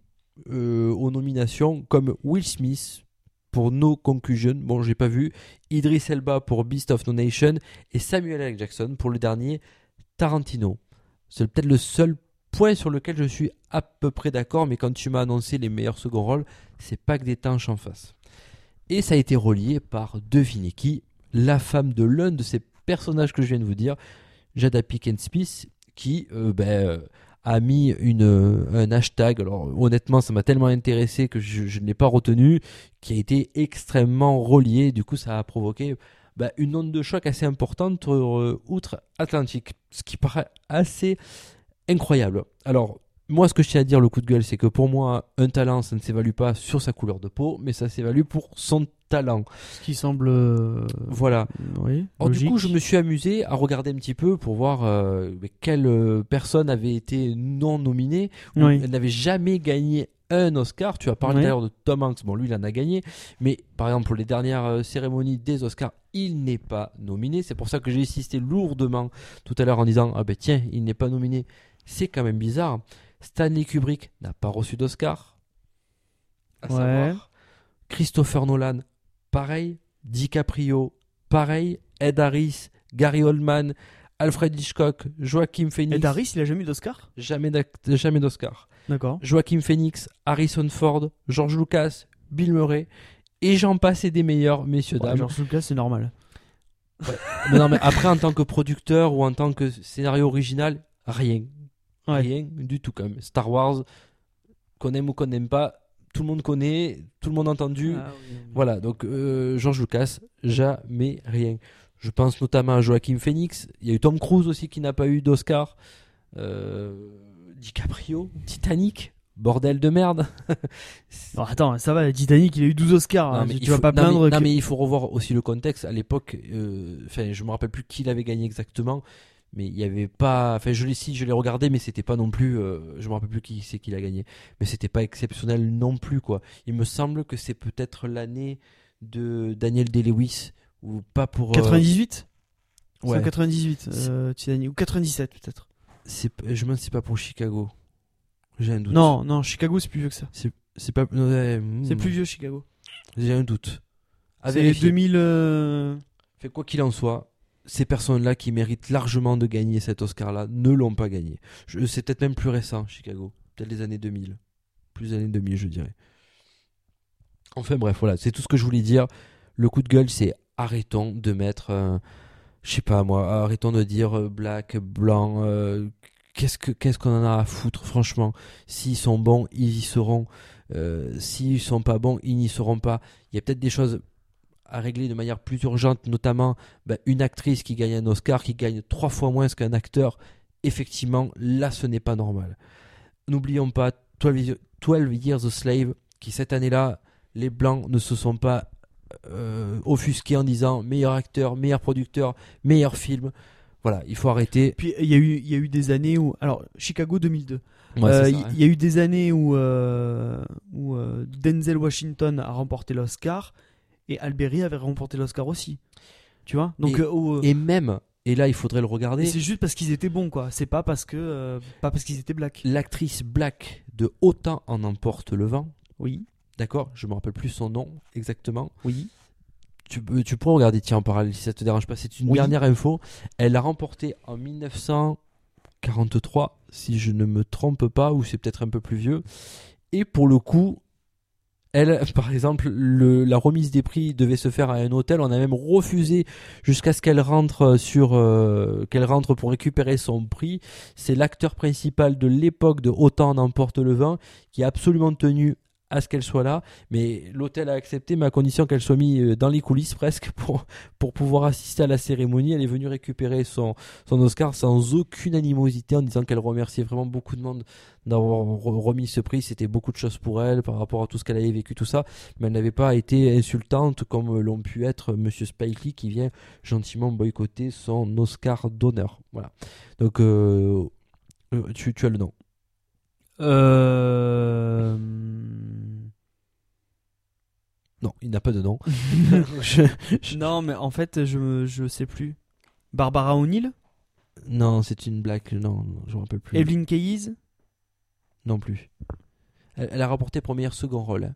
euh, aux nominations, comme Will Smith pour No Conclusion, bon, j'ai pas vu, Idris Elba pour Beast of No Nation et Samuel L. Jackson pour le dernier Tarantino. C'est peut-être le seul point sur lequel je suis à peu près d'accord, mais quand tu m'as annoncé les meilleurs second rôles, c'est pas que des tanches en face. Et ça a été relié par, devinez la femme de l'un de ces personnages que je viens de vous dire, Jada Pinkett Smith, qui euh, ben, euh, a mis euh, un hashtag, alors honnêtement ça m'a tellement intéressé que je, ne l'ai pas retenu, qui a été extrêmement relié, du coup ça a provoqué ben, une onde de choc assez importante outre-Atlantique, ce qui paraît assez incroyable. Alors, moi, ce que je tiens à dire, le coup de gueule, c'est que pour moi, un talent, ça ne s'évalue pas sur sa couleur de peau, mais ça s'évalue pour son talent. Ce qui semble. euh, Voilà. Oui. Alors, du coup, je me suis amusé à regarder un petit peu pour voir euh, quelle euh, personne avait été non nominée, ou Oui. elle n'avait jamais gagné un Oscar. Tu as parlé Oui. l'heure de Tom Hanks, bon, lui, il en a gagné, mais par exemple, pour les dernières euh, cérémonies des Oscars, il n'est pas nominé. C'est pour ça que j'ai insisté lourdement tout à l'heure en disant Ah ben tiens, il n'est pas nominé. C'est quand même bizarre. Stanley Kubrick n'a pas reçu d'Oscar. À Ouais. savoir, Christopher Nolan, pareil. DiCaprio, pareil. Ed Harris, Gary Oldman, Alfred Hitchcock, Joaquin Phoenix. Ed Harris, il a jamais eu d'Oscar? Jamais d'Oscar. D'accord. Joaquin Phoenix, Harrison Ford, George Lucas, Bill Murray. Et j'en passe et des meilleurs, messieurs, Ouais, dames. George Lucas, c'est normal. Mais non, mais après, en tant que producteur ou en tant que scénario original, rien. Ouais. Rien du tout, quand même. Star Wars, qu'on aime ou qu'on n'aime pas, tout le monde connaît, tout le monde a entendu. Ah oui. Voilà, donc euh, George Lucas, jamais rien. Je pense notamment à Joaquin Phoenix. Il y a eu Tom Cruise aussi qui n'a pas eu d'Oscar. Euh, DiCaprio, Titanic, bordel de merde. Non, attends, ça va, Titanic, il a eu 12 Oscars. hein, mais tu il vas faut- pas non, mais- non, mais il faut revoir aussi le contexte. À l'époque, euh, enfin, je me rappelle plus qui l'avait gagné exactement, mais il y avait pas. Enfin, je l'ai si, je l'ai regardé, mais c'était pas non plus. euh, je me rappelle plus qui c'est qui l'a gagné, mais c'était pas exceptionnel non plus quoi. Il me semble que c'est peut-être l'année de Daniel Day-Lewis ou pas pour. euh, 98 ouais. C'est en 98, euh. Ou 97 peut-être. C'est, je me demande si c'est pas pour Chicago. J'ai un doute. Non, non, Chicago, c'est plus vieux que ça. c'est, c'est pas. ouais, hmm, C'est plus vieux, Chicago. J'ai un doute. C'est vérifier. 2000. euh, Fait quoi qu'il en soit, ces personnes-là qui méritent largement de gagner cet Oscar-là ne l'ont pas gagné. C'est peut-être même plus récent, Chicago. Peut-être les années 2000. Plus années 2000, je dirais. Enfin bref, voilà, c'est tout ce que je voulais dire. Le coup de gueule, c'est arrêtons de mettre, euh, je sais pas moi, arrêtons de dire euh, black, blanc. euh, qu'est-ce que qu'est-ce qu'on en a à foutre, franchement. S'ils sont bons, ils y seront. Euh, S'ils sont pas bons, ils n'y seront pas. Il y a peut-être des choses à régler de manière plus urgente, notamment bah, une actrice qui gagne un Oscar, qui gagne trois fois moins qu'un acteur. Effectivement, là, ce n'est pas normal. N'oublions pas 12, Ye- 12 Years a Slave, qui cette année-là, les Blancs ne se sont pas euh, offusqués en disant meilleur acteur, meilleur producteur, meilleur film. Voilà, il faut arrêter. Puis il y, a eu- il y a eu des années où. Alors, Chicago 2002. Ouais, Euh, c'est Il hein. y a eu des années où, euh, où Denzel Washington a remporté l'Oscar et Alberi avait remporté l'Oscar aussi. Tu vois? Donc, Et- euh, Et même, et là, il faudrait le regarder. c'est juste parce qu'ils étaient bons, quoi. C'est pas parce que. euh, pas parce qu'ils étaient black. L'actrice Black de Autant en emporte le vent. Oui, D'accord? Je me rappelle plus son nom exactement. oui. Tu, peux- tu pourrais regarder, tiens, en parallèle, si ça te dérange pas. C'est une Oui. dernière info. Elle l'a remporté en 1943, si je ne me trompe pas, ou c'est peut-être un peu plus vieux. Et pour le coup, elle, par exemple, le- la remise des prix devait se faire à un hôtel. On a même refusé jusqu'à ce qu'elle rentre sur, euh, qu'elle rentre pour récupérer son prix. C'est l'acteur principal de l'époque de Autant en emporte le vin qui a absolument tenu à ce qu'elle soit là, mais l'hôtel a accepté, mais à condition qu'elle soit mise euh, dans les coulisses presque pour, pour pouvoir assister à la cérémonie. Elle est venue récupérer son, son Oscar sans aucune animosité en disant qu'elle remerciait vraiment beaucoup de monde d'avoir re- remis ce prix. C'était beaucoup de choses pour elle par rapport à tout ce qu'elle avait vécu, tout ça, mais elle n'avait pas été insultante comme l'ont pu être Monsieur Spike qui vient gentiment boycotter son Oscar d'honneur. Voilà. Donc, euh, euh, tu, tu as le nom. Euh... il n'a pas de nom. Je- je- Non, mais en fait, je, je sais plus. Barbara O'Neill Non, c'est une blague. Non, non, je me rappelle plus. Evelyn Keyes Non plus. Elle, elle a rapporté pour meilleur second rôle. hein.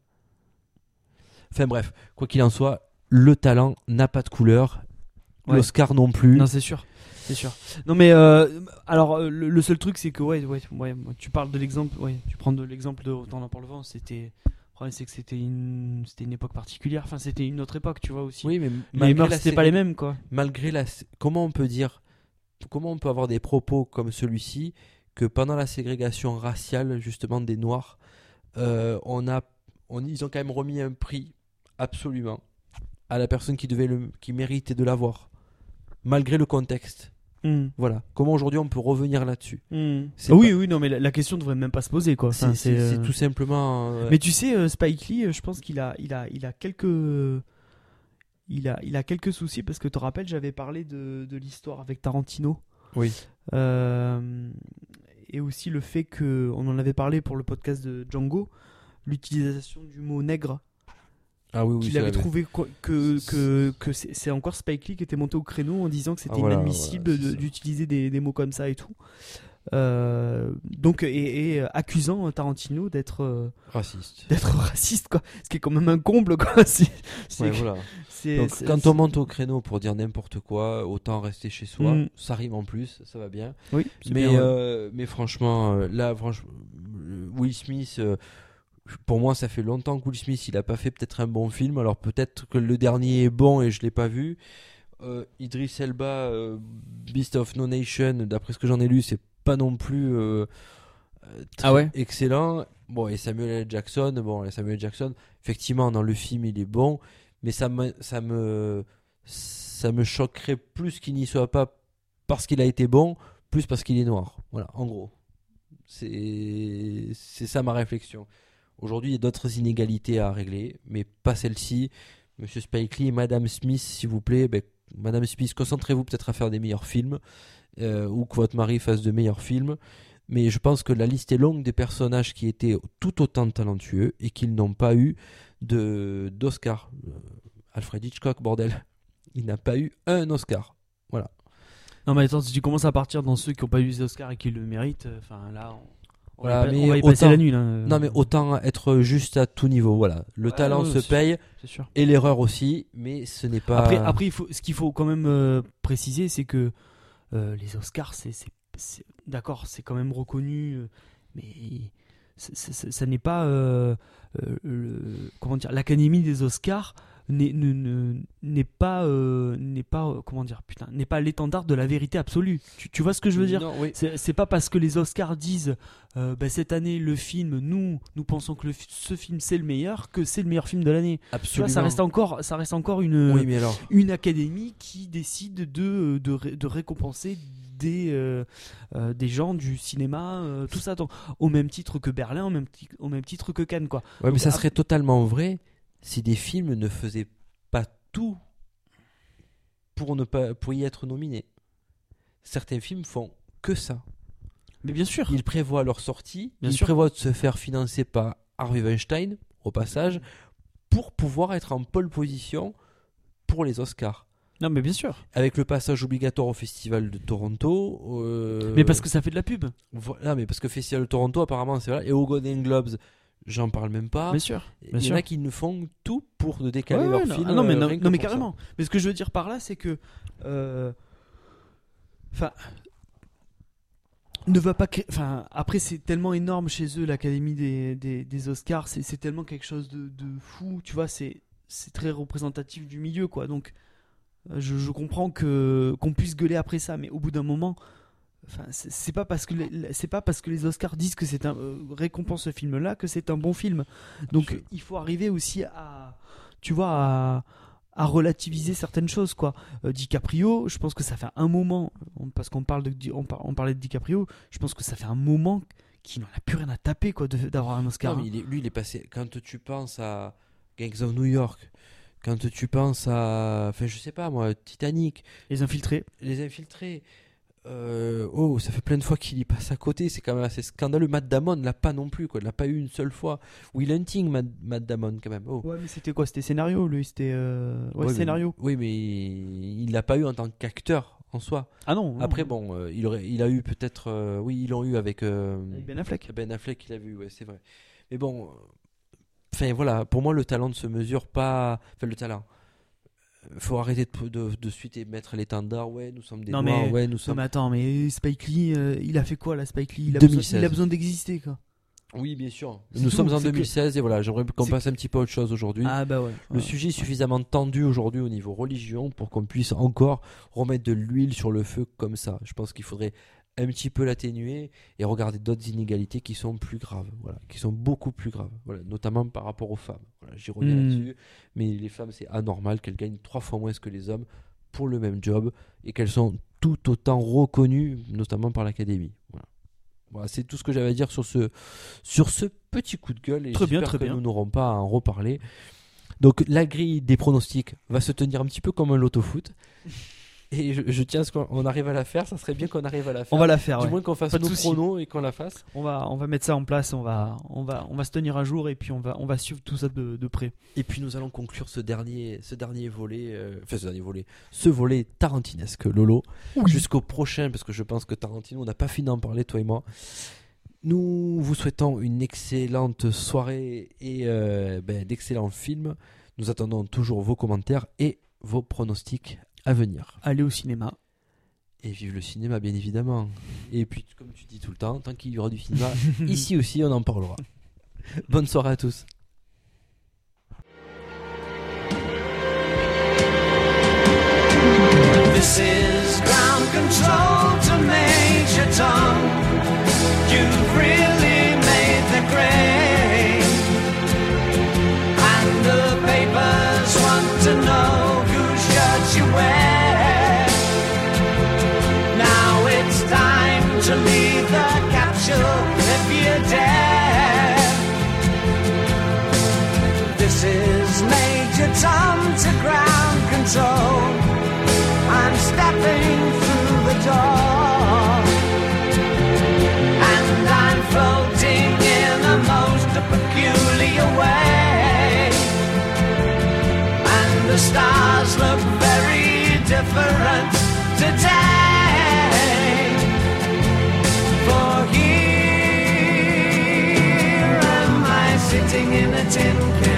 Enfin bref, quoi qu'il en soit, le talent n'a pas de couleur. Ouais. L'Oscar non plus. Non, c'est sûr. C'est sûr. Non, mais euh, alors, euh, le, le seul truc, c'est que, ouais, ouais, tu parles de l'exemple, ouais, tu prends de l'exemple de Autant le vent, c'était. Le problème, c'est que c'était une, c'était une époque particulière, enfin, c'était une autre époque, tu vois aussi. oui, mais les mœurs, c'était pas les mêmes, quoi. malgré la comment on peut dire comment on peut avoir des propos comme celui-ci que pendant la ségrégation raciale justement des noirs euh, on a on, ils ont quand même remis un prix absolument à la personne qui devait le qui méritait de l'avoir malgré le contexte Hmm. voilà comment aujourd'hui on peut revenir là-dessus Hmm. Ah oui, pas- oui, non, mais la, la question devrait même pas se poser, quoi. c'est Enfin, euh, tout simplement euh, Mais tu sais, euh, Spike Lee, je pense qu'il a, il a, il a quelques, il a, il a quelques soucis parce que tu te rappelles, j'avais parlé de, de l'histoire avec Tarantino. Oui. Euh, et aussi le fait que, on en avait parlé pour le podcast de Django, l'utilisation du mot nègre. Ah oui oui qu'il avait trouvé que, que, que c'est encore Spike Lee qui était monté au créneau en disant que c'était Ah, voilà, inadmissible voilà, d'utiliser des, des mots comme ça et tout. Euh, donc, et, et accusant Tarantino d'être euh, raciste d'être raciste quoi ce qui est quand même un comble quoi Ouais, voilà. Donc, quand on monte au créneau pour dire n'importe quoi, autant rester chez soi. Mm. Ça rime en plus, ça va bien. oui Mais, bien, ouais. euh, mais franchement, là, franchement, Will Smith, pour moi, ça fait longtemps que Will Smith, il a pas fait peut-être un bon film. Alors peut-être que le dernier est bon et je l'ai pas vu. Euh, Idris Elba, euh, Beast of No Nation, d'après ce que j'en ai lu, c'est pas non plus euh, euh, très Ah ouais? excellent. Bon, et Samuel L. Jackson, bon, et Samuel. Jackson, effectivement, dans le film, il est bon, mais ça me, ça me, ça me choquerait plus qu'il n'y soit pas parce qu'il a été bon, plus parce qu'il est noir. Voilà, en gros. C'est c'est ça ma réflexion. Aujourd'hui, il y a d'autres inégalités à régler, mais pas celle-ci. Monsieur Spike Madame Smith, s'il vous plaît, ben, Madame Smith, concentrez-vous peut-être à faire des meilleurs films, euh, ou que votre mari fasse de meilleurs films. Mais je pense que la liste est longue des personnages qui étaient tout autant talentueux et qui n'ont pas eu de d'Oscar. Euh, Alfred Hitchcock, bordel. Il n'a pas eu un Oscar. non mais attends si tu commences à partir dans ceux qui ont pas eu les Oscars et qui le méritent euh, enfin là Voilà, pa- mais on va y passer autant- la nuit là euh, Non, mais autant être juste à tout niveau. Voilà. Le Ouais, talent ouais, se paye sûr et l'erreur aussi, mais ce n'est pas. après après il faut ce qu'il faut quand même euh, préciser c'est que euh, les Oscars c'est d'accord c'est quand même reconnu euh, mais ça n'est pas euh, euh, le- comment dire l'académie des Oscars n'est ne- ne- n'est pas euh, n'est pas euh, comment dire putain n'est pas l'étendard de la vérité absolue tu, tu vois ce que je veux dire? Oui. c'est pas parce que les Oscars disent euh, bah, cette année le film nous nous pensons que le ce film c'est le meilleur que c'est le meilleur film de l'année vois Absolument. ça reste encore ça reste encore une Oui, mais alors. une académie qui décide de, de, ré- de récompenser des, euh, euh, des gens du cinéma, euh, tout ça, donc, au même titre que Berlin, au même, ti- au même titre que Cannes. Quoi. Ouais, mais ça serait totalement vrai si des films ne faisaient pas tout pour ne pas pour y être nominés. Certains films font que ça. Mais bien sûr. Ils prévoient leur sortie, Bien ils sûr. prévoient de se faire financer par Harvey Weinstein au passage pour pouvoir être en pole position pour les Oscars. Non, mais bien sûr. Avec le passage obligatoire au Festival de Toronto. euh, Mais parce que ça fait de la pub. Voilà, mais parce que Festival de Toronto, apparemment, c'est vrai. Et au Golden Globes, j'en parle même pas. bien sûr. Il bien y en a qui ne font tout pour de décaler Ouais, leur ouais, non, film. ah non, mais, euh, non, rien que non, mais pour ça. carrément. Mais ce que je veux dire par là, c'est que. euh, Enfin. ne va pas créer. Enfin, après, c'est tellement énorme chez eux, l'Académie des, des, des Oscars. C'est tellement quelque chose de, de fou. Tu vois, c'est très représentatif du milieu, quoi. Donc, euh, je, je comprends que qu'on puisse gueuler après ça, mais au bout d'un moment. Enfin, c'est pas parce que les, c'est pas parce que les Oscars disent que c'est un euh, récompense ce film-là que c'est un bon film. Donc Absolument. il faut arriver aussi à, tu vois, à, à relativiser certaines choses quoi. Euh, DiCaprio, je pense que ça fait un moment, parce qu'on parle de, on, on parlait de DiCaprio, je pense que ça fait un moment qu'il n'en a plus rien à taper quoi d'avoir un Oscar. Non, mais il est- lui, il est passé. Quand tu penses à Gangs of New York, quand tu penses à. Enfin, je sais pas moi, Titanic, Les infiltrés. Les Infiltrés, Euh, oh, ça fait plein de fois qu'il y passe à côté. C'est quand même assez scandaleux. Matt Damon l'a pas non plus. Quoi. Il l'a pas eu une seule fois. Will Hunting, Matt, Matt Damon, quand même. Oh. Ouais, mais c'était quoi? C'était scénario, lui? C'était. euh, Ouais, Ouais, mais- scénario. oui, mais il l'a pas eu en tant qu'acteur en soi. Ah non. non. Après, bon, euh, il, aurait, il a eu peut-être. oui, ils l'ont eu avec. Avec Ben Affleck. Ben Affleck, il a vu, ouais, c'est vrai. Mais bon. Enfin, voilà. Pour moi, le talent ne se mesure pas. Enfin, le talent. Faut arrêter de, de, de suite et mettre l'étendard. Ouais, nous sommes des Non, noirs. mais- Ouais, nous Non, sommes. mais attends, mais Spike Lee, euh, il a fait quoi là, Spike Lee? Il a, 2016. besoin, il a besoin d'exister quoi. Oui, bien sûr. Nous tout, sommes en c'est que- 2016 et voilà, j'aimerais qu'on passe un petit peu à autre chose aujourd'hui. Ah bah ouais. Le Ouais. sujet est suffisamment tendu aujourd'hui au niveau religion pour qu'on puisse encore remettre de l'huile sur le feu comme ça. Je pense qu'il faudrait un petit peu l'atténuer et regarder d'autres inégalités qui sont plus graves, voilà, qui sont beaucoup plus graves, voilà, notamment par rapport aux femmes. Voilà, J'y reviens Hmm. là-dessus, mais les femmes c'est anormal qu'elles gagnent trois fois moins que les hommes pour le même job et qu'elles sont tout autant reconnues, notamment par l'académie. Voilà. Voilà, c'est tout ce que j'avais à dire sur ce, sur ce petit coup de gueule et Très bien, très que bien. nous n'aurons pas à en reparler. Donc la grille des pronostics va se tenir un petit peu comme un loto-foot. Et je, je tiens à ce qu'on arrive à la faire. Ça serait bien qu'on arrive à la faire. On va la faire. Du ouais. moins qu'on fasse Pas nos pronos et qu'on la fasse. On va, on va mettre ça en place. On va, on va, on va se tenir à jour et puis on va, on va suivre tout ça de, de près. Et puis nous allons conclure ce dernier, ce dernier volet, euh, enfin ce dernier volet, ce volet tarantinesque, Lolo, jusqu'au prochain, parce que je pense que Tarantino, on n'a pas fini d'en parler, toi et moi. Nous vous souhaitons une excellente soirée et euh, ben, d'excellents films. Nous attendons toujours vos commentaires et vos pronostics à venir. Aller au cinéma. Et vive le cinéma, bien évidemment. Et puis, comme tu dis tout le temps, tant qu'il y aura du cinéma, ici aussi, on en parlera. Bonne soirée à tous. This is ground control to Major to leave the capsule if you dare. This is Major Tom to ground control. I'm stepping through the door. And I'm floating in a most peculiar way. And the stars look very different today. Tin can.